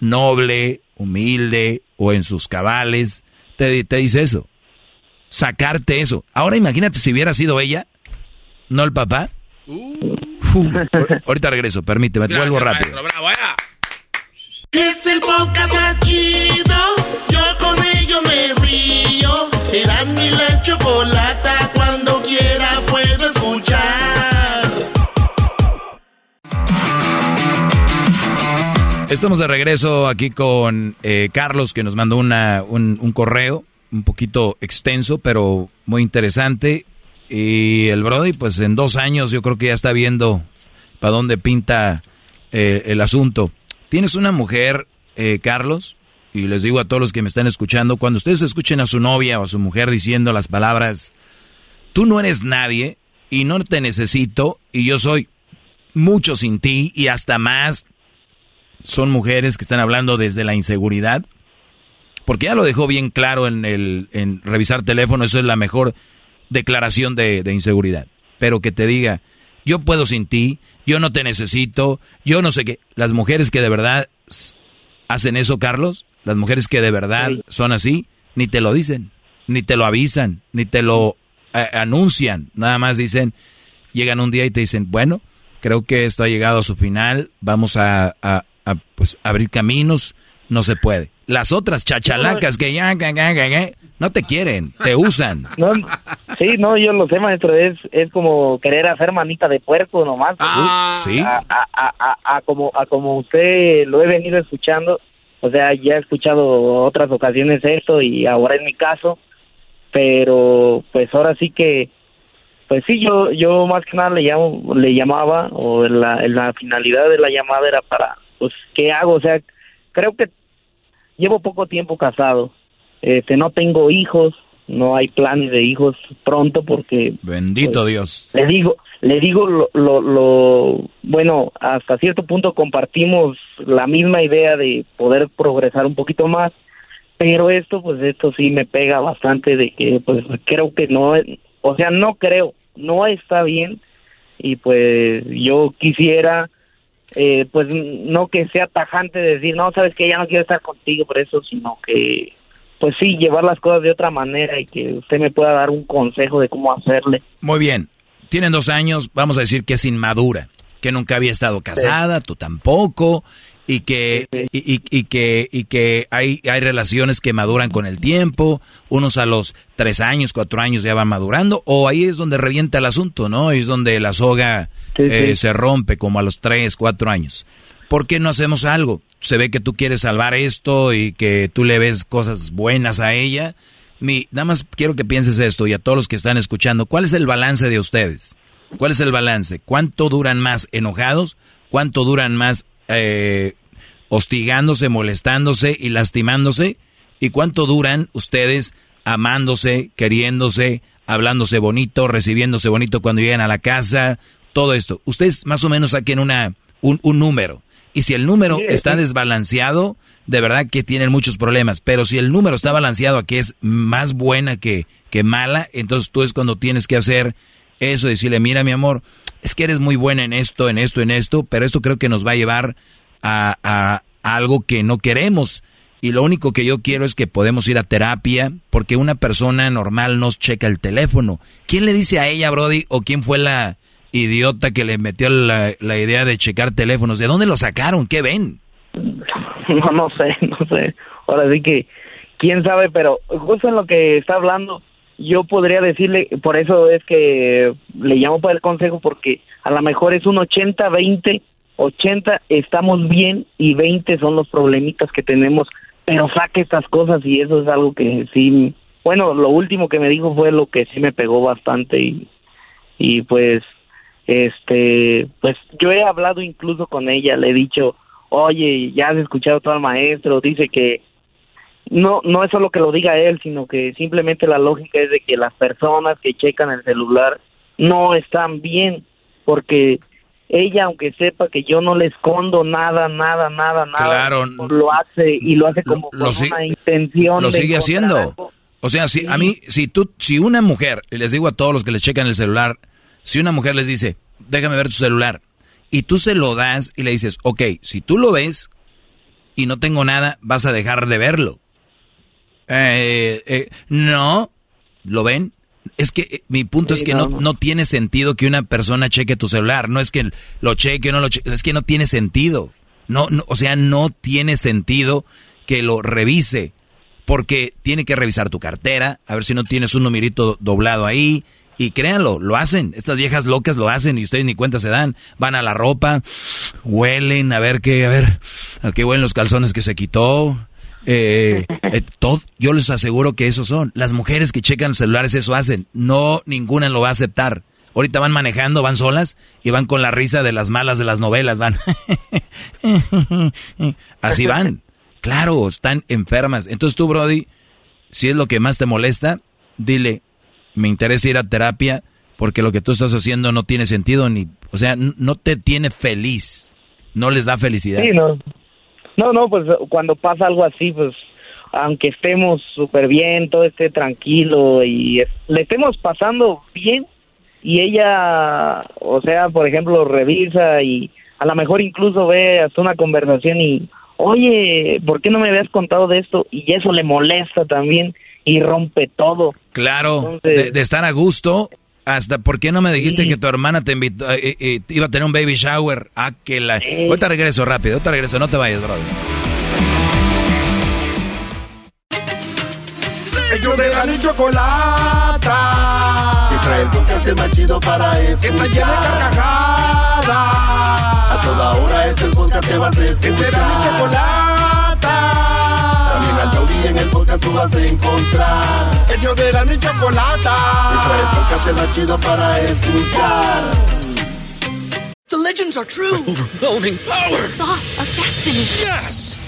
noble, humilde o en sus cabales te, te dice eso? Sacarte eso. Ahora imagínate si hubiera sido ella, no el papá. Fu, ahorita regreso, permíteme, te vuelvo rápido. Es el podcast más chido. Río. Eras mi la chocolata. Cuando quiera puedo escuchar. Estamos de regreso aquí con eh, Carlos que nos mandó un, un correo un poquito extenso, pero muy interesante. Y el Brody, pues en dos años yo creo que ya está viendo para dónde pinta eh, el asunto. Tienes una mujer, eh, Carlos, y les digo a todos los que me están escuchando, cuando ustedes escuchen a su novia o a su mujer diciendo las palabras, tú no eres nadie y no te necesito y yo soy mucho sin ti y hasta más, son mujeres que están hablando desde la inseguridad, porque ya lo dejó bien claro en, el, en revisar teléfono, eso es la mejor declaración de, de inseguridad, pero que te diga, yo puedo sin ti, yo no te necesito, yo no sé qué. Las mujeres que de verdad hacen eso, Carlos, las mujeres que de verdad son así, ni te lo dicen, ni te lo avisan, ni te lo eh, anuncian, nada más dicen, llegan un día y te dicen, bueno, creo que esto ha llegado a su final, vamos a, a, a pues, abrir caminos, no se puede. Las otras chachalacas que ya, no te quieren, te usan. No, sí, no, yo lo sé, maestro. Es, es como querer hacer manita de puerco nomás. Ah, sí. A, a, a, a, como, a como usted lo he venido escuchando. O sea, ya he escuchado otras ocasiones esto y ahora en mi caso. Pero, pues ahora sí que, pues sí, yo, yo más que nada le llamo, le llamaba o la, la finalidad de la llamada era para, pues, ¿qué hago? O sea, creo que llevo poco tiempo casado este, no tengo hijos, no hay planes de hijos pronto porque... Bendito pues, Dios. Le digo, le digo lo, lo, lo, bueno, hasta cierto punto compartimos la misma idea de poder progresar un poquito más, pero esto, pues esto sí me pega bastante de que, pues creo que no, o sea, no creo, no está bien y pues yo quisiera, eh, pues no que sea tajante decir, no, sabes que ya no quiero estar contigo por eso, sino que pues sí, llevar las cosas de otra manera y que usted me pueda dar un consejo de cómo hacerle. Muy bien. Tienen dos años, vamos a decir que es inmadura, que nunca había estado casada, tú tampoco, y que, y, y, que, y que hay, hay relaciones que maduran con el tiempo, unos a los tres años, cuatro años ya van madurando, o ahí es donde revienta el asunto, ¿no? Ahí es donde la soga eh, se rompe como a los tres, cuatro años. ¿Por qué no hacemos algo? se ve que tú quieres salvar esto y que tú le ves cosas buenas a ella. Mi, nada más quiero que pienses esto y a todos los que están escuchando, ¿cuál es el balance de ustedes? ¿Cuál es el balance? ¿Cuánto duran más enojados? ¿Cuánto duran más eh, hostigándose, molestándose y lastimándose? ¿Y cuánto duran ustedes amándose, queriéndose, hablándose bonito, recibiéndose bonito cuando llegan a la casa? Todo esto. Ustedes más o menos saquen una, un, un número. Y si el número está desbalanceado, de verdad que tienen muchos problemas. Pero si el número está balanceado a que es más buena que, que mala, entonces tú es cuando tienes que hacer eso, decirle, mira mi amor, es que eres muy buena en esto, en esto, en esto, pero esto creo que nos va a llevar a, a, a algo que no queremos. Y lo único que yo quiero es que podemos ir a terapia, porque una persona normal nos checa el teléfono. ¿Quién le dice a ella, Brody, o quién fue la, idiota que le metió la, la idea de checar teléfonos. ¿De dónde lo sacaron? ¿Qué ven? No, no sé, no sé. Ahora sí que, quién sabe, pero justo en lo que está hablando, yo podría decirle, por eso es que le llamo para el consejo, porque a lo mejor es un 80-20, 80 estamos bien y 20 son los problemitas que tenemos, pero saque estas cosas y eso es algo que sí, bueno, lo último que me dijo fue lo que sí me pegó bastante y, y pues, este, pues yo he hablado incluso con ella, le he dicho, oye, ya has escuchado todo al maestro, dice que no, no es solo que lo diga él, sino que simplemente la lógica es de que las personas que checan el celular no están bien, porque ella, aunque sepa que yo no le escondo nada, nada, nada, nada, Claro. lo hace y lo hace como lo con si- una intención. Lo sigue haciendo. algo. O sea, si a mí, si tú, si una mujer, y les digo a todos los que les checan el celular, si una mujer les dice, déjame ver tu celular, y tú se lo das y le dices, ok, si tú lo ves y no tengo nada, vas a dejar de verlo. Eh, eh, no, ¿lo ven? Es que eh, mi punto Sí, es que no, no, no. no tiene sentido que una persona cheque tu celular. No es que lo cheque o no lo cheque, es que no tiene sentido. No, no, o sea, no tiene sentido que lo revise. Porque tiene que revisar tu cartera, a ver si no tienes un numerito doblado ahí. Y créanlo, lo hacen. Estas viejas locas lo hacen y ustedes ni cuenta se dan. Van a la ropa, huelen, a ver qué, a ver, a qué huelen los calzones que se quitó. Eh, eh, todo, yo les aseguro que esos son. Las mujeres que checan celulares eso hacen. No, ninguna lo va a aceptar. Ahorita van manejando, van solas y van con la risa de las malas de las novelas, van. Así van. Claro, están enfermas. Entonces tú, Brody, si es lo que más te molesta, dile, me interesa ir a terapia porque lo que tú estás haciendo no tiene sentido ni, o sea, no te tiene feliz, no les da felicidad. Sí, no. No, no, pues cuando pasa algo así, pues aunque estemos súper bien, todo esté tranquilo y le estemos pasando bien y ella, o sea, por ejemplo, revisa y a lo mejor incluso ve hasta una conversación y, oye, ¿por qué no me habías contado de esto? Y eso le molesta también y rompe todo. Claro, Entonces- de, de estar a gusto. Hasta, ¿por qué no me dijiste que tu hermana te invitó, eh, eh, iba a tener un baby shower? Ah, que la... Ahorita regreso rápido, ahorita regreso, no te vayas, brother. Ellos de la ni chocolata. Que trae el podcast más chido para escuchar. Que está llena de carcajadas. A toda hora es el podcast que vas a escuchar. Que será mi chocolata. También al en el podcast tú vas a encontrar. Ellos de la ni chocolata. Que trae el podcast más chido para escuchar. The legends are true. overwhelming power! The sauce of destiny. Yes!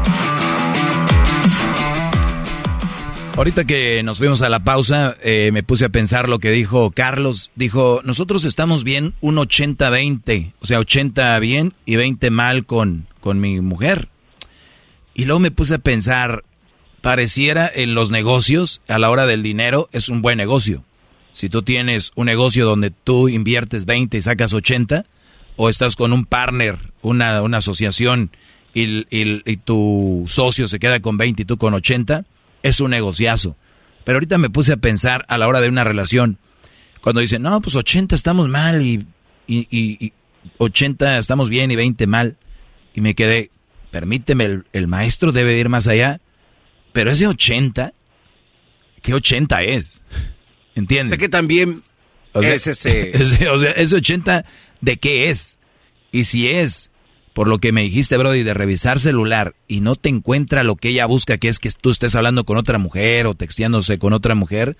Ahorita que nos fuimos a la pausa, eh, me puse a pensar lo que dijo Carlos. Dijo, nosotros estamos bien un 80-20, o sea, 80 bien y 20 mal con, con mi mujer. Y luego me puse a pensar, pareciera en los negocios, a la hora del dinero, es un buen negocio. Si tú tienes un negocio donde tú inviertes 20 y sacas 80, o estás con un partner, una, una asociación, y, y- tu socio se queda con 20 y tú con 80, es un negociazo. Pero ahorita me puse a pensar a la hora de una relación, cuando dicen, no, pues 80 estamos mal y, y, y- y 80 estamos bien y 20 mal. Y me quedé, permíteme, el, el maestro debe de ir más allá, pero ese 80, ¿qué 80 es? ¿Entiendes? Sé que también O sea, es ese- o sea, ese 80, ¿de qué es? Y si es, por lo que me dijiste, Brody, de revisar celular y no te encuentra lo que ella busca, que es que tú estés hablando con otra mujer o texteándose con otra mujer,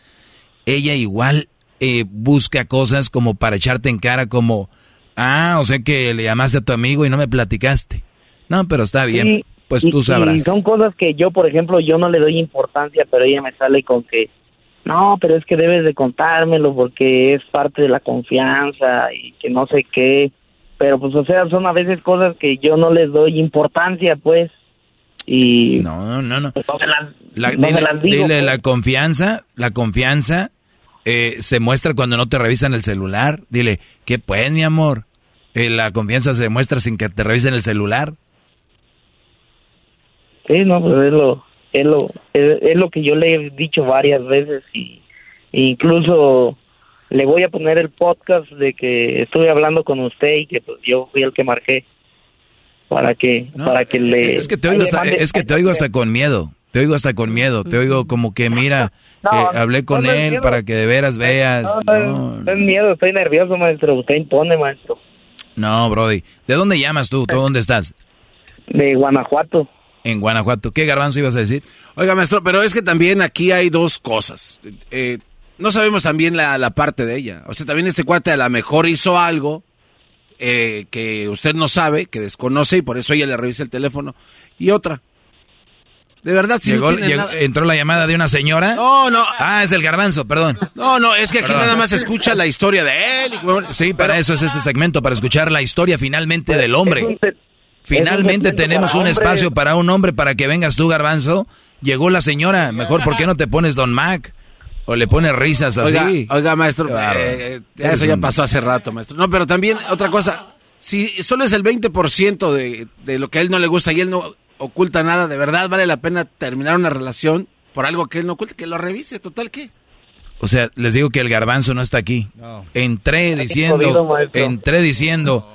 ella igual eh, busca cosas como para echarte en cara como, ah, o sea que le llamaste a tu amigo y no me platicaste. No, pero está bien, Sí, pues y- tú Y sabrás. son cosas que yo, por ejemplo, yo no le doy importancia, pero ella me sale con que, no, pero es que debes de contármelo porque es parte de la confianza y que no sé qué. Pero pues, o sea, son a veces cosas que yo no les doy importancia, pues. Y... No, no, no. No se las, La- no dile las digo, dile pues. la confianza, la confianza eh, se muestra cuando no te revisan el celular. Dile, ¿qué pues, mi amor? Eh, la confianza se muestra sin que te revisen el celular. Sí, no, pues es lo, es lo, es, es lo que yo le he dicho varias veces y incluso le voy a poner el podcast de que estuve hablando con usted y que pues yo fui el que marqué para que para que le Es que te oigo hasta, mande- es que te oigo hasta con miedo. Te oigo hasta con miedo. Te oigo como que, mira, No, eh, hablé con no, él para que de veras veas. No, no, es- no es miedo, estoy nervioso, maestro. Usted impone, maestro. No, Brody. ¿De dónde llamas tú? ¿Tú dónde estás? De Guanajuato. En Guanajuato. ¿Qué garbanzo ibas a decir? Oiga, maestro, pero es que también aquí hay dos cosas. Eh, no sabemos también la, la parte de ella. O sea, también este cuate a lo mejor hizo algo eh, que usted no sabe, que desconoce y por eso ella le revisa el teléfono. Y otra. De verdad, si Llegó- no tiene llegó- nada- ¿Entró la llamada de una señora? No, no. Ah, es el garbanzo, perdón. No, no, es que aquí Perdón. nada más escucha la historia de él. y- Sí, para eso es este segmento, para escuchar la historia finalmente del hombre. Finalmente tenemos un espacio para un hombre para que vengas tú, garbanzo. Llegó la señora. Mejor, ¿por qué no te pones Don Mac? O le pones risas así. Oiga, oiga, maestro, eh, eh, eso ya pasó hace rato, maestro. No, pero también otra cosa, si solo es el 20% de, de lo que a él no le gusta y él no oculta nada, ¿de verdad vale la pena terminar una relación por algo que él no oculta? Que lo revise, total, ¿qué? O sea, les digo que el garbanzo no está aquí. No. Entré jodido, diciendo, maestro. entré diciendo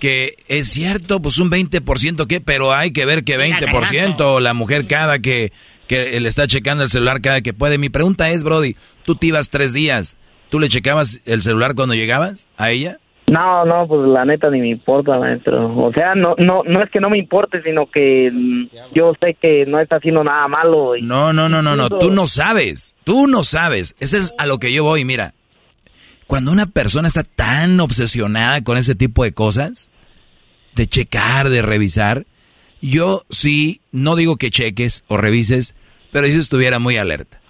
que es cierto, pues un 20% qué, pero hay que ver que 20% la mujer cada que, que le está checando el celular cada que puede. Mi pregunta es, Brody, tú te ibas tres días, ¿tú le checabas el celular cuando llegabas a ella? No, no, pues la neta ni me importa, maestro. O sea, no no no es que no me importe, sino que mm, yo sé que no está haciendo nada malo. y- No, no, no, no, no, tú no sabes, tú no sabes. Ese es a lo que yo voy, mira. Cuando una persona está tan obsesionada con ese tipo de cosas, de checar, de revisar, yo sí, no digo que cheques o revises, pero si estuviera muy alerta.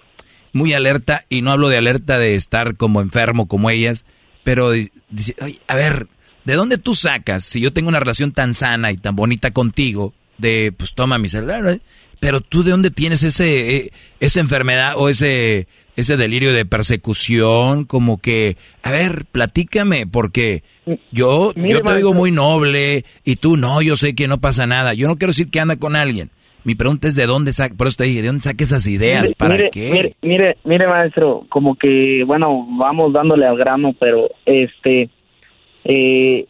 Muy alerta, y no hablo de alerta de estar como enfermo como ellas, pero di- dice, "Oye, a ver, ¿de dónde tú sacas, si yo tengo una relación tan sana y tan bonita contigo, de pues toma mi celular, ¿eh? pero tú de dónde tienes ese, eh, esa enfermedad o ese, ese delirio de persecución, como que, a ver, platícame, porque yo, Mire, yo te digo maestro. muy noble y tú no, yo sé que no pasa nada. Yo no quiero decir que anda con alguien. Mi pregunta es de dónde saca, por eso te dije, ¿de dónde saca esas ideas? Mire, ¿Para mire, qué? Mire, mire, mire, maestro, como que, bueno, vamos dándole al grano, pero este, eh,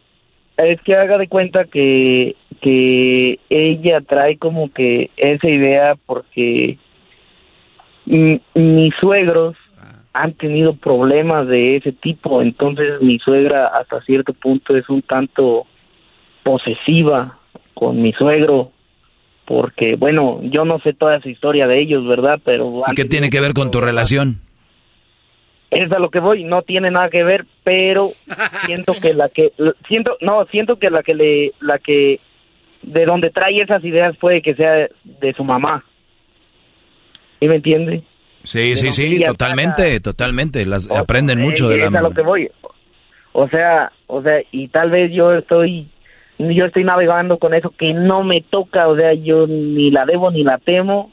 es que haga de cuenta que, que ella trae como que esa idea porque mis suegros han tenido problemas de ese tipo, entonces mi suegra hasta cierto punto es un tanto posesiva con mi suegro, porque bueno, yo no sé toda esa historia de ellos, ¿verdad? Pero ¿Y qué tiene que ver con tu relación? es a lo que voy, no tiene nada que ver, pero siento que la que siento no, siento que la que le la que de donde trae esas ideas puede que sea de su mamá. ¿Sí me entiende? Sí, sí, sí, totalmente, totalmente. Las aprenden mucho de la es a lo mamá. que voy. O sea, o sea, y tal vez yo estoy yo estoy navegando con eso que no me toca, o sea, yo ni la debo ni la temo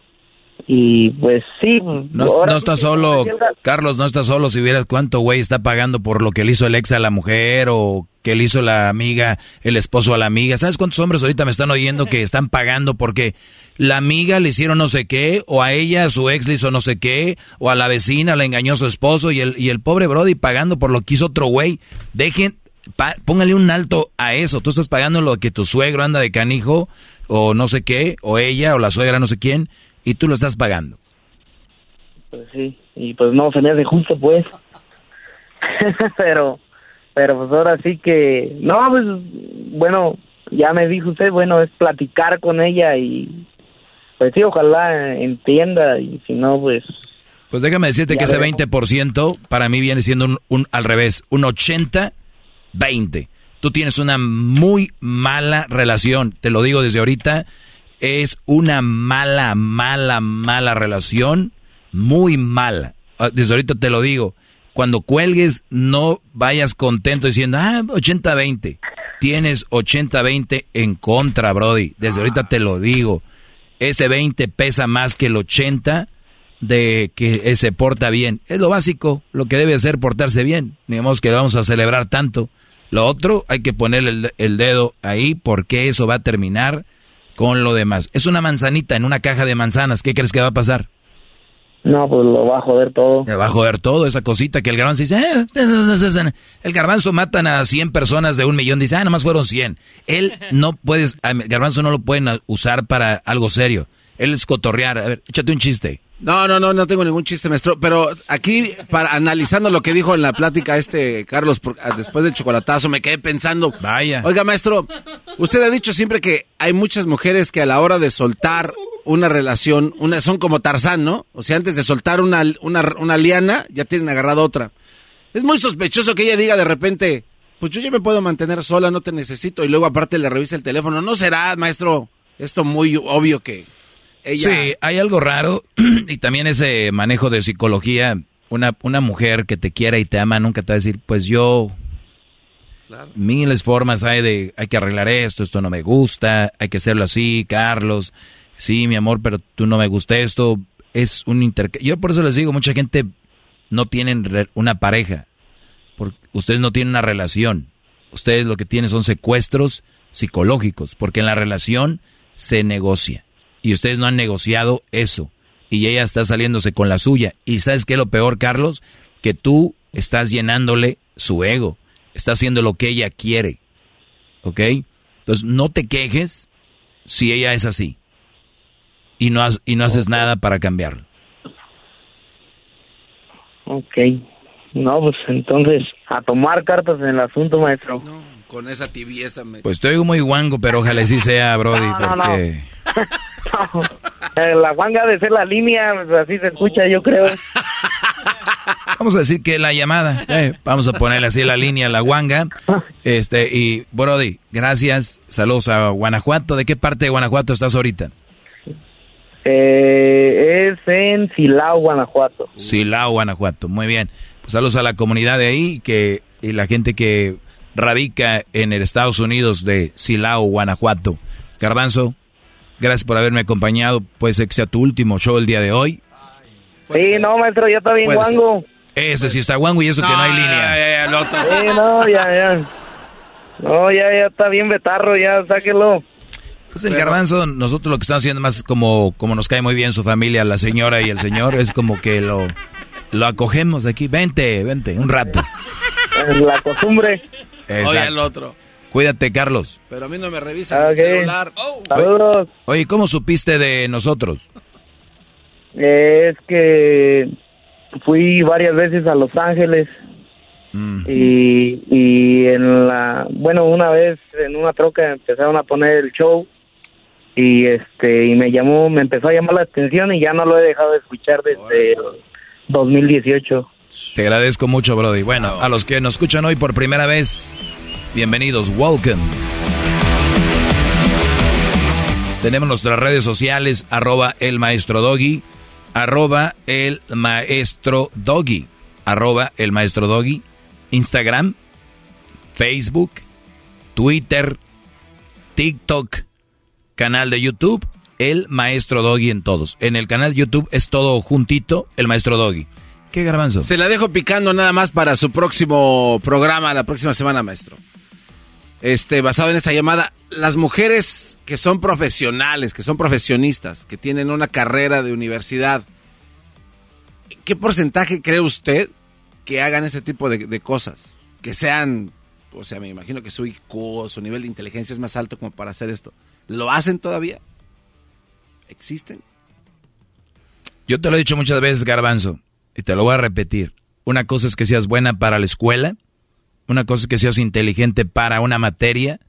y pues sí, No, no está solo, Carlos, no está solo si vieras cuánto güey está pagando por lo que le hizo el ex a la mujer o que le hizo la amiga, el esposo a la amiga. ¿Sabes cuántos hombres ahorita me están oyendo que están pagando porque la amiga le hicieron no sé qué o a ella su ex le hizo no sé qué o a la vecina le engañó su esposo y el, y el pobre Brody pagando por lo que hizo otro güey? Dejen, pa- póngale un alto a eso. Tú estás pagando lo que tu suegro anda de canijo o no sé qué o ella o la suegra no sé quién y tú lo estás pagando. Pues sí, y pues no, se me hace justo pues. pero, pero pues ahora sí que, no, pues bueno, ya me dijo usted, bueno, es platicar con ella y pues sí, ojalá entienda y si no, pues... Pues déjame decirte que ese veremos. 20% para mí viene siendo un, un- al revés, un 80-20. Tú tienes una muy mala relación, te lo digo desde ahorita, es una mala, mala, mala relación, muy mala. Ah, Desde ahorita te lo digo, cuando cuelgues no vayas contento diciendo, ah, 80-20. Tienes 80-20 en contra, Brody. Desde ahorita te lo digo. Ese 20 pesa más que el 80 de que se porta bien. Es lo básico, lo que debe hacer portarse bien. Digamos que vamos a celebrar tanto. Lo otro, hay que poner el, el dedo ahí porque eso va a terminar con lo demás. Es una manzanita en una caja de manzanas. ¿Qué crees que va a pasar? No, pues lo va a joder todo. Me va a joder todo, esa cosita que el garbanzo dice, "Ah, el garbanzo matan a 100 personas de un millón, dice, ah, nomás fueron 100. Él no puedes, el garbanzo no lo pueden usar para algo serio. Él es cotorrear. A ver, échate un chiste. No, no, no, no tengo ningún chiste, maestro. Pero aquí, para analizando lo que dijo en la plática este Carlos por- ah, después del chocolatazo, me quedé pensando. Vaya. Oiga, maestro, usted ha dicho siempre que hay muchas mujeres que a la hora de soltar una relación, una, son como Tarzán, ¿no? O sea, antes de soltar una, una, una liana, ya tienen agarrado otra. Es muy sospechoso que ella diga de repente, pues yo ya me puedo mantener sola, no te necesito, y luego aparte le revisa el teléfono. ¿No será, maestro, esto muy obvio que ella... Sí, hay algo raro y también ese manejo de psicología. Una, una mujer que te quiera y te ama nunca te va a decir, pues yo... Miles formas hay de, hay que arreglar esto, esto no me gusta, hay que hacerlo así, Carlos. Sí, mi amor, pero tú no me gusta esto. Es un intercambio. Yo por eso les digo, mucha gente no tienen una pareja. Porque ustedes no tienen una relación. Ustedes lo que tienen son secuestros psicológicos, porque en la relación se negocia. Y ustedes no han negociado eso. Y ella está saliéndose con la suya. Y ¿sabes qué es lo peor, Carlos? Que tú estás llenándole su ego. Está haciendo lo que ella quiere. ¿Ok? Entonces no te quejes si ella es así. Y no, has- y no haces nada para cambiarlo. Ok. No, pues entonces, a tomar cartas en el asunto, maestro. Con esa tibieza me... Pues oigo muy guango, pero ojalá sí sea, Brody, No, no, no. porque... Eh, la guanga de ser la línea, pues, así se escucha, yo creo. Vamos a decir que la llamada, eh, vamos a ponerle así la línea, la guanga. Este, y Brody, gracias. Saludos a Guanajuato. ¿De qué parte de Guanajuato estás ahorita? Eh, es en Silao, Guanajuato. Silao, Guanajuato. Muy bien. Pues saludos a la comunidad de ahí que, y la gente que radica en el Estados Unidos de Silao, Guanajuato. Garbanzo, gracias por haberme acompañado. Puede ser que sea tu último show el día de hoy. Sí, no, maestro, ya está bien guango. Ese sí está guango y eso que no hay línea. Sí, no, ya, ya. No, ya, ya está bien betarro, ya, sáquelo. Pues el garbanzo, nosotros lo que estamos haciendo más como, como nos cae muy bien su familia, la señora y el señor, es como que lo, lo acogemos aquí. Vente, vente, un rato. La costumbre. Exacto. Oye, el otro. Cuídate, Carlos. Pero a mí no me revisan el celular. Saludos. Oye, ¿cómo supiste de nosotros? Es que fui varias veces a Los Ángeles Mm. y, y en la, bueno, una vez en una troca empezaron a poner el show y este y me llamó, me empezó a llamar la atención y ya no lo he dejado de escuchar desde el 2018. Te agradezco mucho, Brody. Bueno, a los que nos escuchan hoy por primera vez, bienvenidos, welcome. Tenemos nuestras redes sociales, arroba el maestro doggy, arroba el maestro doggy, arroba el maestro doggy, Instagram, Facebook, Twitter, TikTok, canal de YouTube, el maestro doggy en todos. En el canal YouTube es todo juntito, el maestro doggy. ¿Qué garbanzo? Se la dejo picando nada más para su próximo programa, la próxima semana, maestro. Este, basado en esta llamada, las mujeres que son profesionales, que son profesionistas, que tienen una carrera de universidad, ¿qué porcentaje cree usted que hagan ese tipo de, cosas? Que sean, o sea, me imagino que su IQ su nivel de inteligencia es más alto como para hacer esto. ¿Lo hacen todavía? ¿Existen? Yo te lo he dicho muchas veces, Garbanzo, y te lo voy a repetir. Una cosa es que seas buena para la escuela, una cosa es que seas inteligente para una materia,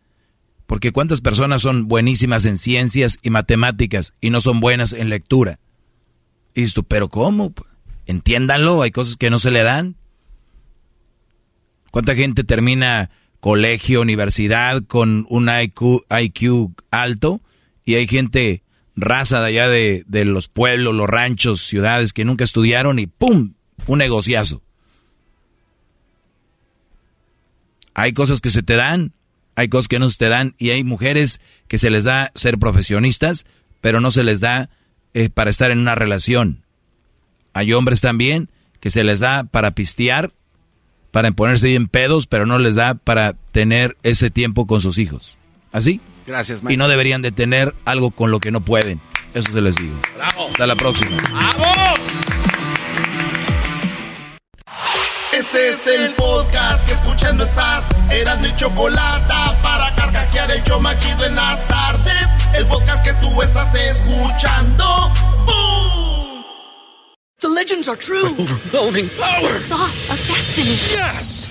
porque cuántas personas son buenísimas en ciencias y matemáticas y no son buenas en lectura. Y dices tú, pero ¿cómo? Entiéndanlo, hay cosas que no se le dan. ¿Cuánta gente termina colegio, universidad con un IQ, alto y hay gente raza de allá de los pueblos, los ranchos, ciudades que nunca estudiaron y ¡pum! Un negociazo. Hay cosas que se te dan, hay cosas que no se te dan y hay mujeres que se les da ser profesionistas, pero no se les da eh, para estar en una relación. Hay hombres también que se les da para pistear, para ponerse bien pedos, pero no les da para tener ese tiempo con sus hijos. ¿Así? Gracias, Y no deberían de tener algo con lo que no pueden. Eso se les digo. Hasta la próxima. ¡Bravo! Este es el podcast que escuchando estás. Eran mi chocolate para carcajear el yo machido en las tardes. El podcast que tú estás escuchando. ¡Bum! The legends are true. overwhelming power! The sauce of destiny. Yes!